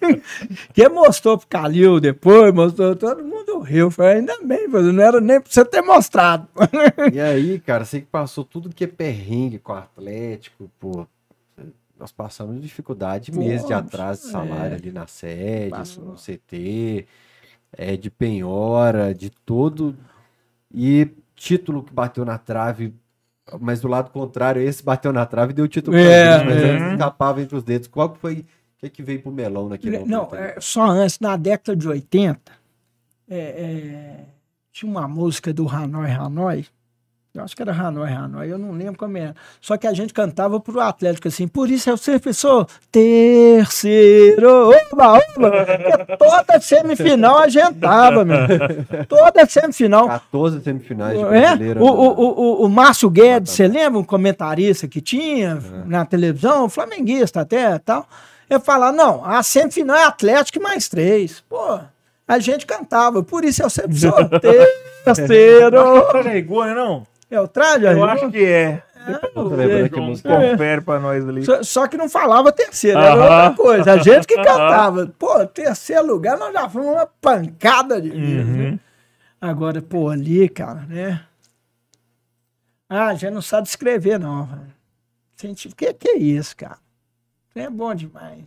que mostrou pro Calil depois, mostrou, todo mundo riu, falei, ainda bem, mas não era nem pra você ter mostrado. E aí, cara, sei que passou tudo que é perrengue com o Atlético, pô. Nós passamos dificuldade meses de atraso de salário é. ali na sede, Passou. no CT, é, de penhora, de todo. E título que bateu na trave, mas do lado contrário, esse bateu na trave e deu título É, gente, mas é. antes escapava entre os dedos. Qual que foi. O que, que veio pro melão naquele momento? Não, é, só antes, na década de 80, é, é, tinha uma música do Hanoi Hanoi. Eu acho que era Hanoi Hanoi, eu não lembro como era. Só que a gente cantava pro Atlético assim, por isso eu sempre sou terceiro, oba, oba. Porque toda semifinal a gente tava, meu. Toda semifinal. 14 semifinais de É? brasileira. O, o, o, o Márcio Guedes, você lembra um comentarista que tinha É. na televisão, flamenguista até tal? Ele fala: não, a semifinal é Atlético e mais três. Pô, a gente cantava, por isso eu sempre sou terceiro. Né, não? É o traje, Eu aí? acho que é. Lembrando que música confere pra nós ali. Só, só que não falava terceiro, era Aham. outra coisa. A gente que cantava. Pô, terceiro lugar, nós já fomos uma pancada de vezes, Uhum. né? Agora, pô, ali, cara, né? Ah, a gente não sabe escrever, não, O que, que é isso, cara? É bom demais.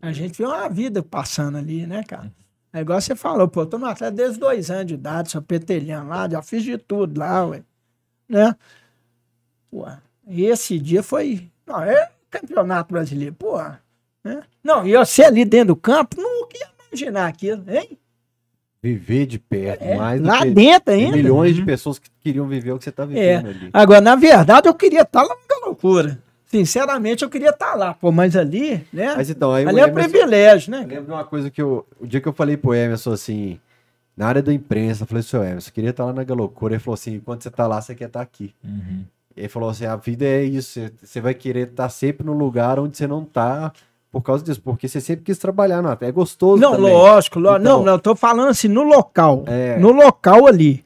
A gente vê uma vida passando ali, né, cara? É igual você falou, pô, eu tô no Atlético desde dois anos de idade, sou petelhando lá, já fiz de tudo lá, ué. Né? Pô, e esse dia foi. Não, é campeonato brasileiro, pô. Né? Não, e você ali dentro do campo, nunca ia imaginar aquilo, hein? Viver de perto, É, mais lá dentro ainda. milhões de pessoas que queriam viver o que você tá vivendo ali. Agora, na verdade, eu queria estar lá na loucura. Sinceramente, eu queria estar lá, pô, mas ali, né? Mas então, aí ali o é um privilégio, eu né? lembro de uma coisa que eu, o dia que eu falei pro Emerson assim, na área da imprensa, eu falei, seu Emerson, eu queria estar lá na Galocura. Ele falou assim, enquanto você tá lá, você quer estar aqui. Uhum. Ele falou assim, a vida é isso, você- vai querer estar sempre no lugar onde você não tá por causa disso, porque você sempre quis trabalhar Atlético. É gostoso Não, também. lógico, lógico. Então- não, não, eu tô falando assim, no local. É. No local ali.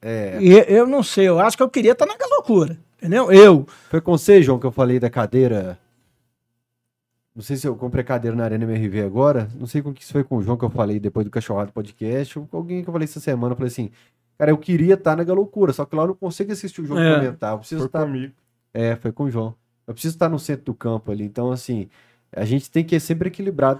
É. E eu não sei, eu acho que eu queria estar naquela loucura. Entendeu? Eu. Foi com você, João, que eu falei da cadeira. Não sei se eu comprei cadeira na Arena MRV agora. Não sei com que isso foi com o João que eu falei depois do Cachorrado Podcast. Ou com alguém que eu falei essa semana. Eu falei assim, cara, eu queria estar na Galoucura, só que lá eu não consigo assistir o jogo É. comentar. Eu preciso Foi estar. comigo. É, foi com o João. Eu preciso estar no centro do campo ali. Então, assim, a gente tem que ser sempre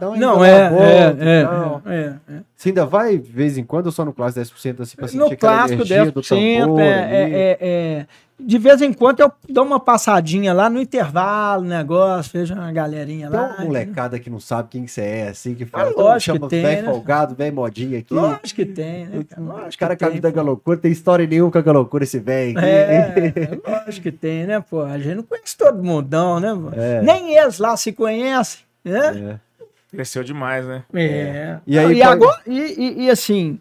uma Não, dar é, volta e é, tal. é, é, é. Você ainda vai, de vez em quando, ou só no clássico 10%, assim, pra sentir No aquela clássico, energia 10%. do tambor é, ali? é, é, é. De vez em quando eu dou uma passadinha lá no intervalo, negócio, vejo uma galerinha Tem lá. uma molecada que não sabe quem que você é, assim, que fala, Ah, "Então, lógico chama que tem, velho né? folgado, velho modinha aqui. Lógico que tem, né? cara? Os caras que com a tem, vida pô. galocura, tem história nenhuma com a galocura esse velho aqui. É, lógico que tem, né, pô? A gente não conhece todo mundão, né, pô? É. Nem eles lá se conhecem, né? É. Cresceu demais, né? É. E aí e, agora, e, e- e assim,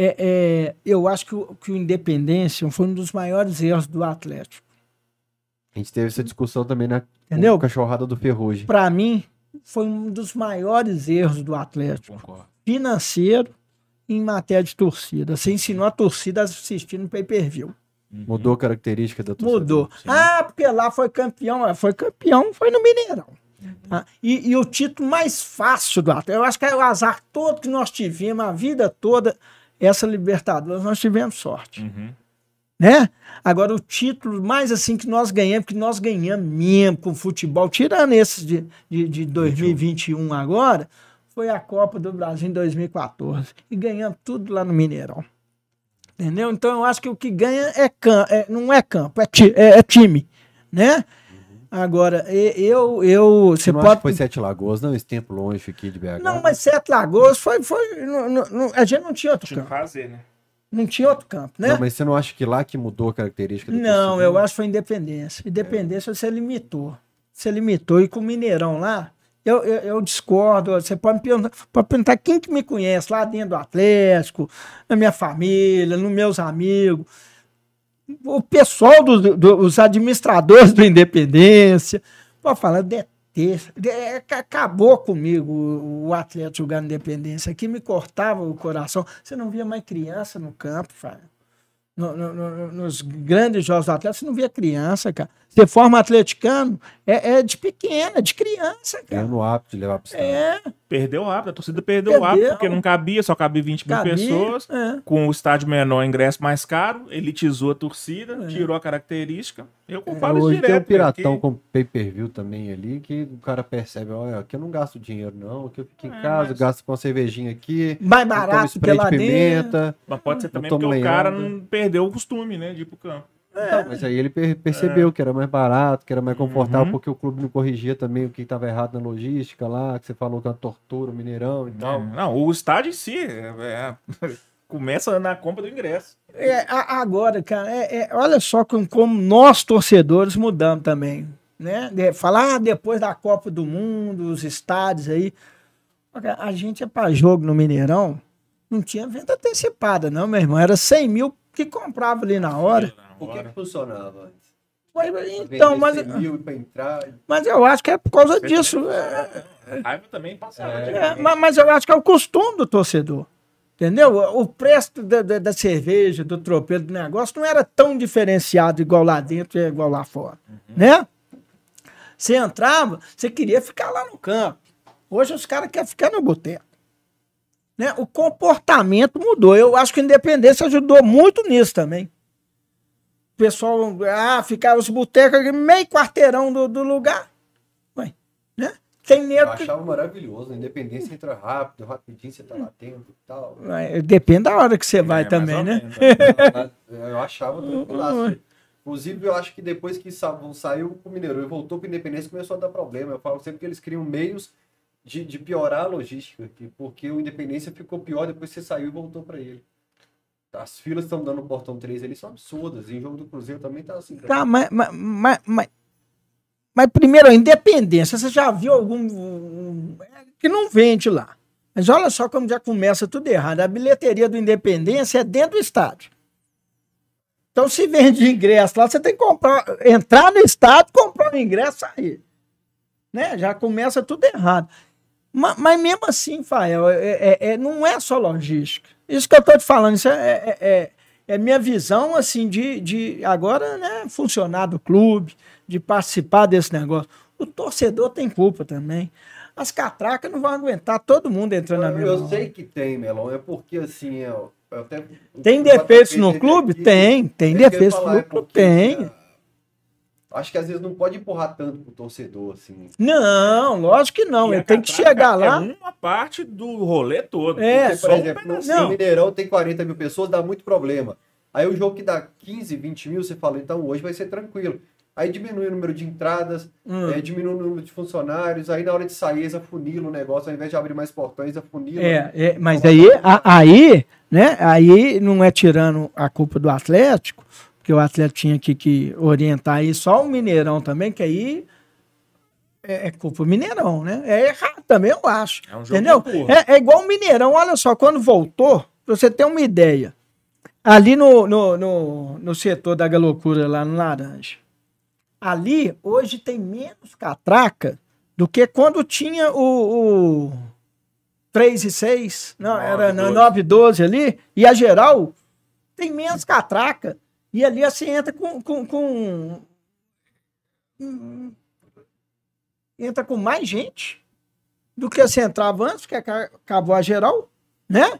é, é, eu acho que o, que o Independência foi um dos maiores erros do Atlético. A gente teve essa discussão também na Entendeu? cachorrada do Ferrugem. Para mim, foi um dos maiores erros do Atlético. Concordo. Financeiro em matéria de torcida. Você ensinou a torcida a assistir no pay-per-view. Mudou a característica da torcida. Mudou. sim. Ah, porque lá foi campeão. Foi campeão, foi no Mineirão. Tá? E, e o título mais fácil do Atlético, eu acho que é o azar todo que nós tivemos, a vida toda, essa Libertadores, nós tivemos sorte. Uhum. Né? Agora, o título mais assim que nós ganhamos, que nós ganhamos mesmo com futebol, tirando esses de, de, de 2021 agora, foi a Copa do Brasil em 2014. E ganhamos tudo lá no Mineirão. Entendeu? Então eu acho que o que ganha é, cam é não é campo, é, ti- é- é time. Né? Agora, eu. eu Você não acha pode. que foi Sete Lagoas, não? Esse tempo longe aqui de BH. Não, mas Sete Lagoas foi. foi não- não- a gente não tinha outro Tinha que campo. fazer, né? Não tinha outro campo, né? Não, mas você não acha que lá que mudou a característica da Não, torcida? eu acho que foi independência. Independência você limitou. Você limitou. E com o Mineirão lá, eu, eu, eu discordo. Você pode me perguntar, pode perguntar quem que me conhece lá dentro do Atlético, na minha família, nos meus amigos. O pessoal, dos do, os administradores do Independência, falar, eu detesto. de- é, ca- acabou comigo o, o Atlético jogando Independência. Aqui me cortava o coração. Você não via mais criança no campo, no- no- no- nos grandes jogos do Atlético, você não via criança, cara. Você forma atleticano, é, é de pequena, de criança, cara. Ganhando o hábito de levar pro estádio. É, Perdeu o hábito, a torcida perdeu, o hábito, Perdeu. porque não cabia, só cabia 20 mil cabia, pessoas. é. Com o estádio menor, ingresso mais caro, elitizou a torcida, É. tirou a característica. Eu falo Hoje isso tem um direto. piratão aqui. com pay-per-view também ali, que o cara percebe, olha, aqui eu não gasto dinheiro não, aqui eu fico em É, casa, mas- gasto com uma cervejinha aqui, Mais barato que lá de dentro. pimenta. Mas pode ser também porque o cara não perdeu o costume, né, de ir pro campo. Então, mas aí ele per- percebeu que era mais barato, que era mais confortável, Uhum. porque o clube não corrigia também o que estava errado na logística lá, que você falou que é uma tortura, o Mineirão e tal. Não, o estádio em si é- é- começa na compra do ingresso. É, agora, cara, é- é- olha só como, como nós, torcedores, mudamos também. Né? De- falar ah, depois da Copa do Mundo, os estádios aí. A gente é para jogo no Mineirão, não tinha venda antecipada, não, meu irmão. Era 100 mil que comprava ali na hora. Por que, que funcionava antes? Mas, Então, mas, entrar. mas eu acho que é por causa disso. é, A raiva também passava. É. É, ma- mas, eu acho que é o costume do torcedor. Entendeu? O preço da, da, da cerveja, do tropeiro, do negócio, não era tão diferenciado igual lá dentro e igual lá fora. Né? Você entrava, você queria ficar lá no campo. Hoje os caras querem ficar no boteco. Né? O comportamento mudou. Eu acho que a independência ajudou muito nisso também. O pessoal, ah, ficava os botecos aqui, meio quarteirão do, do lugar. Ué, né? Tem Eu nego que achava maravilhoso, a independência entra rápido, rapidinho você tá lá dentro e tal. Vai, Depende da hora que você vai É, mais também, né? menos. Eu achava tranquilaço. Inclusive, eu acho que depois que sa- saiu pro Mineirão e voltou pro Independência, começou a dar problema. Eu falo sempre que eles criam meios de, de piorar a logística, que- porque o Independência ficou pior depois que você saiu e voltou para ele. As filas estão dando no portão 3 ali são absurdas. E em jogo do Cruzeiro também tá assim. Tá, mas, mas, mas, mas, mas primeiro, a independência, você já viu algum. um- que não vende lá. Mas olha só como já começa tudo errado. A bilheteria do Independência é dentro do estádio. Então, se vende ingresso lá, você tem que comprar, entrar no estádio, comprar o ingresso sair. Né? Já começa tudo errado. Ma- Mas, mesmo assim, Fael, é, é- é- não é só logística. Isso que eu estou te falando, isso é, é- é- é minha visão assim de, de agora né, funcionar do clube, de participar desse negócio. O torcedor tem culpa também. As catracas não vão aguentar todo mundo entrando na mesma eu hora. sei que tem, Melão. É porque assim, eu, eu até. Tem defeitos no clube? Tem. Tem é defeitos no é clube? Tem. Acho que às vezes não pode empurrar tanto pro torcedor, assim. Não, lógico que não. Ele a tem que chegar lá. É uma parte do rolê todo. É, Porque, por um exemplo, no, pedacinho. no Mineirão tem 40 mil pessoas, dá muito problema. Aí o jogo que dá 15, 20 mil, você fala, então hoje vai ser tranquilo. Aí diminui o número de entradas, Hum. é, diminui o número de funcionários, aí na hora de sair, eles afunilam o negócio, ao invés de abrir mais portões, afunilam. É, é, mas aí, a- aí, né? Aí não é tirando a culpa do Atlético, porque o Atlético tinha que, que orientar aí só o Mineirão também, que aí é, é culpa do Mineirão, né? É errado também, eu acho. É um jogo Entendeu? É, é igual o Mineirão, olha só, quando voltou, pra você ter uma ideia, ali no, no, no, no setor da galocura, lá no Laranja, ali hoje tem menos catraca do que quando tinha o, o 3 e 6, não, Nove, era doze. 9 e 12 ali, e a geral tem menos catraca. E ali você entra com. com, com entra com mais gente do que você entrava antes, que aca- acabou a geral, né?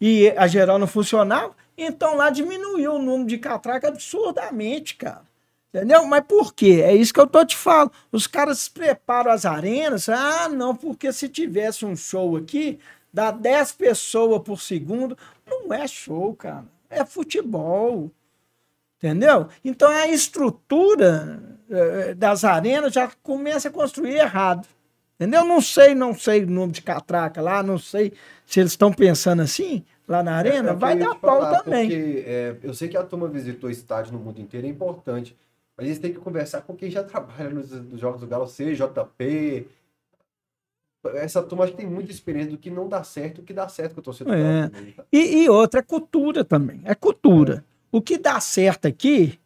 E a geral não funcionava. Então lá diminuiu o número de catraca absurdamente, cara. Entendeu? Mas por quê? É isso que eu tô te falando. Os caras preparam as arenas. Ah, não, porque se tivesse um show aqui, dá 10 pessoas por segundo. Não é show, cara. É futebol. Entendeu? Então a estrutura eh, das arenas já começa a construir errado. Entendeu? Não sei, não sei o número de catraca lá, não sei se eles estão pensando assim lá na arena. É, é vai dar pau falar, também. Porque, é, eu sei que a turma visitou estádio no mundo inteiro, é importante. Mas eles têm que conversar com quem já trabalha nos, nos Jogos do Galo, CJP. Essa turma acho que tem muita experiência do que não dá certo e o que dá certo com o torcedor. do É. Tá? E, e outra é cultura também. É cultura. O que dá certo aqui,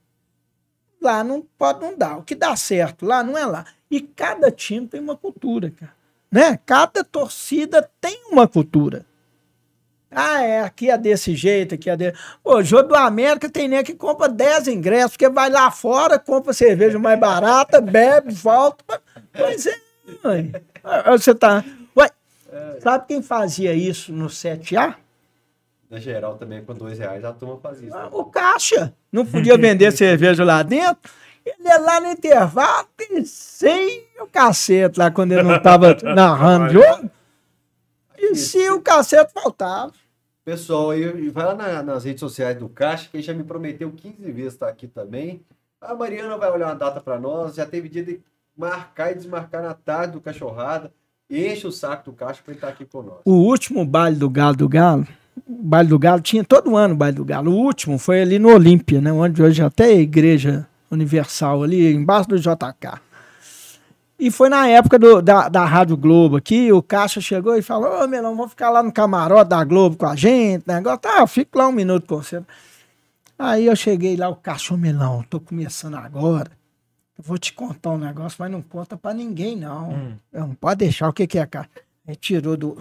lá não pode não dar. O que dá certo lá não é lá. E cada time tem uma cultura, cara. Né? Cada torcida tem uma cultura. Ah, é, aqui é desse jeito, aqui é desse. Pô, jogo do América tem nem que compra 10 ingressos, porque vai lá fora, compra cerveja mais barata, bebe, volta. Pois é, mãe. Você tá. Ué, sabe quem fazia isso no 7A? Na geral também, com dois reais, a turma faz isso. né? O caixa não podia vender cerveja lá dentro. Ele ia lá no intervalo, descia o cacete lá quando ele não estava narrando o jogo. Descia o cacete, faltava. Pessoal, aí vai lá na- nas redes sociais do Caixa, que ele já me prometeu 15 vezes estar aqui também. A Mariana vai olhar uma data para nós, já teve dia de marcar e desmarcar na tarde do Cachorrada. Enche o saco do Caixa para ele estar aqui conosco. O último baile do Galo do Galo, baile do Galo tinha todo ano o baile do Galo. O último foi ali no Olímpia, né? Onde hoje até é a Igreja Universal, ali embaixo do JK. E foi na época do- da, da Rádio Globo aqui, o Caixa chegou e falou, ô Melão, vamos ficar lá no camarote da Globo com a gente, negócio, tá, eu fico lá um minuto com você. Aí eu cheguei lá, o Caixa, ô Melão, tô começando agora, eu vou te contar um negócio, mas não conta pra ninguém, não. Eu não pode deixar, o que que é, cara? Aí tirou do,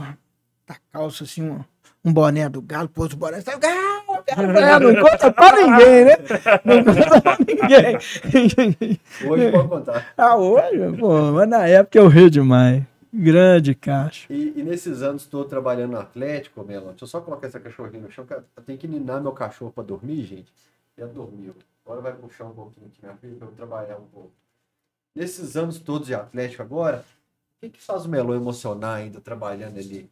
da calça, assim, um, um boné do Galo, pôs o boné, saiu, Galo, Galo, Galo, não conta pra ninguém, né? Não conta pra ninguém. Hoje pode contar. Ah, hoje, pô, mas na época eu ri demais. Grande caixa. E, e nesses anos estou trabalhando no Atlético, Melão. Deixa eu só colocar essa cachorrinha no chão, que eu tenho que ninar meu cachorro para dormir, gente. Já dormiu. Agora vai puxar um pouquinho aqui, minha filha, para eu trabalhar um pouco. Nesses anos todos de Atlético agora, o que, que faz o Melão emocionar ainda trabalhando ali?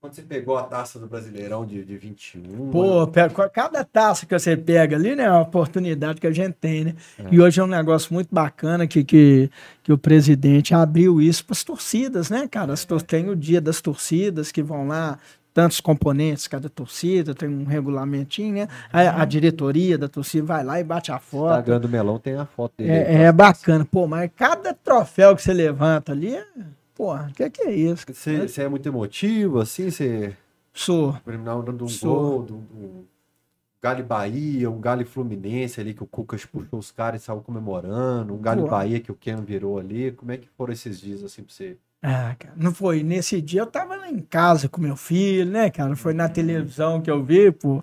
Quando você pegou a taça do Brasileirão de, de 21. Pô, pega- cada taça que você pega ali, né, é uma oportunidade que a gente tem, né? E hoje é um negócio muito bacana que, que, que o presidente abriu isso para as torcidas, né, cara? As tor- tem o dia das torcidas que vão lá, tantos componentes, cada torcida, tem um regulamentinho, né? A, a diretoria da torcida vai lá e bate a O foto. Instagram do Melão tem a foto dele. É, é bacana. Pô, mas cada troféu que você levanta ali, é... porra, o que, que é isso? Você, é muito emotivo, assim? Você. Sou. Terminar de um Sou. gol, de um, de um Galo e Bahia, um Galo e Fluminense ali, que o Cucas puxou os caras e saiu comemorando, um Galo e Pô. Bahia que o Ken virou ali. Como é que foram esses dias, assim, pra você? Ah, cara, não foi. Nesse dia eu tava lá em casa com meu filho, né, cara? Foi Uhum. na televisão que eu vi, pô.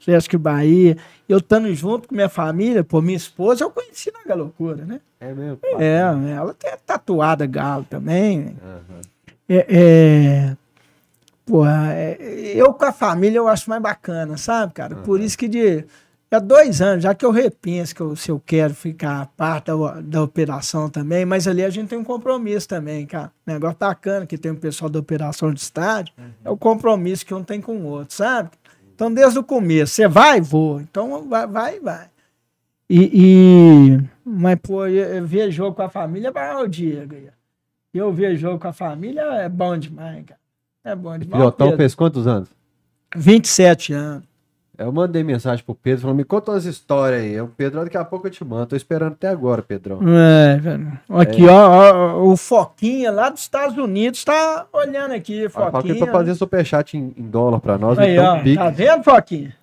Atlético Bahia. Eu estando junto com minha família, pô, minha esposa, eu conheci na Galocura, né? É mesmo? É, ela tem tatuada galo também. Aham. É, é, porra, é, eu com a família eu acho mais bacana, sabe, cara? Por isso que de, há dois anos, já que eu repenso que eu, se eu quero ficar parte da, da operação também, mas ali a gente tem um compromisso também, cara. Negócio bacana que tem o pessoal da operação de estádio, uhum. é o compromisso que um tem com o outro, sabe? Então, desde o começo, você vai, vou. Então, vai, vai, vai. E, e mas, pô, eu ver jogo com a família é o Diego. Eu ver jogo com a família é bom demais, cara. É bom demais. Pilotão fez quantos anos? 27 anos. Eu mandei mensagem pro Pedro, falando, me conta umas histórias aí. O Pedro, daqui a pouco eu te mando. Tô esperando até agora, Pedrão. É, velho. Aqui, é. Ó, ó, o Foquinha lá dos Estados Unidos tá olhando aqui, Foquinha. Foquinha pra fazer superchat em, em dólar pra nós. Aí, então, ó, pique, tá vendo, Foquinha?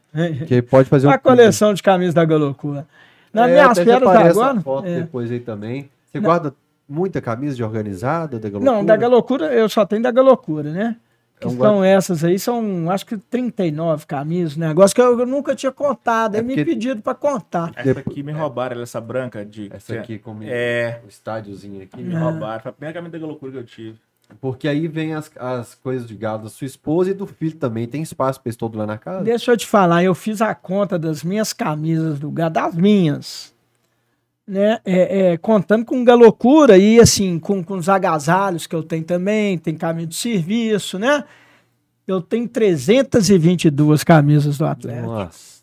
Que pode fazer um A coleção de camisas da Galocura. Na é, minhas férias agora... foto é. depois aí também. Você Não. guarda muita camisa de organizada da Galocura? Não, da Galocura eu só tenho da Galocura, né? Que são essas aí, são acho que 39 camisas, negócio que eu, eu nunca tinha contado, é, é me pedido para contar. Essa aqui me roubaram, essa branca de. Essa aqui com é... o estádiozinho aqui. Me é. roubaram, foi a primeira camisa da loucura que eu tive. Porque aí vem as, as coisas de gado da sua esposa e do filho também. Tem espaço para eles todos lá na casa? Deixa eu te falar, eu fiz a conta das minhas camisas do gado, das minhas né, é, é, contando com galocura e assim, com, com os agasalhos que eu tenho também, tem camisa de serviço, né? Eu tenho 322 camisas do Atlético. Nossa.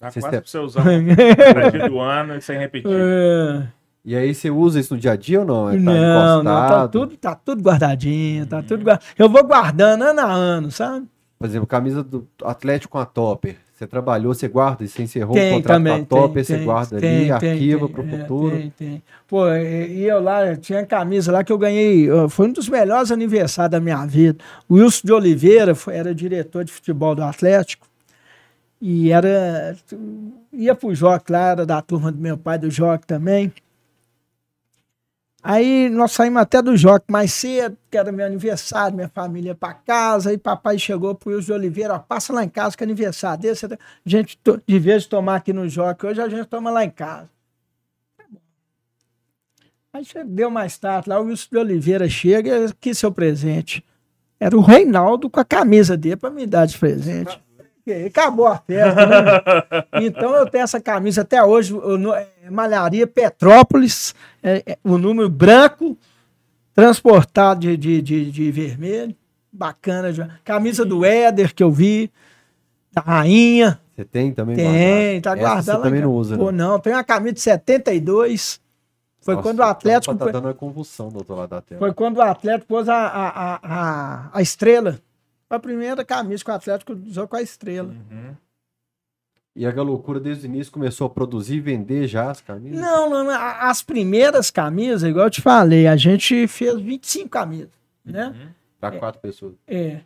Dá quase pra você usar um do ano e sem repetir. É. E aí você usa isso no dia a dia ou não? É, tá não, não, tá tudo, tá tudo guardadinho, tá tudo guardado. Eu vou guardando ano a ano, sabe? Por exemplo, camisa do Atlético com a Topper. Você trabalhou, você guarda, você encerrou tem, o contrato também, com a Top, tem, você tem, guarda ali, arquiva para o é, futuro. Tem, tem. Pô, e eu lá, tinha camisa lá que eu ganhei, foi um dos melhores aniversários da minha vida. O Wilson de Oliveira foi, era diretor de futebol do Atlético e era, ia pro Joque lá, era da turma do meu pai, do Joque também. Aí nós saímos até do Joque mais cedo, que era meu aniversário, minha família para casa. Aí papai chegou pro Wilson de Oliveira, ó, passa lá em casa que é aniversário desse. A gente, de vez de tomar aqui no Joque, hoje a gente toma lá em casa. Aí deu mais tarde, lá o Wilson de Oliveira chega, aqui seu presente. Era o Reinaldo com a camisa dele para me dar de presente. Acabou a festa, né? Então eu tenho essa camisa até hoje, é, Malharia Petrópolis, é, é, o número branco, transportado de, de, de, de vermelho. Bacana. Já. Camisa do Éder que eu vi, da Rainha. Você tem também? Tem, tá guardada. Você também não usa, Pô, né? não, tem uma camisa de 72. Foi Nossa, quando o Atlético. Tá dando uma convulsão do outro lado da tela. Foi quando o Atlético pôs a, a, a, a estrela a primeira camisa que o Atlético usou com a estrela. Uhum. E a loucura desde o início começou a produzir e vender já as camisas? Não, não, não, as primeiras camisas, igual eu te falei, a gente fez 25 camisas, né? Uhum. Para quatro é, pessoas. É.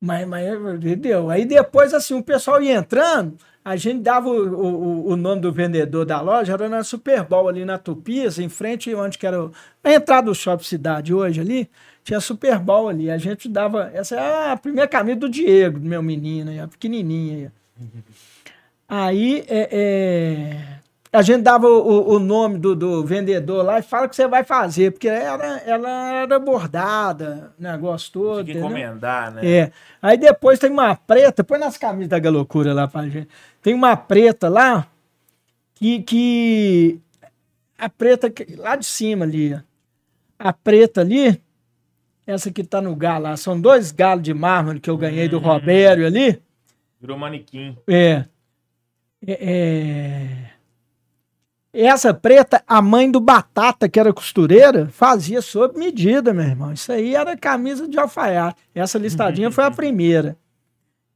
Mas, mas, entendeu? Aí depois, assim, o pessoal ia entrando, a gente dava o, o, o nome do vendedor da loja, era na Super Bowl ali na Tupias, em frente onde que era a entrada do Shopping Cidade hoje ali tinha Super Bowl ali. A gente dava. Essa é a primeira camisa do Diego, do meu menino, a pequenininha. Aí é, é, a gente dava o, o nome do, do, vendedor lá e fala o que você vai fazer, porque ela, ela era bordada, negócio todo. Tinha que encomendar, né? É. Aí depois tem uma preta, põe nas camisas da Galocura lá pra gente. Tem uma preta lá que. que a preta lá de cima ali, a preta ali, essa que tá no galo lá. São dois galos de mármore que eu ganhei do hum. Robério ali. Virou manequim. É. é. é... Essa preta, a mãe do Batata, que era costureira, fazia sob medida, meu irmão. Isso aí era camisa de alfaiate. Essa listadinha foi a primeira.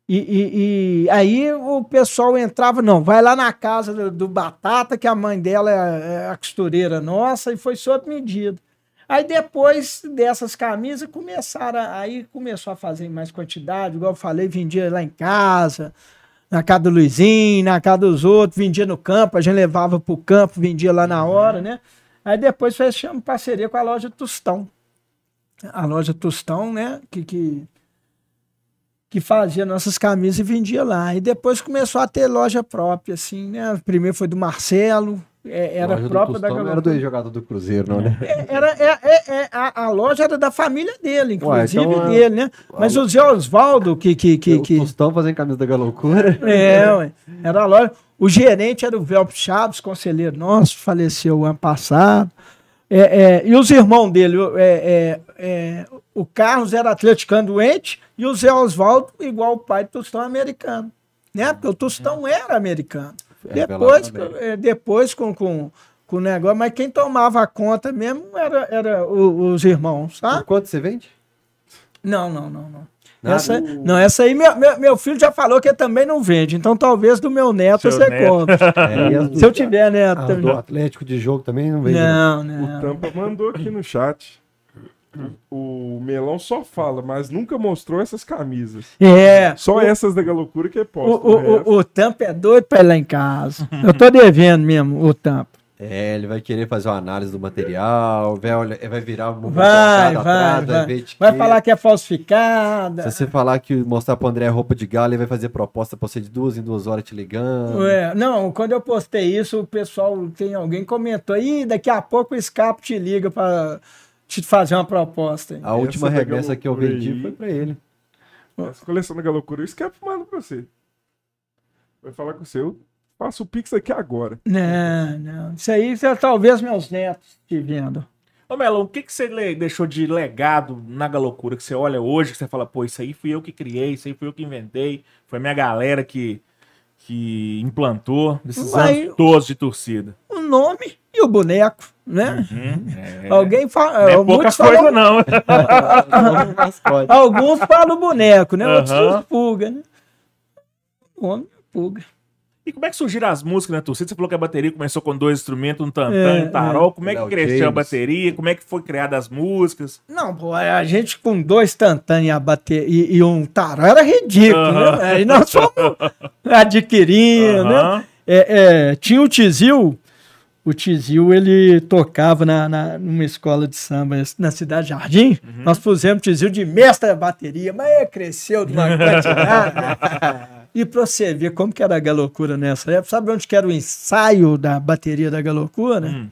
E, e, e, aí o pessoal entrava, não, vai lá na casa do, do Batata, que a mãe dela é, é a costureira nossa, e foi sob medida. Aí depois dessas camisas começaram, aí começou a fazer mais quantidade, igual eu falei, vendia lá em casa, na casa do Luizinho, na casa dos outros, vendia no campo, a gente levava pro campo, vendia lá na hora, né? Aí depois fechamos parceria com a loja Tostão. A loja Tostão, né? Que, que, que fazia nossas camisas e vendia lá. E depois começou a ter loja própria, assim, né? Primeiro foi do Marcelo, é, era própria da Não era do jogador do Cruzeiro, não, né? É, era, é, é, é, a, a, loja era da família dele, inclusive ué, então, dele, né? Mas o Zé Osvaldo, que. que, que, que... O Tostão fazendo camisa da Galocura. É, ué, era a loja. O gerente era o Velpo Chaves, conselheiro nosso, faleceu ano passado. É, é, e os irmãos dele, é, é, é, o Carlos era atleticano doente e o Zé Oswaldo, igual o pai do Tostão, americano. Né? Porque o Tostão era americano. Depois, depois com, com, com o negócio, mas quem tomava conta mesmo era, era os irmãos, sabe? Por quanto você vende? Não, não, não, não. Essa, não, essa aí meu, meu, meu, filho já falou que também não vende. Então talvez do meu neto Seu você neto. compre. É, Se eu tiver neto. Ah, do Atlético de jogo também não vende. Não, não. O Tampa mandou aqui no chat. O Melão só fala, mas nunca mostrou essas camisas. É. Só o, essas da Galocura que é posto. O, o, o, o Tampa é doido pra ir lá em casa. eu tô devendo mesmo o Tampa. É, ele vai querer fazer uma análise do material, vai, vai virar um vai, vai, atrás, vai, vai, vai falar que é falsificada. Se você falar que mostrar pro André roupa de galo, ele vai fazer proposta pra você de duas em duas horas te ligando. É, não, quando eu postei isso, o pessoal, tem alguém comentou, aí daqui a pouco o escape te liga pra te fazer uma proposta. A última remessa que eu vendi aí, foi pra ele. Essa coleção da Galocura, o escape manda pra você. Vai falar com o seu Faço o Pix aqui agora. Não, não. Isso aí talvez meus netos te vendo. Ô Melão, o que, que você deixou de legado na Galocura? Que você olha hoje, que você fala, pô, isso aí fui eu que criei, isso aí fui eu que inventei, foi minha galera que, que implantou esses anos todos de torcida. O nome e o boneco, né? Uhum, é. Alguém fala. Não é pouca coisa, falam... não. Alguns falam boneco, né? Uhum. Outros pulga, né? O nome pulga. E como é que surgiram as músicas na torcida? Você falou que a bateria começou com dois instrumentos, um tantã é, e um tarol. É. Como é que cresceu James. a bateria? Como é que foi criada as músicas? Não, pô, a gente com dois tantã e, a bateria, e, e um tarol era ridículo, né? Aí nós fomos adquirindo, né? É, é, tinha o Tizil, o Tizil, ele tocava na, na, numa escola de samba na Cidade Jardim. Uhum. Nós pusemos o Tizil de mestre da bateria, mas cresceu de uma quantidade. E para você ver como que era a galocura nessa época, sabe onde que era o ensaio da bateria da galocura? Hum.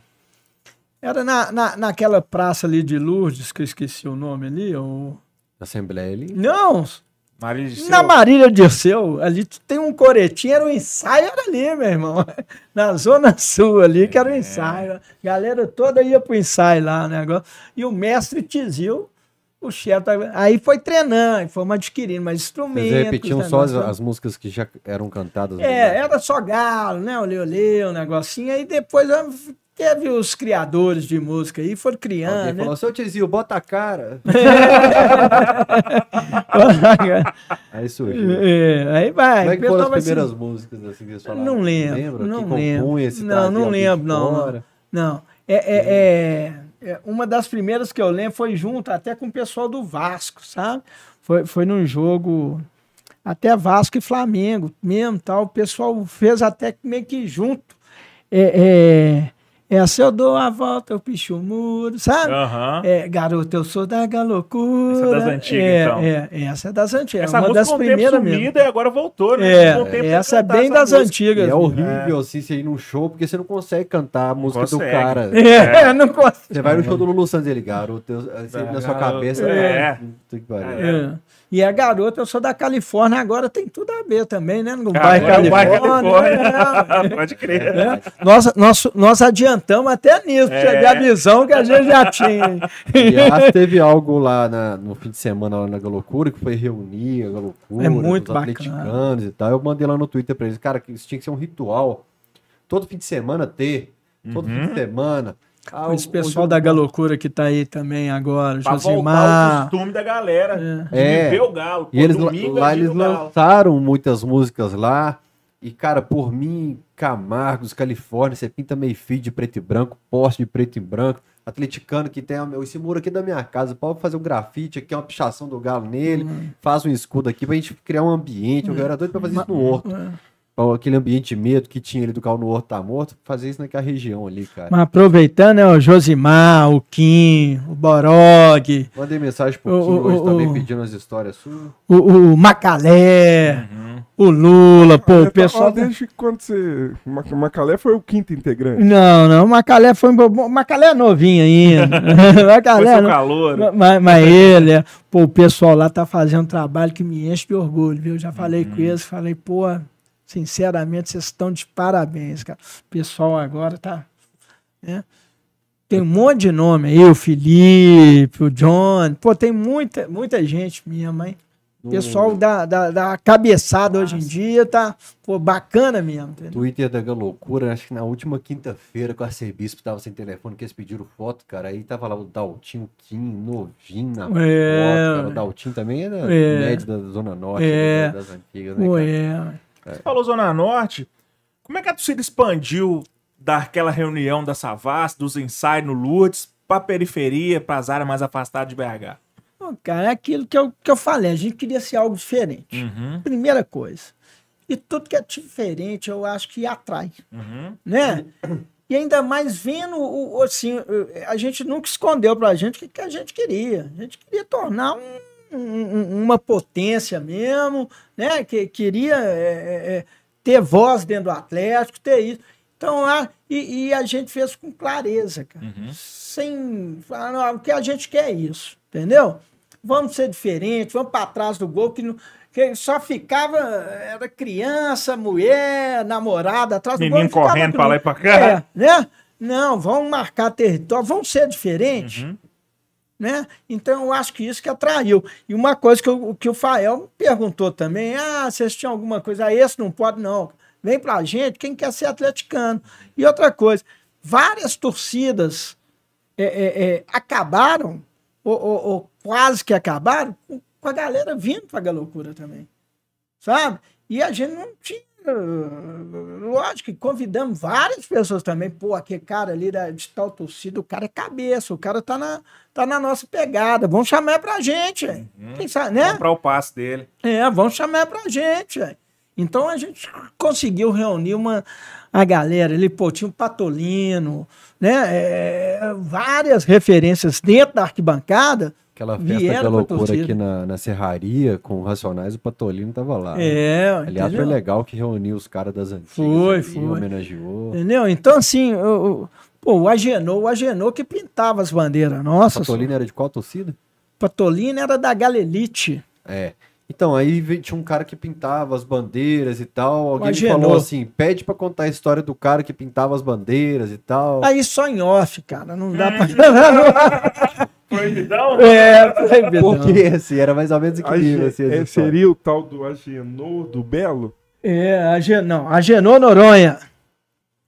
Era na, na, naquela praça ali de Lourdes, que eu esqueci o nome ali. O... Assembleia ali? Não! Marília de Na Marília de Seu, ali tem um coretinho, era o um ensaio, era ali, meu irmão. Na Zona Sul ali, que era o um ensaio. A galera toda ia pro ensaio lá, né? E o mestre Tizil o chefe. Aí foi treinando, fomos adquirindo mais instrumentos. Vocês repetiam né, só as, as, músicas que já eram cantadas? É, era só galo, né? Olê, olê, um negocinho. Aí depois teve os criadores de música aí, foram criando. Alguém né? falou, seu Tizio, bota a cara. aí surgiu. É, aí vai. Como é que foram as primeiras assim... músicas assim que eles falaram? Não lembro. Lembra? Não lembro. Não, não lembro, não. Não. É, é, é é, uma das primeiras que eu lembro foi junto até com o pessoal do Vasco, sabe? Foi, foi num jogo até Vasco e Flamengo mesmo, tal. O pessoal fez até meio que junto. É, é, essa eu dou a volta, eu picho o muro, sabe? Uhum. É, garoto, eu sou da galocura. Essa é das antigas, é, então. É, essa é das antigas. Essa uma das primeiras mesmo. e agora voltou, né? É, essa é bem das música. antigas. E é horrível, assim, você ir num show, porque você não consegue cantar a música consegue. do cara. É, não consegue. Você vai no show do Lulu Santos, ele, garoto, eu, assim, na sua cabeça... É. é. E a garota, eu sou da Califórnia, agora tem tudo a ver também, né? No bairro Califórnia. Califórnia. Pode crer. É. Nós, nós, nós adiantamos até nisso, é. a visão que a gente já tinha. Aliás, teve algo lá na, no fim de semana lá na Galocura, que foi reunir a Galocura, é muito os atleticanos e tal. Eu mandei lá no Twitter pra eles, cara, que isso tinha que ser um ritual. Todo fim de semana ter, todo uhum. fim de semana ah, Esse pessoal da Galocura que tá aí também agora, pra Josimar. o costume da galera é. ver o Galo. e eles, lá eles lançaram muitas músicas lá. E, cara, por mim, Camargos, Califórnia, você pinta meio fio de preto e branco, poste de preto e branco. Atleticano que tem esse muro aqui da minha casa, pode fazer um grafite aqui, uma pichação do galo nele, hum. faz um escudo aqui pra gente criar um ambiente. Eu era doido pra fazer isso no horto. É aquele ambiente de medo que tinha ali do carro no Horto tá morto, fazer isso naquela região ali, cara. Mas aproveitando, né, o Josimar, o Kim, o Borog. Mandei mensagem pro Kim hoje o, também pedindo as histórias suas. O, o Macalé, uhum. o Lula, pô, o pessoal. Desde quando você. O Macalé foi o quinto integrante? Não, não, o Macalé foi. O Macalé é novinho ainda. Macalé. Foi seu calor. Mas, mas ele, é, pô, o pessoal lá tá fazendo um trabalho que me enche de orgulho, viu? Já falei uhum. com eles, falei, pô Sinceramente, vocês estão de parabéns, cara. O pessoal agora tá. Né? Tem um monte de nome aí, o Felipe, o John. Pô, tem muita, muita gente minha, mãe. O pessoal da, da, da cabeçada Nossa. hoje em dia tá pô, bacana mesmo. Entendeu? Twitter da loucura, acho que na última quinta-feira que o arcebispo tava sem telefone, que eles pediram foto, cara, aí tava lá o Daltinho Kim, novinho na é, foto, cara. O Daltinho também era é, médio da Zona Norte, é, das antigas, né, cara? É. Você falou Zona Norte, como é que a torcida expandiu daquela reunião da Savas, dos ensaios no Lourdes, pra periferia, pras áreas mais afastadas de BH? cara, é aquilo que eu, que eu falei, a gente queria ser algo diferente. Uhum. Primeira coisa. E tudo que é diferente, eu acho que atrai. Uhum. Né? E ainda mais vendo, o, assim, a gente nunca escondeu pra gente o que, a gente queria. A gente queria tornar um, um, uma potência mesmo, né? Que queria é, é, é, ter voz dentro do Atlético, ter isso. Então, a, e, e a gente fez com clareza, cara. Uhum. Sem falar, o que a gente quer é isso, entendeu? vamos ser diferentes, vamos para trás do gol, que, não, que só ficava, era criança, mulher, namorada, atrás Menino do gol. Menino correndo para lá e para cá. É, né? Não, vamos marcar território, vamos ser diferentes. Uhum. Né? Então eu acho que isso que atraiu. E uma coisa que, eu, que o Fael perguntou também: ah, vocês tinham alguma coisa? Ah, esse não pode, não. Vem pra gente quem quer ser atleticano. E outra coisa, várias torcidas é, é, é, acabaram ou, ou, ou quase que acabaram com a galera vindo para a loucura também. Sabe? E a gente não tinha. Lógico que convidamos várias pessoas também. Pô, aquele cara ali da, de tal torcida, o cara é cabeça, o cara tá na, tá na nossa pegada. Vamos chamar pra gente. Uhum. Quem sabe, né? Comprar o passe dele. É, vamos chamar pra gente. Então a gente conseguiu reunir uma, a galera ali, pô, tinha o Patolino, né? É, várias referências dentro da arquibancada. Aquela festa da loucura aqui na, na Serraria com Racionais, o Patolino tava lá. É, né? Aliás, foi legal que reuniu os caras das antigas. Foi, foi. Homenageou. Entendeu? Então, assim, o, pô, o Agenor, o Agenor que pintava as bandeiras. Nossa. Patolino era de qual torcida? Patolino era da Galelite. É. Então, aí tinha um cara que pintava as bandeiras e tal. Alguém falou assim: pede para contar a história do cara que pintava as bandeiras e tal. Aí só em off, cara, não dá pra. Proibidão? É, proibidão. Porque assim, era mais ou menos incrível. Assim, é, seria o tal do Agenor do Belo? É, Agen... não, Agenor Noronha.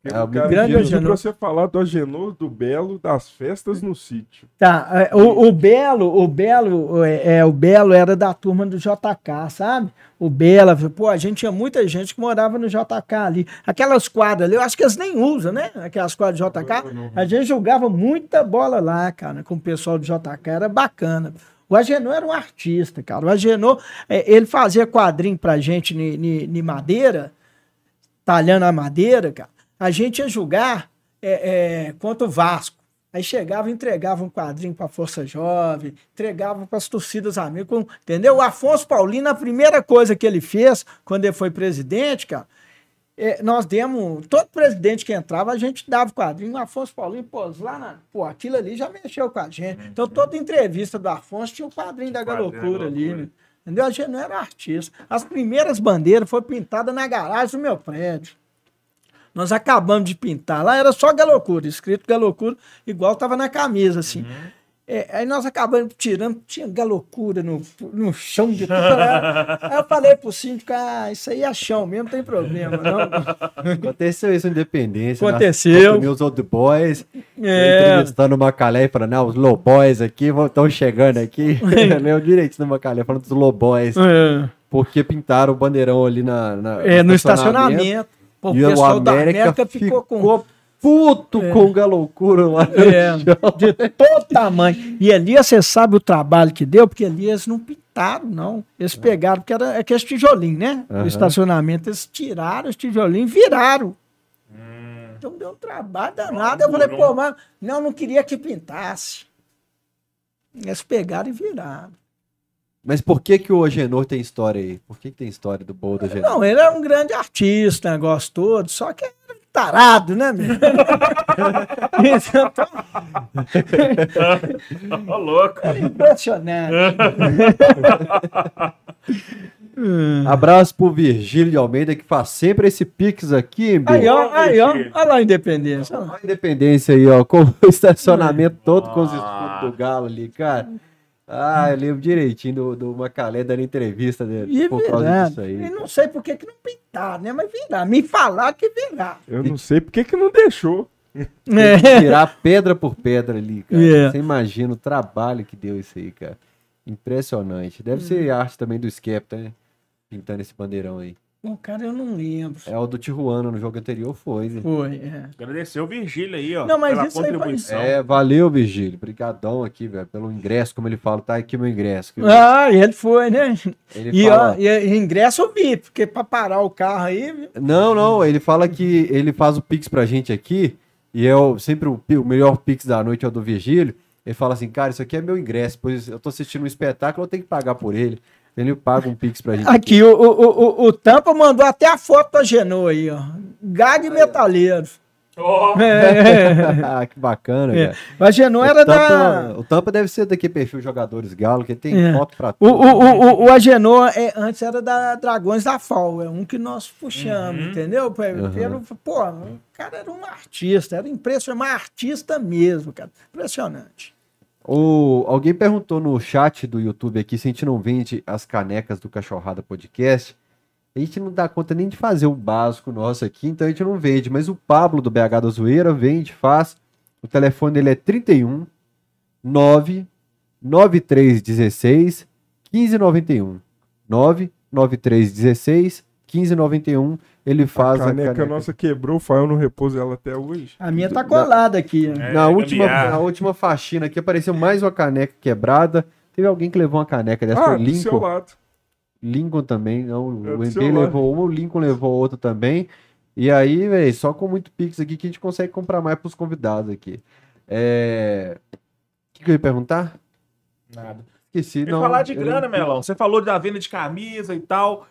É, o grande Agenor. você falar do Agenor do Belo das festas no sítio. Tá, é, o, o Belo, o Belo, é, é, o Belo era da turma do JK, sabe? O Belo, pô, a gente tinha muita gente que morava no JK ali. Aquelas quadras ali, eu acho que eles nem usam, né? Aquelas quadras do JK. A gente jogava muita bola lá, cara, com o pessoal do JK, era bacana. O Agenor era um artista, cara. O Agenor, é, ele fazia quadrinho pra gente em madeira, talhando a madeira, cara a gente ia julgar é, é, contra o Vasco. Aí chegava e entregava um quadrinho para a Força Jovem, entregava para as torcidas amigas, entendeu? O Afonso Paulino, a primeira coisa que ele fez quando ele foi presidente, cara, é, nós demos, todo presidente que entrava, a gente dava o quadrinho, o Afonso Paulino, pô, lá na, pô, aquilo ali já mexeu com a gente. Então, toda entrevista do Afonso tinha o um quadrinho da Galocura ali, né? entendeu? A gente não era artista. As primeiras bandeiras foram pintadas na garagem do meu prédio. Nós acabamos de pintar. Lá era só galocura, escrito galocura, igual estava na camisa, assim. Uhum. É, aí nós acabamos tirando, tinha galocura no, no chão de tudo. aí eu falei pro síndico, ah, isso aí é chão mesmo, não tem problema. Não. Aconteceu isso em Independência. Aconteceu. Os old boys, é. entrevistando o Macalé e falando, não, os low boys aqui estão chegando aqui. Leu direito no Macalé, falando dos low boys. É. Porque pintaram o bandeirão ali na, na é, no estacionamento. Pô, e o pessoal da América ficou, ficou com puto é. com a loucura lá é, de todo tamanho. E Elias, você sabe o trabalho que deu? Porque Elias não pintaram, não. Eles é. pegaram, porque era aqueles tijolinhos, né? Uhum. O estacionamento, eles tiraram os tijolinhos e viraram. Hum. Então deu um trabalho danado. Eu falei, pô, mas não, não queria que pintasse. Eles pegaram e viraram. Mas por que que o Agenor tem história aí? Por que, que tem história do Boa do Agenor? Não, ele é um grande artista, negócio todo, só que é tarado, né, meu? Ô, louco. É impressionante. Hum. Abraço pro Virgílio de Almeida, que faz sempre esse pix aqui, Bi. Aí, ó, aí, ó. Olha lá a independência. olha lá. A independência aí, ó, com o estacionamento todo com os Ah. escudos do Galo ali, cara. Ah, eu lembro direitinho do, do Macalé dando entrevista dele E por causa virado. disso aí. E não sei por que que não pintaram, né? Mas virar. Me falaram que virar. Eu não sei por que que não deixou. Que tirar pedra por pedra ali, cara. É. Você imagina o trabalho que deu isso aí, cara. Impressionante. Deve ser arte também do Skepta, né? Pintando esse bandeirão aí. Bom, cara, eu não lembro. É o do Tijuana no jogo anterior, foi. né? Foi, é. Agradecer o Virgílio aí, ó. Não, mas pela isso contribuição. É, valeu, Virgílio. Obrigadão aqui, velho, pelo ingresso, como ele fala. Tá aqui meu ingresso. Ah, ele foi, né? Ele E, fala... ó, e, ingresso eu vi, porque pra parar o carro aí. viu? Não, não, ele fala que ele faz o Pix pra gente aqui, e é o, sempre o, o melhor Pix da noite é o do Virgílio. Ele fala assim, cara, isso aqui é meu ingresso, pois eu tô assistindo um espetáculo, eu tenho que pagar por ele. Ele paga um Pix pra gente. Aqui, o, o, o, o Tampa mandou até a foto da Genoa aí, ó. Gag metaleiro. Ó, É, ah, que bacana, é. cara. A Genoa era o, Tampa, da. o Tampa deve ser daqui perfil Jogadores Galo, que tem É. foto pra O, tudo. o, o, o, o Agenor é, antes era da Dragões da FAO, é um que nós puxamos, entendeu? Pelo, Uhum. pô, o cara era um artista, era impressionante, mas artista mesmo, cara. Impressionante. O, alguém perguntou no chat do YouTube aqui se a gente não vende as canecas do Cachorrada Podcast. A gente não dá conta nem de fazer o básico nosso aqui, então a gente não vende. Mas o Pablo do BH da Zoeira vende, faz. O telefone dele é 31 9 9316 1591. 99316 1591. Ele faz a caneca, nossa quebrou, o Fael não repousa ela até hoje. A minha tá colada aqui. né? É, Na última, gambiarra. na última faxina aqui apareceu mais uma caneca quebrada. Teve alguém que levou uma caneca dessa, Ah, foi o do seu Lincoln. lado. Lincoln também, não, É o MD levou uma, o Lincoln levou outra também. E aí, velho, só com muito Pix aqui que a gente consegue comprar mais pros convidados aqui. É... O que, que eu ia perguntar? Nada. Esqueci, Eu não. falar de grana, não- Melão. Você falou da venda de camisa e tal.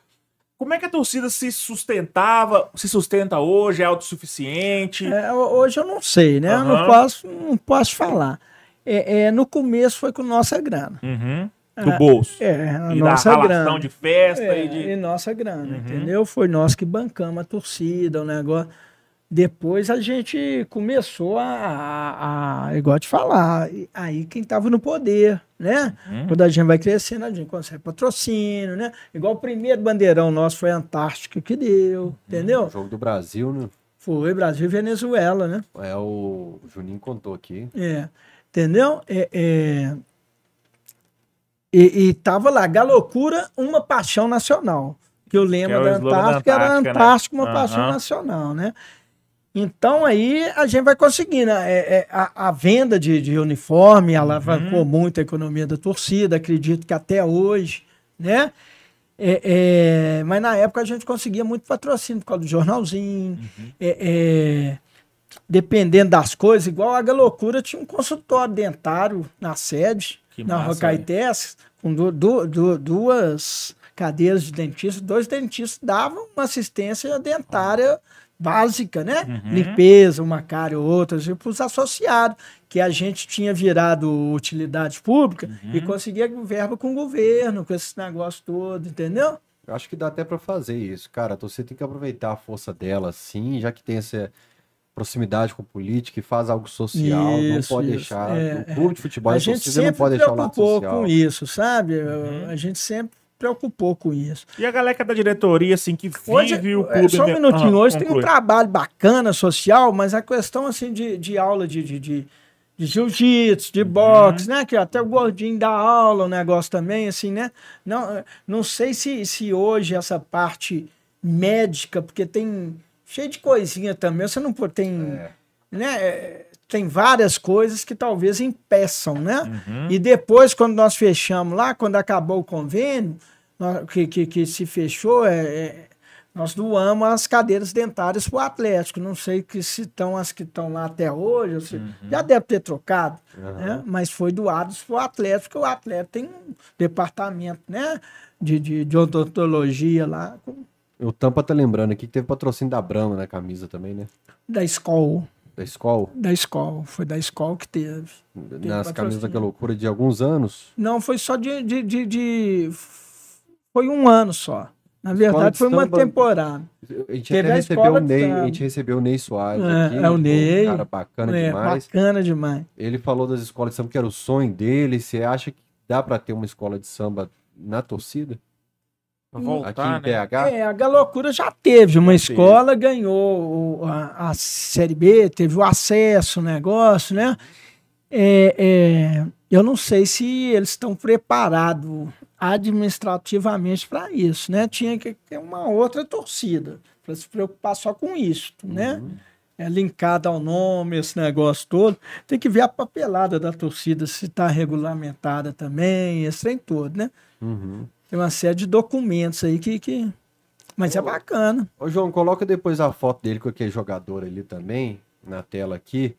Como é que a torcida se sustentava, se sustenta hoje, é autossuficiente? É, ho- hoje eu não sei, né? Eu não posso, não posso falar. É, é, no começo foi com nossa grana. Uhum. Do bolso. É, a e nossa da grana. de festa É, e de. e nossa grana, Uhum. entendeu? Foi nós que bancamos a torcida, o negócio. Depois a gente começou a, a, a igual te falar, aí quem tava no poder, né? Uhum. Quando a gente vai crescendo, a gente consegue patrocínio, né? Igual o primeiro bandeirão nosso foi a Antártica que deu, entendeu? O jogo do Brasil, né? Foi Brasil e Venezuela, né? É o, Juninho contou aqui. É, entendeu? É, é... E, e tava lá, Galocura, uma paixão nacional. Que eu lembro Que é da slogan da Antártica, era Antártica, né? Antártica, uma paixão Aham. nacional, né? Então aí a gente vai conseguindo. É, é, a, a venda de, de uniforme alavancou Uhum. muito a economia da torcida, acredito que até hoje, né? É, é, mas na época a gente conseguia muito patrocínio por causa do jornalzinho. Uhum. É, é, dependendo das coisas, igual a Galocura tinha um consultório dentário na sede, Que na massa, Rocaites, com du- du- du- duas cadeiras de dentista, dois dentistas davam uma assistência dentária básica, né? Uhum. Limpeza, uma cara ou outra, assim, para os associados, que a gente tinha virado utilidade pública Uhum. e conseguia verba com o governo, com esse negócio todo, entendeu? Eu acho que dá até pra fazer isso, cara. Torcida tem que aproveitar a força dela, sim, já que tem essa proximidade com política e faz algo social, Isso, não pode isso. deixar. É, o clube de futebol, a a, gente torcida não sempre pode deixar o lado social. com isso, sabe? Uhum. A gente sempre preocupou com isso. E a galera da diretoria, assim, que Hoje, vive o é, clube. só um me- minutinho, Ah, hoje tem um conclui. trabalho bacana social, mas a questão assim de, de aula de, de, de, de jiu-jitsu, Uhum. de boxe, né? Que até o gordinho dá aula, o negócio também, assim, né? Não, não sei se, se hoje essa parte médica, porque tem cheio de coisinha também, você não pode, tem, né? Tem várias coisas que talvez impeçam, né? Uhum. E depois, quando nós fechamos lá, quando acabou o convênio, nó- que, que, que se fechou, é, é, nós doamos as cadeiras dentárias para o Atlético. Não sei que se estão as que estão lá até hoje, ou se- já deve ter trocado, né? mas foi doados para o Atlético, porque o Atlético tem um departamento né? de, de, de odontologia lá, O Tampa tá lembrando aqui que teve patrocínio da Brahma na camisa também, né? da escola. Da escola. Da escola, foi da escola que teve. Nas patrocínio. camisas daquela loucura de alguns anos. Não, foi só de. de, de, de- Foi um ano só. Na verdade, foi uma samba- temporada. A gente Teve até a recebeu o Ney, a gente recebeu o Ney Soares É, aqui. é o Ney. Um cara bacana É, demais. bacana demais. Ele falou das escolas de samba que era o sonho dele. Você acha que dá pra ter uma escola de samba na torcida? Aqui voltar, em né? É, a Galocura já teve uma teve. escola, ganhou o- a, a Série B, teve o acesso, o negócio, né? É, é, eu não sei se eles estão preparados administrativamente para isso, né? Tinha que ter uma outra torcida para se preocupar só com isso, né? Uhum. É linkado ao nome, esse negócio todo. Tem que ver a papelada da torcida, se está regulamentada também, esse trem todo, né? Uhum. Tem uma série de documentos aí que. que... Mas é bacana. Ô, João, coloca depois a foto dele com aquele jogador ali também, na tela aqui.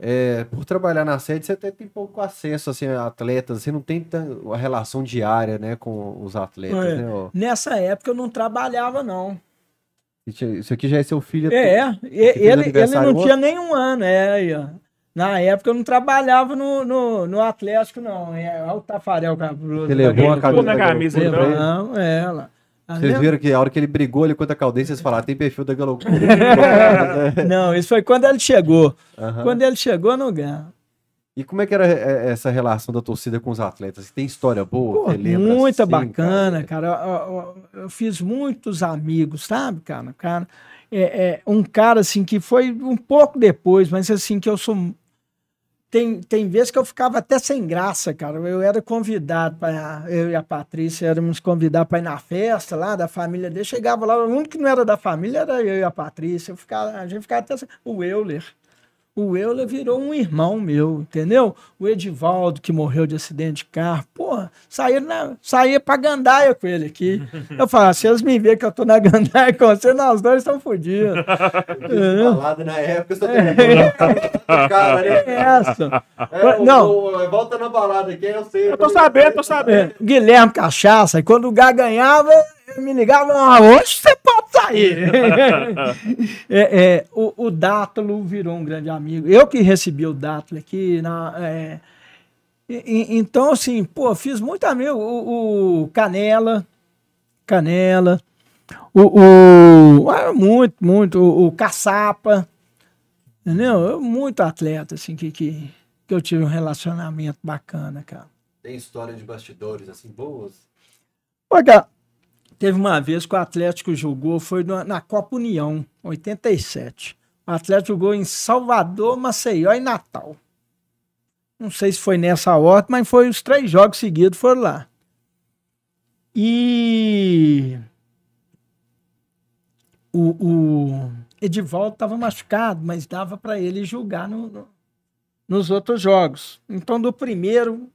É, por trabalhar na sede, você até tem pouco acesso assim, a atletas, você não tem a relação diária né, com os atletas, É. né? ó. Nessa época eu não trabalhava, não. Isso aqui já é seu filho. É, e- ele, ele não tinha nenhum ano, é aí, ó. Na época eu não trabalhava no, no, no Atlético, não. É, olha o Tafarel com a blusa. Você levou a camisa na camisa, ele? Não, é ela. Tá Vocês viram que a hora que ele brigou ali contra a Caldense, vocês falaram, tem perfil da Galocura. Não, isso foi quando ele chegou. Aham. Quando ele chegou no Galo. E como é que era é, essa relação da torcida com os atletas? Tem história boa? Pô, lembra muita assim, bacana, cara. Eu, eu- eu fiz muitos amigos, sabe, cara? cara é, é, um cara assim que foi um pouco depois, mas assim que eu sou. Tem, tem vezes que eu ficava até sem graça, cara. Eu era convidado para. Eu e a Patrícia éramos convidados para ir na festa lá da família dele. Chegava lá, o único que não era da família era eu e a Patrícia. Eu ficava, a gente ficava até. sem- O Euler. O Euler virou um irmão meu, entendeu? O Edivaldo, que morreu de acidente de carro, porra, saía, na, saía pra gandaia com ele aqui. Eu falava, se eles me verem que eu tô na gandaia com você, nós dois estamos fodidos. Fiz balada na época, só tem cara, né? É essa. É, Não. o- volta na balada aqui, eu sei. Eu tô sabendo, tô sabendo. É, Guilherme Cachaça, e quando o Gá ganhava, eu me ligava, ah, hoje você pode sair. É, é, o, o Dátulo virou um grande amigo. Eu que recebi o Dátulo aqui. Na, é, e- e- então, assim, pô, fiz muito amigo. O, o Canela, Canela, o, o- ah, muito, muito, o, o Caçapa, entendeu? Eu, Muito atleta, assim, que, que, que eu tive um relacionamento bacana, cara. Tem história de bastidores, assim, boas? Olha, teve uma vez que o Atlético jogou, foi na, Copa União, 87. O Atlético jogou em Salvador, Maceió e Natal. Não sei se foi nessa ordem, mas foi os três jogos seguidos foram lá. E o, o Edivaldo estava machucado, mas dava para ele julgar no- no- nos outros jogos. Então, do primeiro,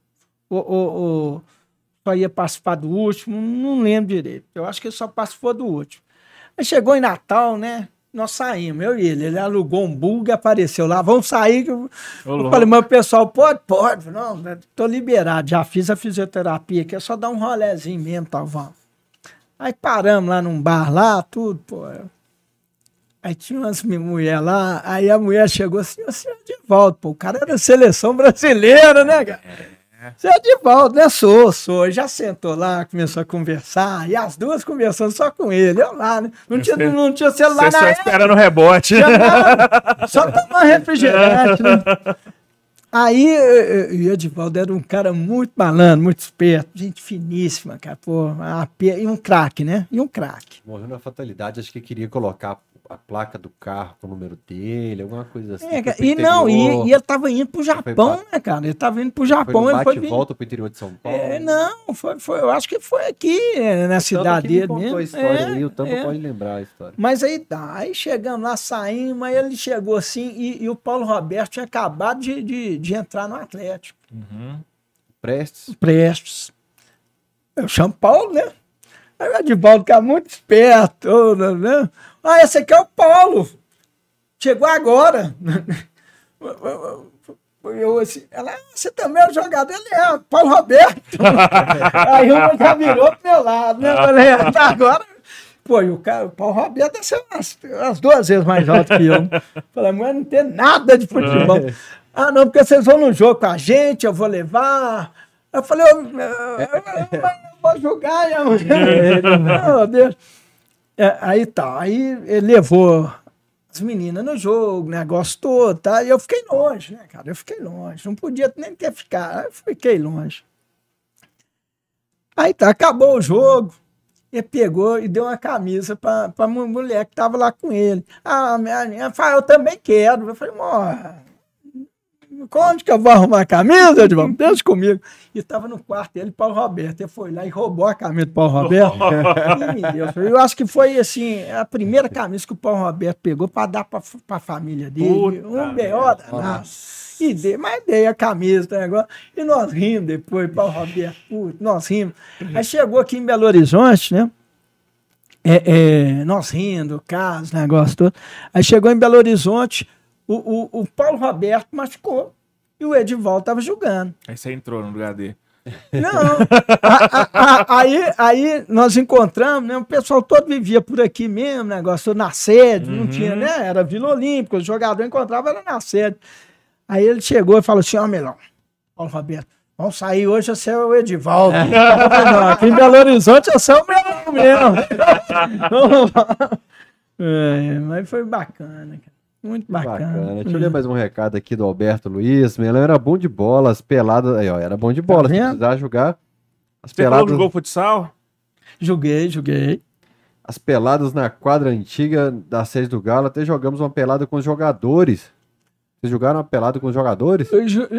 o, o, o- só ia participar do último, não lembro direito. Eu acho que ele só participou do último. Aí chegou em Natal, né? Nós saímos, eu e ele. Ele alugou um bug, apareceu lá, vamos sair. Eu, eu falei, mas o pessoal, pode? Pode. Não, né, tô liberado, já fiz a fisioterapia aqui, é só dar um rolezinho mesmo, tá, vamos. Aí paramos lá num bar lá, tudo, pô. Aí tinha umas mulheres lá, aí a mulher chegou assim, senhor de volta, pô, o cara era da seleção brasileira, né, cara? Você é de volta, né? Sou, sou. Já sentou lá, começou a conversar, e as duas conversando só com ele, eu lá, né? Não tinha, Você- não tinha celular Você na só época, esperando o rebote. só tomar refrigerante, né? Aí, o Edivaldo era um cara muito malandro, muito esperto, gente finíssima, cara, pô, a pe- e um craque, né? E um craque. Morreu na fatalidade, acho que queria colocar a placa do carro com o número dele, alguma coisa assim. É, Foi e não, e, e ele tava indo pro Japão, né, cara? Ele tava indo pro foi Japão, no ele foi bate e volta pro interior de São Paulo. É, não, foi, foi, eu acho que foi aqui, eh, na cidade dele contou mesmo. a história É, aí, o Tampa é. pode lembrar a história. Mas aí tá, aí chegamos lá, saímos, mas ele chegou assim e, e o Paulo Roberto tinha acabado de, de, de entrar no Atlético. Prestes. Prestes. Eu chamo Paulo, né? Aí o Edivaldo fica muito esperto, né? Ah, esse aqui é o Paulo. Chegou agora. Eu assim, ela, "Ah, você também é o jogador? Ele é, Paulo Roberto. Aí uma já virou pro meu lado, né? Falei, "Ah, tá agora. Pô, e o, cara, o Paulo Roberto deve ser umas, umas duas vezes mais alto que eu. Falei, mas não tem nada de futebol. Ah, não, porque vocês vão no jogo com a gente, eu vou levar. Eu falei, eu, eu, eu, eu vou jogar, meu Deus. É, aí tá, aí ele levou as meninas no jogo, negócio todo, tá? E eu fiquei longe, né, cara? Eu fiquei longe. Não podia nem ter ficado. Eu fiquei longe. Aí tá, acabou o jogo. Ele pegou e deu uma camisa pra, pra mulher que tava lá com ele. Ah, minha, minha eu também quero. Eu falei, morra onde que eu vou arrumar a camisa, Edvaldo? Deixa comigo. E estava no quarto dele, Paulo Roberto. Ele foi lá e roubou a camisa do Paulo Roberto. Deus, eu acho que foi assim, a primeira camisa que o Paulo Roberto pegou para dar para a família dele. Puta um B.O. E dei, mas dei a camisa, tá negócio. E nós rimos depois, Paulo Roberto, puto, nós rimos. Aí chegou aqui em Belo Horizonte, né? É, é, nós rindo, caso, negócio todo. Aí chegou em Belo Horizonte, o, o, o Paulo Roberto machucou e o Edivaldo estava jogando. Aí você entrou no lugar dele. Não, a, a, a, aí, aí nós encontramos, né? O pessoal todo vivia por aqui mesmo, negócio na sede, uhum. não tinha, né? Era Vila Olímpica, o jogador encontrava era na sede. Aí ele chegou e falou assim: Ó, oh, Melão, Paulo Roberto, vamos sair hoje, você é o Edivaldo. não, aqui em Belo Horizonte eu sou o Melão mesmo. é, mas foi bacana, cara. Muito bacana. bacana. Deixa eu ler mais um recado aqui do Alberto Luiz. Melão era bom de bola, as peladas. Aí, ó, era bom de bola. Tá se precisar jogar. As Você peladas... jogou futsal? Joguei, joguei. As peladas na quadra antiga da sede do Galo, até jogamos uma pelada com os jogadores. Vocês jogaram uma pelada com os jogadores?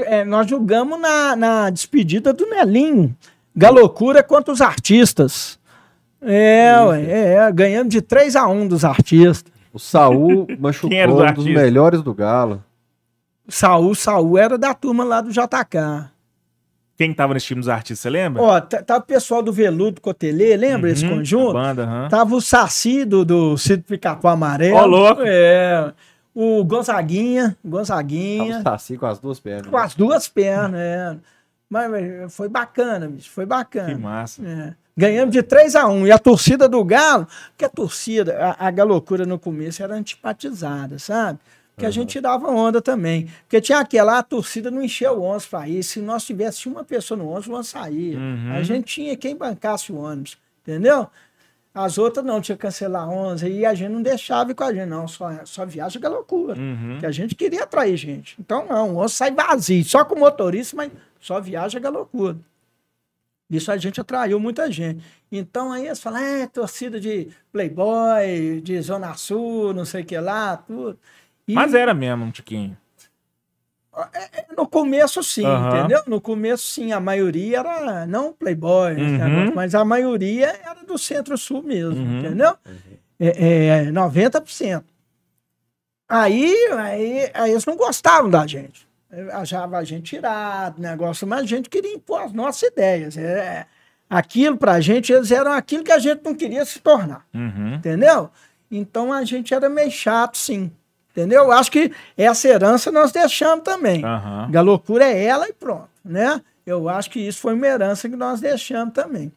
É, nós jogamos na, na despedida do Nelinho. Galocura contra os artistas. É, é, é, ganhando de 3 a 1 dos artistas. O Saul machucou um dos melhores do Galo. Saul, Saul era da turma lá do JK. Quem tava nesse time dos artistas, você lembra? Ó, tava o pessoal do Veludo Cotelê, lembra uhum, esse conjunto? Banda, uhum. Tava o Saci do, do Cid Picapo Amarelo. Ó, oh, louco. É. O Gonzaguinha, Gonzaguinha. Tava o Saci com as duas pernas. Com as duas pernas, é. Mas, mas foi bacana, bicho, foi bacana. Que massa. É. Ganhamos de 3 a 1 E a torcida do Galo, porque a torcida, a, a galocura no começo era antipatizada, sabe? Porque uhum. a gente dava onda também. Porque tinha aquela, a torcida não encheu o ônibus para ir. Se nós tivéssemos uma pessoa no ônibus, o ônibus saía. Uhum. A gente tinha quem bancasse o ônibus, entendeu? As outras não, tinha que cancelar 11 e a gente não deixava ir com a gente, não, só, só viagem que é loucura. Uhum. Que a gente queria atrair gente. Então, não, o ônibus sai vazio, só com motorista, mas só viagem que é loucura. Isso a gente atraiu muita gente. Então aí eles falam, é, torcida de Playboy, de Zona Sul, não sei o que lá, tudo. E... Mas era mesmo um tiquinho. É, é, no começo, sim, uhum. entendeu? No começo, sim, a maioria era não Playboy, uhum. mas a maioria era do Centro-Sul mesmo, uhum. entendeu? É, é, 90%. Aí, aí, aí eles não gostavam da gente achava a gente tirado, negócio, mas a gente queria impor as nossas ideias. É, aquilo pra gente, eles eram aquilo que a gente não queria se tornar. Uhum. Entendeu? Então a gente era meio chato, sim. Entendeu? Acho que essa herança nós deixamos também. Uhum. A loucura é ela e pronto, né? Eu acho que isso foi uma herança que nós deixamos também.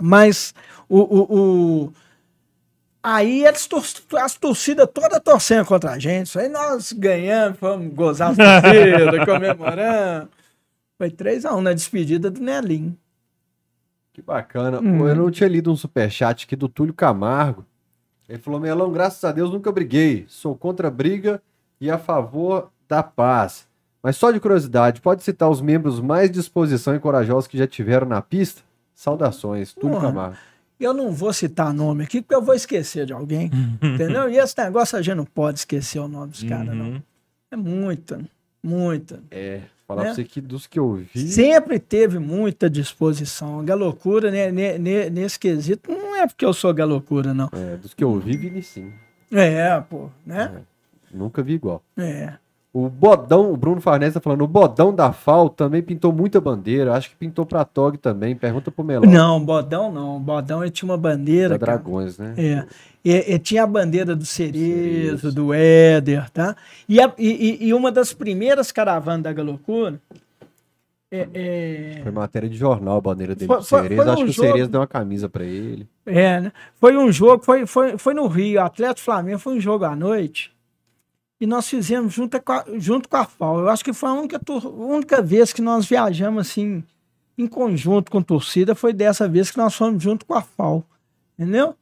Mas o, o, o Aí eles tor as torcidas todas torcendo contra a gente. Aí nós ganhamos, fomos gozar as torcidas, comemorando. Foi 3x1 na despedida do Nelinho. Que bacana. Hum. Pô, eu não tinha lido um superchat aqui do Túlio Camargo. Ele falou: Melão, graças a Deus nunca briguei. Sou contra a briga e a favor da paz. Mas só de curiosidade, pode citar os membros mais disposição e corajosos que já tiveram na pista? Saudações, Túlio Camargo. Eu não vou citar nome aqui, porque eu vou esquecer de alguém. entendeu? E esse negócio a gente não pode esquecer o nome dos caras, não. Uhum. É muita, muita. É, falar né? pra você que dos que eu vi. Sempre teve muita disposição. A galocura, né, nesse quesito, não é porque eu sou galocura, não. É, dos que eu vi, vi sim. É, pô, né? É, nunca vi igual. É. O Bodão, o Bruno Farnese tá falando, o Bodão da FAO também pintou muita bandeira. Acho que pintou pra TOG também. Pergunta pro Melão. Não, Bodão não. O Bodão ele tinha uma bandeira. Da Dragões, né? É. E, e, tinha a bandeira do Cerezo, do Éder, tá? E, a, e, e, uma das primeiras caravanas da Galocura. É, é... Foi matéria de jornal a bandeira dele foi, do Cerezo. Foi, Acho que jogo... o Cerezo deu uma camisa para ele. É, né? Foi um jogo, foi, foi, foi no Rio, Atlético Flamengo, foi um jogo à noite e nós fizemos junto com a, junto com a FAO. Eu acho que foi a única, única vez que nós viajamos assim em conjunto com torcida, foi dessa vez que nós fomos junto com a FAO. Entendeu?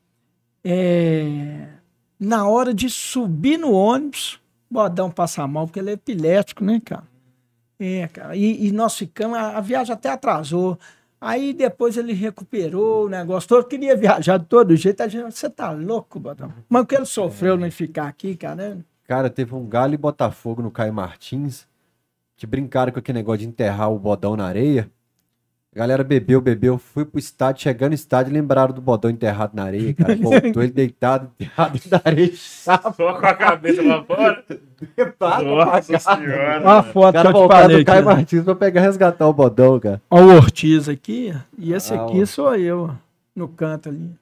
É, na hora de subir no ônibus, Bodão passa mal, porque ele é epilético, né, cara? É, cara. E, e nós ficamos, a, a viagem até atrasou. Aí depois ele recuperou o negócio todo, queria viajar de todo jeito. A gente, você tá louco, Bodão? Mas o que ele sofreu não ficar aqui, cara? Né? Cara, teve um Galo e Botafogo no Caio Martins que brincaram com aquele negócio de enterrar o bodão na areia. A galera bebeu, bebeu, fui pro estádio, chegando no estádio, lembraram do bodão enterrado na areia, cara. Voltou ele deitado, enterrado na areia. Só com a cabeça lá fora. Nossa senhora. Olha a foto cara que eu te falei. Caio Martins pra pegar resgatar o bodão, cara. Olha o Ortiz aqui, e esse ah, aqui ó. sou eu, no canto ali.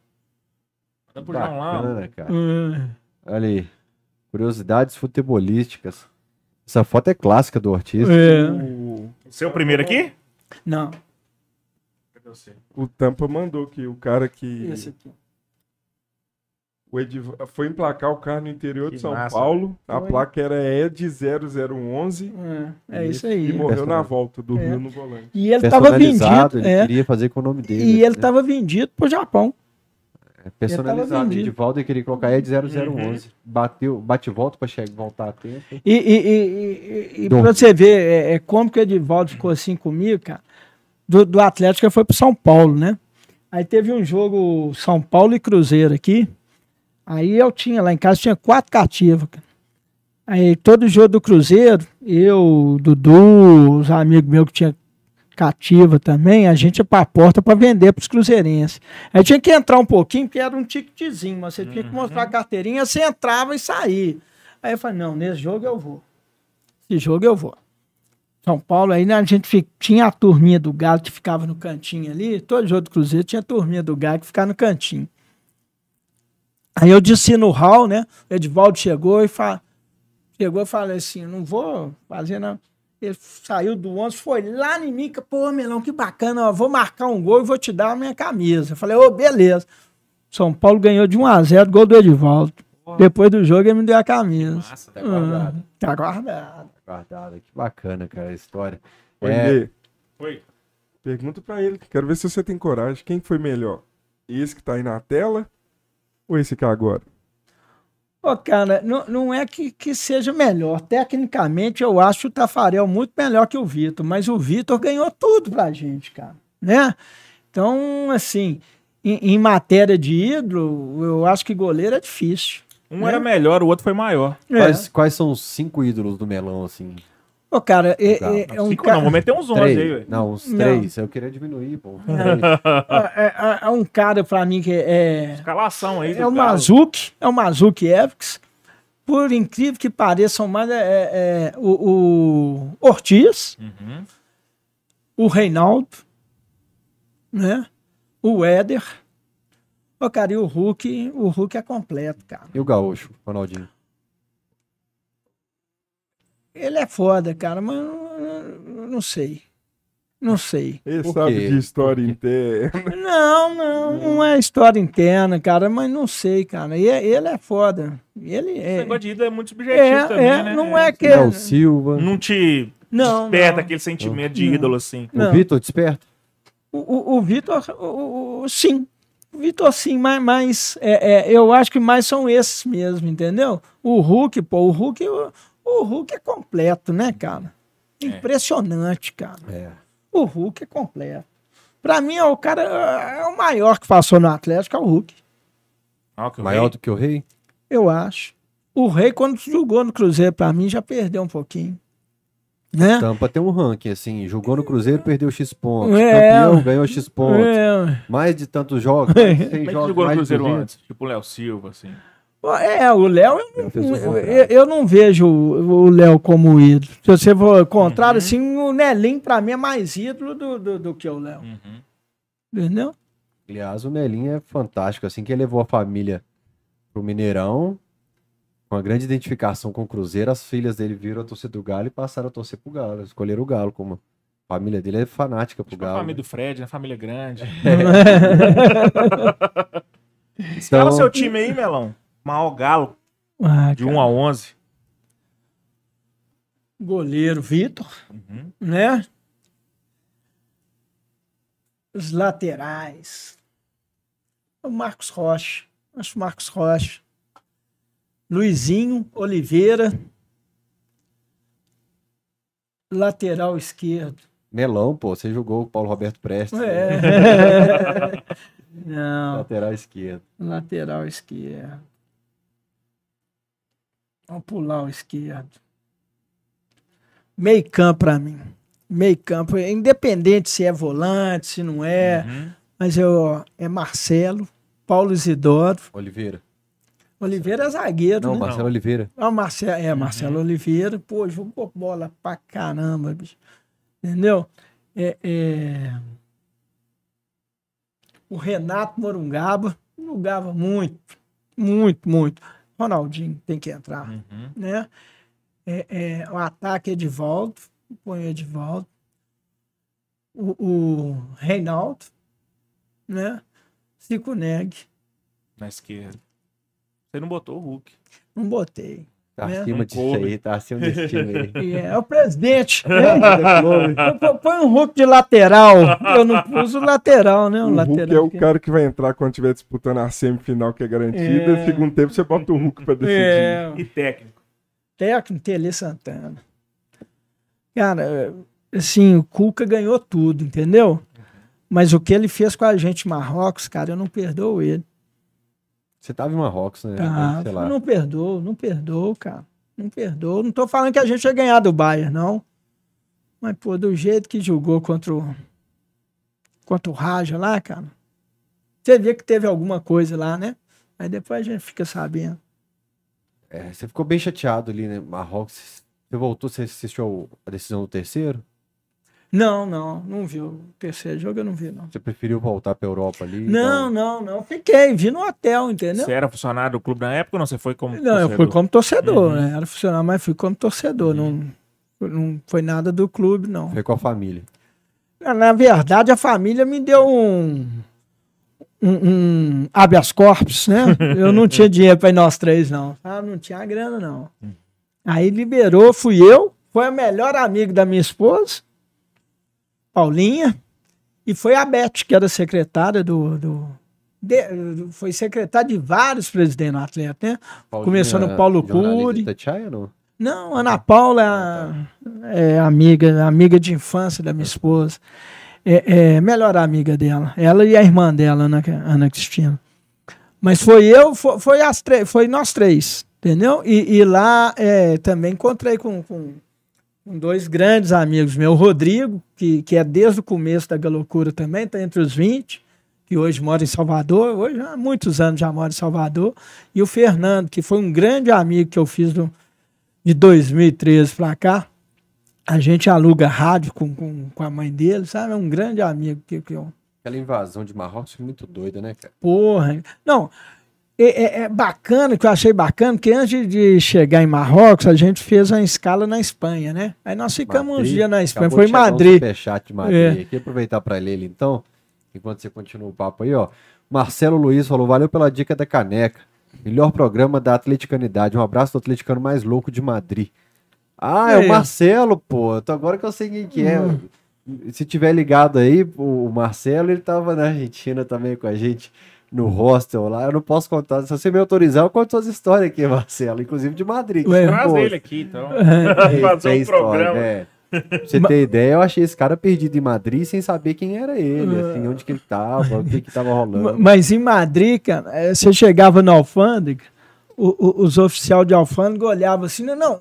Bacana, cara. Hum. Olha aí. Curiosidades futebolísticas. Essa foto é clássica do Ortiz. É. O seu primeiro aqui? Não. O Tampa mandou que o cara que. Esse aqui. O Ediv... Foi emplacar o carro no interior que de São massa, Paulo. A placa era ED0011. É, é isso aí. E morreu na volta, dormiu é. no volante. E ele estava vendido. Ele é. queria fazer com o nome dele. E ele estava né? vendido pro Japão. É personalizado. De volta e queria colocar ED 0011. Uhum. Bateu, bate volta para chegar, voltar a tempo. E, e, e, e para você ver é, é, como que o Edivaldo ficou assim comigo, cara. Do, do Atlético foi para São Paulo, né? Aí teve um jogo São Paulo e Cruzeiro aqui. Aí eu tinha, lá em casa tinha quatro cativas, cara. Aí todo jogo do Cruzeiro, eu, Dudu, os amigos meus que tinha cativa também, a gente ia para a porta para vender para os cruzeirenses. Aí tinha que entrar um pouquinho, porque era um ticketzinho, mas você tinha que mostrar a uhum. carteirinha, você entrava e saía. Aí eu falei, não, nesse jogo eu vou. Esse jogo eu vou. São Paulo, aí né, a gente fica, tinha a turminha do Galo que ficava no cantinho ali, todo jogo do Cruzeiro tinha a turminha do Galo que ficava no cantinho. Aí eu disse no hall, né? O Edvaldo chegou e fa... chegou e falei assim, não vou fazer não. Ele saiu do 11, foi lá em mim, pô, Melão, que bacana, ó, vou marcar um gol e vou te dar a minha camisa. Eu falei, ô, oh, beleza. São Paulo ganhou de 1 a 0 gol do Edivaldo. Depois do jogo ele me deu a camisa. Massa, tá guardado. Hum, tá guardado. Tá guardado. Que bacana, cara, a história. Oi, é... Oi. Pergunta pra ele, quero ver se você tem coragem. Quem foi melhor? Esse que tá aí na tela ou esse que é agora? Pô, cara, não, não é que, que seja melhor. Tecnicamente, eu acho o Tafarel muito melhor que o Vitor, mas o Vitor ganhou tudo pra gente, cara. Né? Então, assim, em, em, matéria de ídolo, eu acho que goleiro é difícil. Um né? era melhor, o outro foi maior. É. Quais, quais são os cinco ídolos do Melão, assim? Ô, cara, é, é, é um Cinco, cara... Não, vou meter uns 11 três. aí, Não, uns três. Eu queria diminuir, pô. É, é, é, é, um cara, pra mim, que é... Escalação aí É o Mazuki, é o Mazuki Evans. Por incrível que pareça, mais é, é, o, o, Ortiz, uhum. o Reinaldo, né? O Éder. Ô, cara, e o Hulk, o Hulk é completo, cara. E o Gaúcho, Ronaldinho? Ele é foda, cara, mas não, não sei. Não sei. Ele sabe de história interna. Não, não, não é história interna, cara, mas não sei, cara. E é, ele é foda. Ele é. Esse negócio de ídolo é muito subjetivo é, também, é, né? Não é que. Léo Silva. Não te não, desperta não. aquele sentimento de ídolo assim. O Vitor desperta? O, o, o Vitor, o, o, sim. O Vitor, sim, mas, mas é, é, eu acho que mais são esses mesmo, entendeu? O Hulk, pô, o Hulk. O, o Hulk é completo, né, cara? É. Impressionante, cara. É. O Hulk é completo. Pra mim, é o cara é o maior que passou no Atlético, é o Hulk. Ah, o maior rei? do que o Rei? Eu acho. O Rei, quando jogou no Cruzeiro, pra mim, já perdeu um pouquinho. Né? Tampa tem um ranking, assim, jogou no Cruzeiro, perdeu X pontos. É, Campeão, ganhou X pontos. É. Mais de tantos jogos, mais de 100 jogos, jogou no Cruzeiro antes? Tipo o Léo Silva, assim. É, o Léo, eu, eu, eu, não vejo o Léo como ídolo. Se você for contrário, uhum. assim, o Nelinho, pra mim, é mais ídolo do, do, do que o Léo. Uhum. Entendeu? Aliás, o Nelinho é fantástico. Assim que ele levou a família pro Mineirão, com uma grande identificação com o Cruzeiro, as filhas dele viram a torcer do Galo e passaram a torcer pro Galo. Escolheram o Galo como. A família dele é fanática pro tipo Galo. A família né? do Fred, né? Família grande. É. então... Escala seu time aí, Melão maior galo. Ah, de cara. 1 a 11. Goleiro Vitor, uhum. né? Os laterais. O Marcos Rocha. Acho Marcos Rocha. Luizinho Oliveira. Lateral esquerdo. Melão, pô, você jogou o Paulo Roberto Prestes. né? É. Não, Lateral esquerdo. lateral esquerdo. Vamos pular o esquerdo. Meio campo pra mim. Meio campo, independente se é volante, se não é, Uhum. mas eu, é Marcelo, Paulo Isidoro, Oliveira. Oliveira é zagueiro, Não, né? Marcelo Oliveira. Ah, o Marcelo, é, Marcelo Oliveira, pô, jogou bola pra caramba, bicho. Entendeu? É, é, O Renato Morungaba jogava muito, muito, muito. Ronaldinho tem que entrar, Uhum. né? É, é, o ataque Edivaldo, põe Edivaldo. O, o Reinaldo, né? Cico Neg, Na esquerda. Você não botou o Hulk. não botei. Tá É. acima disso coube. aí, tá acima desse time aí. É, é o presidente. né? Pô- Põe um Hulk de lateral. Eu não pus o lateral, né? O, O lateral. Hulk é o que- cara que vai entrar quando estiver disputando a semifinal que é garantida. É. Segundo tempo, você bota o Hulk pra decidir. É, E técnico. técnico Tele Santana. Cara, assim, o Cuca ganhou tudo, entendeu? Mas o que ele fez com a gente em Marrocos, cara, eu não perdoo ele. Você tava em Marrocos, né? Tá? Sei lá. Não perdoo, não perdoo, cara. Não perdoo. Não tô falando que a gente ia ganhar do Bayern, não. Mas, pô, do jeito que jogou contra o, contra o Raja lá, cara. Você vê que teve alguma coisa lá, né? Aí depois a gente fica sabendo. É, você ficou bem chateado ali, né? Marrocos. Você voltou, você assistiu a decisão do terceiro? Não, não, não vi. O terceiro jogo eu não vi, não. Você preferiu voltar pra Europa ali? Não, então- não, não. Fiquei, vi no hotel, entendeu? Você era funcionário do clube na época ou não? Você foi como Não, eu fui torcedor? como torcedor, Uhum. né? Era funcionário, mas fui como torcedor. Não, não foi nada do clube, não. Foi com a família. Na verdade, a família me deu um, um, um habeas corpus, né? Eu não tinha dinheiro para ir nós três, não. Ah, não tinha grana, não. Aí liberou, fui eu, foi a melhor amiga da minha esposa, Paulinha, e foi a Beth, que era secretária do. do de- foi secretária de vários presidentes do Atlético, né? Começou no Paulo Cury. Não? Não, Ana Paula é amiga, amiga de infância da minha esposa. É, é melhor amiga dela. Ela e a irmã dela, Ana, Ana Cristina. Mas foi eu, foi, foi, as foi nós três, entendeu? E, e lá é, também encontrei com, com, com dois grandes amigos meus, o Rodrigo, que, que é desde o começo da Galocura também, está entre os 20, que hoje mora em Salvador, hoje há muitos anos já mora em Salvador, e o Fernando, que foi um grande amigo que eu fiz do, de 2013 para cá, a gente aluga rádio com, com, com a mãe dele, sabe? É um grande amigo que, que eu. Aquela invasão de Marrocos foi muito doida, né, cara? Porra. Não, é, é- bacana, que eu achei bacana, que antes de chegar em Marrocos, a gente fez uma escala na Espanha, né? Aí nós ficamos uns Madrid. dias na Espanha, foi em chegar um Madrid. superchat de Madrid. É. Aqui aproveitar para ler ele, então, enquanto você continua o papo aí, ó. Marcelo Luiz falou: valeu pela dica da caneca. Melhor programa da Atleticanidade. Um abraço do atleticano mais louco de Madrid. Ah, é É. o Marcelo, pô. Então agora que eu sei quem que é. Hum. Se tiver ligado aí, o Marcelo, ele tava na Argentina também com a gente no hostel lá. Eu não posso contar. Se você me autorizar, eu conto suas histórias aqui, Marcelo. Inclusive de Madrid. Ué. Traz Pô, ele aqui, então. tem- Fazer um história, programa. é. Pra você ter ideia, eu achei esse cara perdido em Madrid sem saber quem era ele, assim, onde que ele tava, o que que tava rolando. Mas em Madrid, cara, eh, você chegava na alfândega, o- o- os oficiais de alfândega olhavam assim, não, não,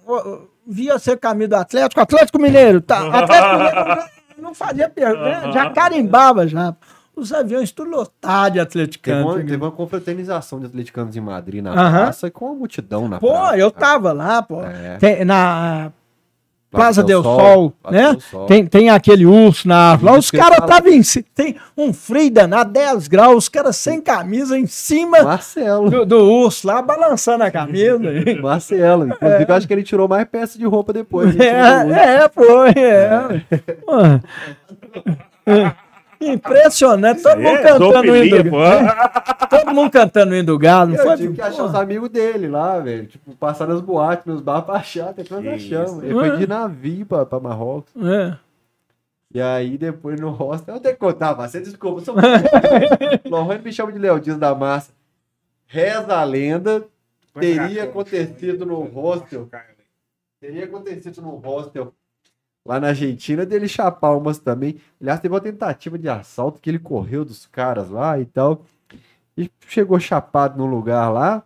via você caminho do Atlético, Atlético Mineiro, tá, Atlético Mineiro, não fazia pergunta, já carimbava já. Os aviões tudo lotados de Teve atleticano. uma, teve uma confraternização de atleticanos em Madrid na Aham. praça com uma multidão na Pô, praça. eu tava lá, pô. É. Tem- na Plaza del Sol, Sol, né? del Sol. Tem, tem aquele urso na árvore. Lá os caras estavam em cima. Tem um frio danado, 10 graus, os caras sem camisa em cima Marcelo. do, do urso lá, balançando a camisa. Marcelo. Inclusive, eu acho que ele tirou mais peças de roupa depois. É, é, foi, é. Pô. Impressionante, todo mundo É, cantando o hino do. Todo mundo cantando o hino do galo, não Eu foi? tive que achar os amigos dele lá, velho. Tipo, passar nas boates, nos bar pra achar, até que nós achamos. Ele foi de navio pra, pra Marrocos. É. E aí, depois no hostel, eu tenho que contar, mas você desculpa. Sou... Lohane me chama de Léo da Massa. Reza a lenda, teria acontecido no hostel. Teria acontecido no hostel lá na Argentina dele chapar umas também. Aliás, teve uma tentativa de assalto que ele correu dos caras lá e tal. E chegou chapado num lugar lá.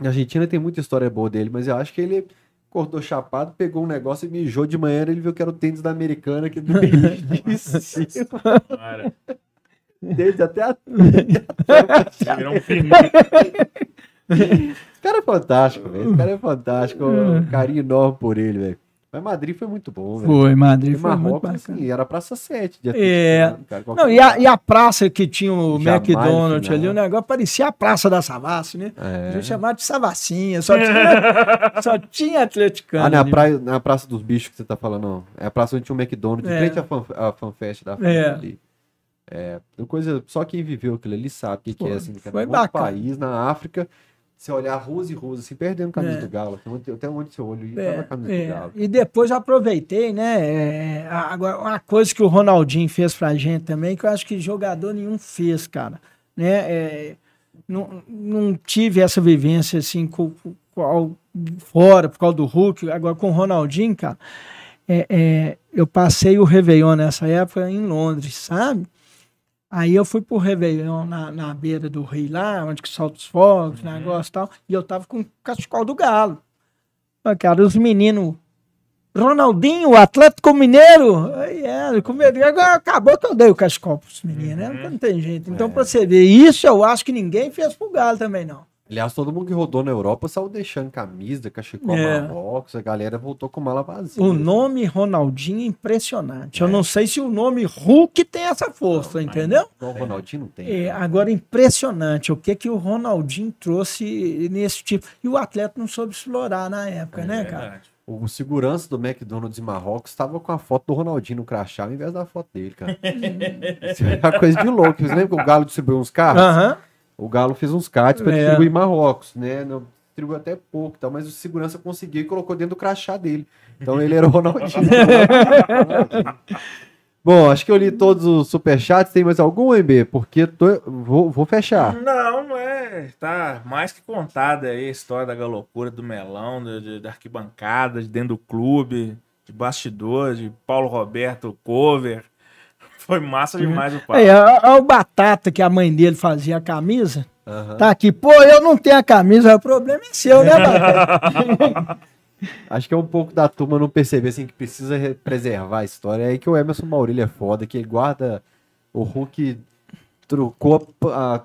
Na Argentina tem muita história boa dele, mas eu acho que ele cortou chapado, pegou um negócio e mijou de manhã. Ele viu que era o tênis da americana que Desde até a. Virou um Esse cara é fantástico, velho. Esse cara é fantástico. Um carinho enorme por ele, velho. Mas Madrid foi muito bom, velho. Foi, Madrid foi Marrocos, muito bacana. Assim, era Praça 7. De é. Cara, não, e a, e a, praça que tinha o Jamais McDonald's ali, o negócio parecia a Praça da Savassi, né? É. A gente chamava de Savassinha, só tinha, só tinha atleticano. Ah, na, praia, na Praça dos Bichos que você tá falando, não. É a praça onde tinha o McDonald's, de é. frente à, fan, à FanFest da é. ali. É, coisa, só quem viveu aquilo ali sabe o que, que é assim, que foi bacana. país na África você olhar ruas e ruas, assim, perdendo camisa é. do Galo. Até onde seu olho ia, é, camisa é. do Galo. E depois eu aproveitei, né? É, agora, uma coisa que o Ronaldinho fez pra gente também, que eu acho que jogador nenhum fez, cara. Né? É, não, não tive essa vivência, assim, com, com, fora, por causa do Hulk. Agora, com o Ronaldinho, cara, é, é, eu passei o Réveillon nessa época em Londres, sabe? Aí eu fui pro Réveillon na, na beira do rio lá, onde que solta os fogos, uhum. negócio e tal. E eu tava com o cachecol do galo. Cara, os meninos. Ronaldinho, Atlético Mineiro. Aí é, comigo. Agora acabou que eu dei o cachecol pros meninos, né? Uhum. Não tem jeito. Então, é. pra você ver, isso eu acho que ninguém fez pro galo também, não. Aliás, todo mundo que rodou na Europa saiu deixando camisa, cachecol é. Marrocos, a galera voltou com mala vazia. O nome Ronaldinho é impressionante. É. Eu não sei se o nome Hulk tem essa força, não, entendeu? O Ronaldinho não tem. É, né? agora, impressionante o que, que o Ronaldinho trouxe nesse tipo. E o atleta não soube explorar na época, é, né, cara? O segurança do McDonald's em Marrocos estava com a foto do Ronaldinho no crachá ao invés da foto dele, cara. Isso é uma coisa de louco. Você lembra que o Galo distribuiu uns carros? Aham. Uhum. O Galo fez uns cards para é. distribuir em Marrocos, né? Não, distribuiu até pouco, tá? mas o segurança conseguiu e colocou dentro do crachá dele. Então ele era o Ronaldinho. Bom, acho que eu li todos os superchats. Tem mais algum, MB? Porque tô, vou, vou fechar. Não, não é. Tá mais que contada aí a história da galocura do melão, de, da arquibancada, de dentro do clube, de bastidor, de Paulo Roberto cover. Foi massa demais o pai. É, o Batata, que a mãe dele fazia a camisa, uhum. tá aqui. Pô, eu não tenho a camisa, o problema é seu, né, Batata? Acho que é um pouco da turma não perceber assim, que precisa preservar a história. É aí que o Emerson Maurílio é foda, que ele guarda o Hulk trocou a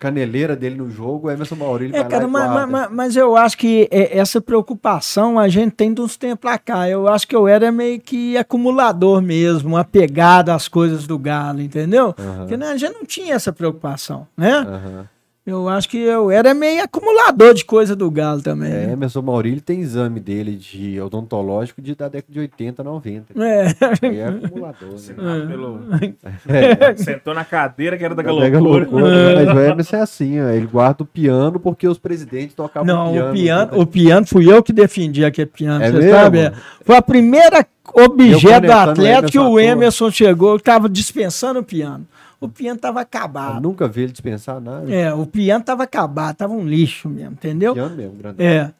caneleira dele no jogo, o Emerson Maurílio é, cara, mas, mas, mas, eu acho que é, essa preocupação a gente tem de uns tempos pra cá. Eu acho que eu era meio que acumulador mesmo, apegado às coisas do Galo, entendeu? Uhum. Porque né, a gente não tinha essa preocupação, né? Uhum. Eu acho que eu era meio acumulador de coisa do Galo também. É, né? Emerson Maurílio tem exame dele de odontológico de, da década de 80, 90. É. é acumulador. Né? É. Pelo... É. Sentou na cadeira que era da galocura. Mas o Emerson é assim, ó, ele guarda o piano porque os presidentes tocavam Não, piano. o piano, o piano fui eu que defendi aquele piano, é você mesmo? sabe? Foi a primeira objeto do Atlético que o Emerson chegou, estava dispensando o piano o piano tava acabado. Eu nunca vi ele dispensar nada. É, o piano tava acabado, tava um lixo mesmo, entendeu? Piano mesmo, grande. É.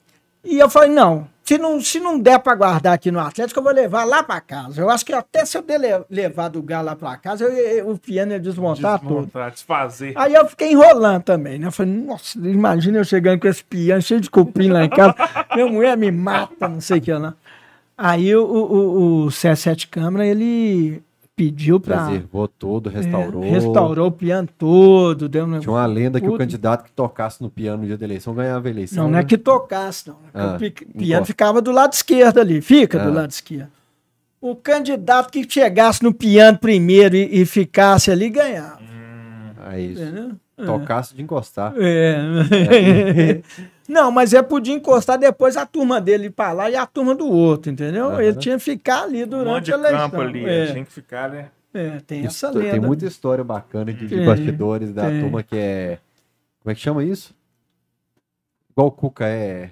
E eu falei, não, se não, se não der para guardar aqui no Atlético, eu vou levar lá para casa. Eu acho que até se eu der, levar do Galo lá para casa, eu, eu, o piano ia desmontar, desmontar tudo. desfazer. Aí eu fiquei enrolando também, né? Eu falei, nossa, imagina eu chegando com esse piano cheio de cupim lá em casa. Minha mulher me mata, não sei o que lá. Aí o, o, o C7 Câmara, ele pediu para. Preservou tudo, restaurou. É, restaurou o piano todo. Deu um... Tinha uma lenda que o candidato que tocasse no piano no dia da eleição ganhava a eleição. Não, né? não é né? que tocasse, não. É ah, o piano ficava do lado esquerdo ali, fica ah. do lado esquerdo. O candidato que chegasse no piano primeiro e, e ficasse ali ganhava. Hum, é isso. Entendeu? Tocasse de encostar. É. é. Não, mas é podia encostar depois a turma dele ir pra lá e a turma do outro, entendeu? Uhum. Ele tinha que ficar ali durante um a eleição. campo ali, é. tinha que ficar, né? É, tem isso, essa lenda. Tem muita história bacana de, de bastidores da turma que é... Como é que chama isso? Igual o Cuca é...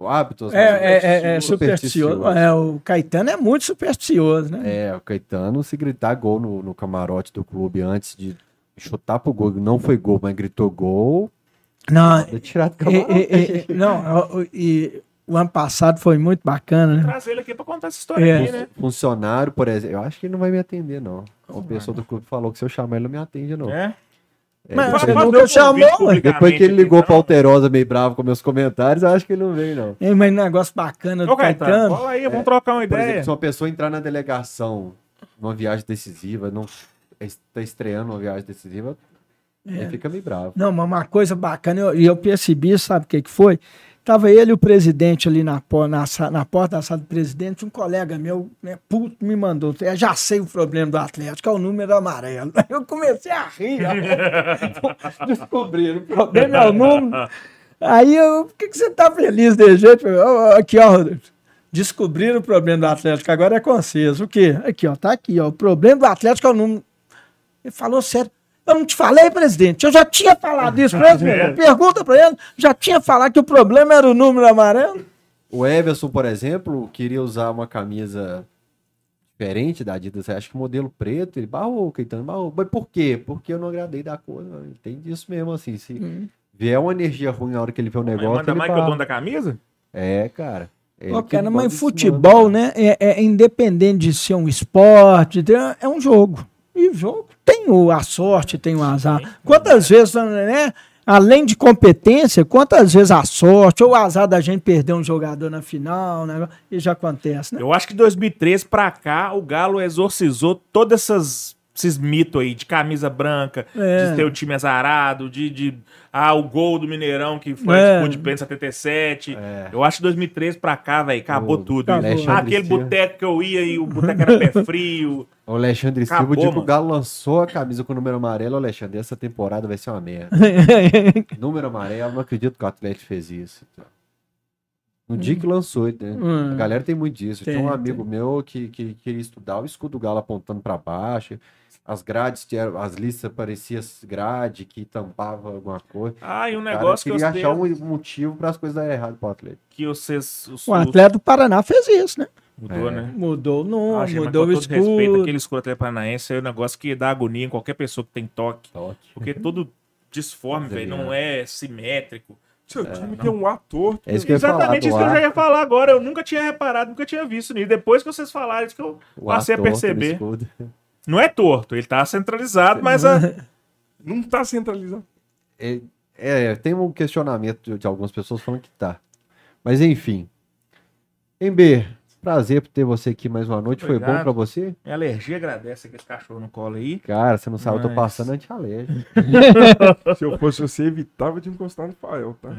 hábitos. É, mas- é, é, é Supersticioso. supersticioso. É, o Caetano é muito supersticioso, né? É, o Caetano, se gritar gol no, no camarote do clube antes de chutar pro gol, não foi gol, mas gritou gol, Não, é tirado do e, e- e- não, o- e o ano passado foi muito bacana, né? Trazer ele aqui pra contar essa história É. aqui, né? Funcionário, por exemplo, eu acho que ele não vai me atender, não. Uma pessoa do clube falou que se eu chamar ele não me atende, não. É? Mas Faz- você faz nunca meu chamou, Depois que ele ligou então. pra Alterosa meio bravo com meus comentários, eu acho que ele não veio, não. Hein, Mas negócio bacana do Ô, Caetano, fala aí, vamos trocar uma Por ideia. exemplo, se uma pessoa entrar na delegação numa viagem decisiva, não está estreando uma viagem decisiva, ele fica meio bravo. Não, mas uma coisa bacana, eu- e eu, percebi, sabe o que, que foi? Tava ele e o presidente ali na, na, na porta da sala do presidente, um colega meu, né, puto, me mandou. Eu já sei o problema do Atlético, é o número amarelo. Eu comecei a rir. Descobriram, o problema é o número. Aí eu, por que, que você tá feliz desse jeito? Eu, "Ó, Aqui, ó. Descobriram o problema do Atlético, agora é conciso. O quê? Aqui, ó, tá aqui, ó. O problema do Atlético é o número. Ele falou sério. Eu não te falei, presidente. Eu já tinha falado isso pra ele. Pergunta pra ele. Já tinha falado que o problema era o número amarelo. O Everson, por exemplo, queria usar uma camisa diferente da Adidas, acho que modelo preto, ele barrou, Caetano barrou. Mas por quê? Porque eu não agradei da cor, não. Ele tem disso mesmo, assim, se vier uma energia ruim na hora que ele vê o Mas negócio, Manda ele mais que o barra. dono da camisa? É, cara. Ele Ó, que cara, manda mas isso, futebol, manda. né? É, é independente de ser um esporte, é um jogo. E o jogo tem o, a sorte, tem o azar. Quantas vezes, né? Além de competência, quantas vezes a sorte ou o azar da gente perder um jogador na final, né? Isso já acontece, né? Eu acho que de 2013 pra cá, o Galo exorcizou todos essas, esses mitos aí de camisa branca, É. de ter o time azarado, de, de ah, o gol do Mineirão que foi É. a disputa de pênalti 77. Eu acho que 2013 pra cá, velho, acabou O tudo. Acabou. Ah, aquele Silva. boteco que eu ia e o boteco era pé frio. O Alexandre Silva, Acabou, o dia que o. Galo lançou a camisa com o número amarelo, Alexandre, essa temporada vai ser uma merda. número amarelo, não acredito que o Atlético fez isso. No dia que lançou, né? Hum. A galera tem muito disso. Tem, Tinha um tem. amigo meu que, que queria estudar o escudo do Galo apontando pra baixo. As grades, as listas pareciam grade que tampava alguma coisa. Ah, e um O cara negócio que, eu queria achar um motivo para as coisas darem errado pro Atlético. que vocês. os- O atleta do Paraná fez isso, né? Mudou, É. né? Mudou o Ah, nome, mas mudou o todo respeito, escudo. aquele escuro Atlético Paranaense é um negócio que dá agonia em qualquer pessoa que tem toque. Porque todo disforme, é velho, não é simétrico. Seu time tem um ator. É isso Exatamente isso que eu já ia falar agora. Eu nunca tinha reparado, nunca tinha visto nisso. Depois que vocês falaram, isso que eu O passei a perceber. Não é torto, ele tá centralizado, mas a... Não tá centralizado. É, é, tem um questionamento de, de algumas pessoas falando que tá. Mas enfim. Ember, prazer por ter você aqui mais uma noite. Foi bom pra você? minha alergia agradece aquele cachorro no colo aí. Cara, você não sabe, eu tô Mas- passando anti-alérgico. Se eu fosse você, evitava de encostar no Fael, tá?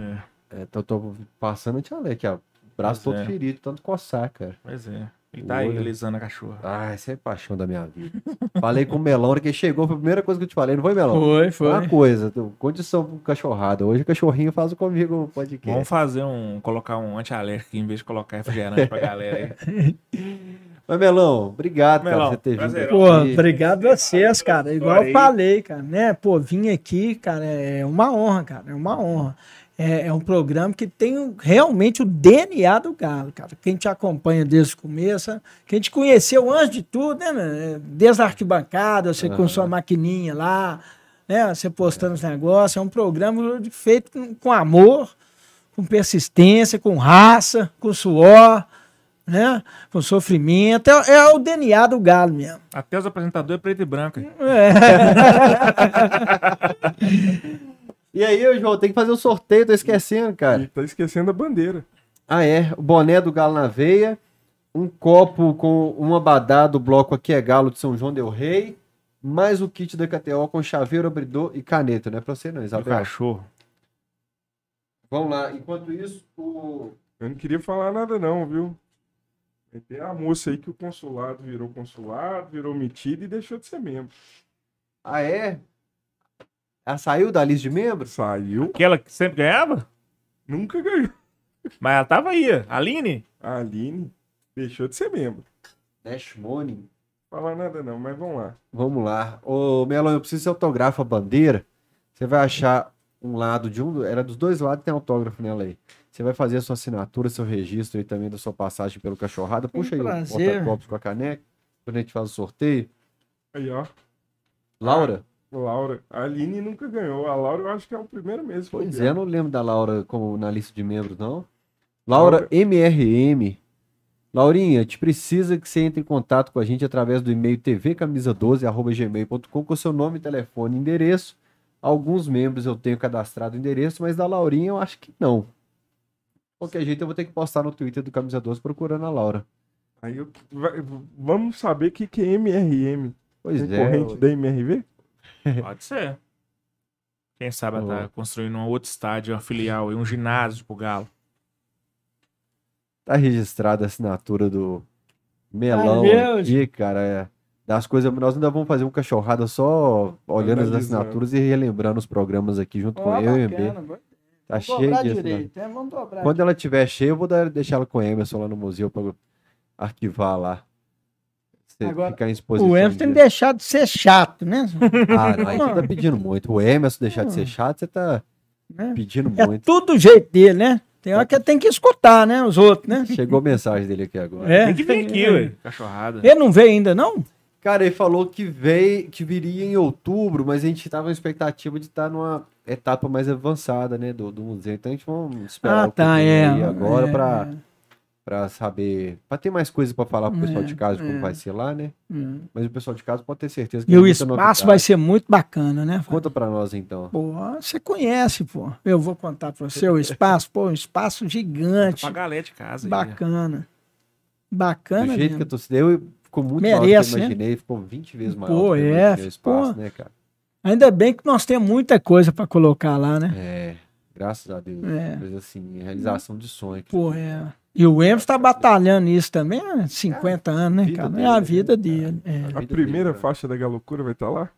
É, É, tô, tô passando anti-alérgico, ó. Braço Pois todo é. ferido, tanto coçar, cara. pois é. Ele tá aí Olha. alisando a cachorra. Ah, essa é a paixão da minha vida. falei com o Melão, hora que chegou, foi a primeira coisa que eu te falei, não foi, Melão? Foi, foi. Uma coisa, condição pro cachorrada. Hoje o cachorrinho faz comigo o podcast. Vamos fazer um. colocar um anti-alérgico aqui em vez de colocar refrigerante pra galera aí. Mas, Melão, obrigado, Melão, cara, por você ter vindo. Pô, aqui. obrigado a vocês, cara. Igual eu falei, cara, né? Pô, vim aqui, cara, é uma honra, cara, é uma honra. É, é um programa que tem realmente o DNA do Galo, cara. Quem te acompanha desde o começo, quem te conheceu antes de tudo, né? né? Desde a arquibancada, você com sua maquininha lá, né? Você postando os negócios. É um programa feito com, com amor, com persistência, com raça, com suor, né? Com sofrimento. É, é o DNA do Galo mesmo. Até os apresentadores é preto e branco. aí. E aí, João, tem que fazer o sorteio, tô esquecendo, cara. E tá esquecendo a bandeira. Ah, é. O boné do Galo na veia. Um copo com uma badá do bloco aqui é Galo de São João Del Rei. Mais o kit da KTO com chaveiro, abridor e caneta. Não é pra você, não, O Isabel. cachorro. Vamos lá. Enquanto isso, o. Eu não queria falar nada não, viu? Tem a moça aí que o consulado virou consulado, virou metido e deixou de ser membro. Ah, é? Ela saiu da lista de membros? Saiu, Aquela que sempre ganhava? nunca ganhou. Mas ela tava aí. A Aline? A Aline deixou de ser membro. Dash Money. Falar nada não, mas vamos lá. Vamos lá. Ô, Melão, eu preciso que você autografa a bandeira. Você vai achar um lado de um, era dos dois lados tem autógrafo nela aí. Você vai fazer a sua assinatura, seu registro e também da sua passagem pelo cachorrada. Puxa aí o porta-copos com a caneca. Quando a gente faz o sorteio. Aí, ó. Laura? Laura. A Aline nunca ganhou. A Laura eu acho que é o primeiro mesmo. Pois é, eu não lembro da Laura como na lista de membros, não. Laura MRM. Laurinha, te precisa que você entre em contato com a gente através do e-mail tvcamisa12.gmail.com com seu nome, telefone e endereço. Alguns membros eu tenho cadastrado o endereço, mas da Laurinha eu acho que não. Qualquer jeito eu vou ter que postar no Twitter do Camisa 12 procurando a Laura. Aí eu, vai- vamos saber o que, que é MRM. Pois é. da MRV? Pode ser. Quem sabe Ô. tá construindo um outro estádio, uma filial e um ginásio pro Galo. Tá registrada a assinatura do Melão Valeu, aqui, cara. É. Das coisas, nós ainda vamos fazer um cachorrada só olhando as Analisando. assinaturas e relembrando os programas aqui junto com Ó, eu e o MB. Tá Vamos cheio de direito, né? Quando ela tiver cheia, eu vou dar, deixar ela com o Emerson lá no museu para arquivar lá. Agora, ficar em exposição. O Emerson tem disso. deixado de ser chato, né? Ah, não, aí você tá pedindo muito. O Emerson deixar de ser chato, você tá Né? pedindo É muito. tudo do jeito dele, né? Tem hora que tem que escutar, né? Os outros, né? Chegou a mensagem dele aqui agora. É. Tem que vir aqui, ué. Cachorrada. Ele não veio ainda, não? Cara, ele falou que veio, que viria em outubro, mas a gente tava na expectativa de estar numa etapa mais avançada, né, do, do museu. Então a gente vai esperar Ah, o que tá, é. agora é, pra, pra saber, pra ter mais coisas pra falar pro pessoal É, de casa de como é. vai ser lá, né? é. Mas o pessoal de casa pode ter certeza que E tem o espaço novidade. vai ser muito bacana, né? Conta pra nós então. Pô, você conhece, pô. Eu vou contar pra você o espaço, pô, um espaço gigante, Pra galera de casa. aí, bacana. Do Bacana jeito mesmo. que eu tô deu, ficou muito Merece, maior do que eu né? imaginei, ficou 20 vezes maior Pô, do que eu é, o espaço, pô. né, cara? Ainda bem que nós temos muita coisa pra colocar lá, né? É, graças a Deus. É. Coisa assim, realização de sonho. Pô, é. E o Emerson tá batalhando isso também há 50 anos, né, cara? dele, É a né? vida dele. é. A vida primeira dele, né? faixa da Galocura vai estar lá?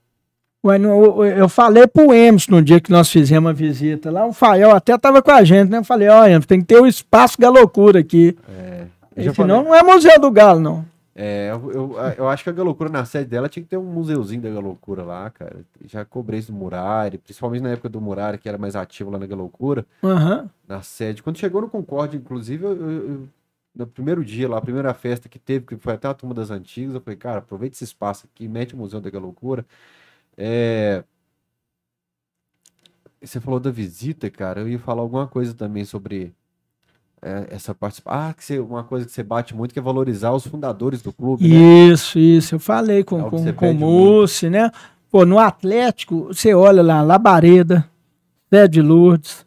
Ué, no- eu falei pro Emerson no dia que nós fizemos a visita lá, o Fael até tava com a gente, né? Eu falei, ó, Emerson, tem que ter o espaço Galocura aqui. É. Eu senão falei- não é Museu do Galo, não. É, eu, eu, eu acho que a Galocura na sede dela tinha que ter um museuzinho da Galocura lá, cara. Já cobrei isso do Murari, principalmente na época do Murari, que era mais ativo lá na Galocura, Aham. na sede. Quando chegou no Concorde, inclusive, eu- eu- no primeiro dia lá, a primeira festa que teve, que foi até a turma das antigas, eu falei, cara, aproveita esse espaço aqui, mete o Museu da Galocura. É... Você falou da visita, cara, eu ia falar alguma coisa também sobre é, essa participação. Ah, que você, uma coisa que você bate muito que é valorizar os fundadores do clube, né? Isso, isso. Eu falei É com, que com, com o Mussi, né? Pô, no Atlético, você olha lá, Labareda, Zé de Lourdes,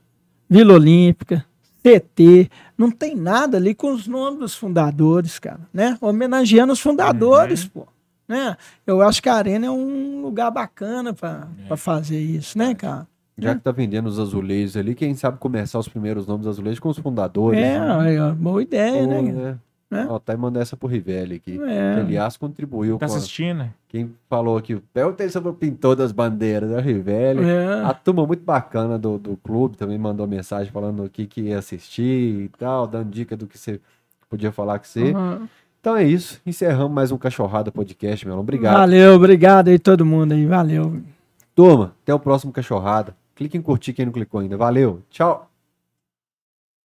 Vila Olímpica, CT, não tem nada ali com os nomes dos fundadores, cara, né? Homenageando os fundadores, Uhum. pô. Né? Eu acho que a Arena é um lugar bacana para É. fazer isso, né, cara? Já que tá vendendo os azulejos ali, quem sabe começar os primeiros nomes dos azulejos com os fundadores. É, né? aí, ó, boa ideia, Pô, né? né? Né? Ó, tá e mandar essa pro Rivelli aqui. Que, É. aliás, contribuiu Tá com a- assistindo? né? quem falou aqui. Perguntei sobre o pintor das bandeiras, né, Rivelli? É. A turma muito bacana do, do clube também mandou mensagem falando o que, que ia assistir e tal, dando dica do que você podia falar com você. Uhum. Então é isso. Encerramos mais um Cachorrada Podcast, meu. Obrigado. Valeu, obrigado aí todo mundo aí, valeu. Turma, até o próximo Cachorrada. Clique em curtir quem não clicou ainda. Valeu. Tchau.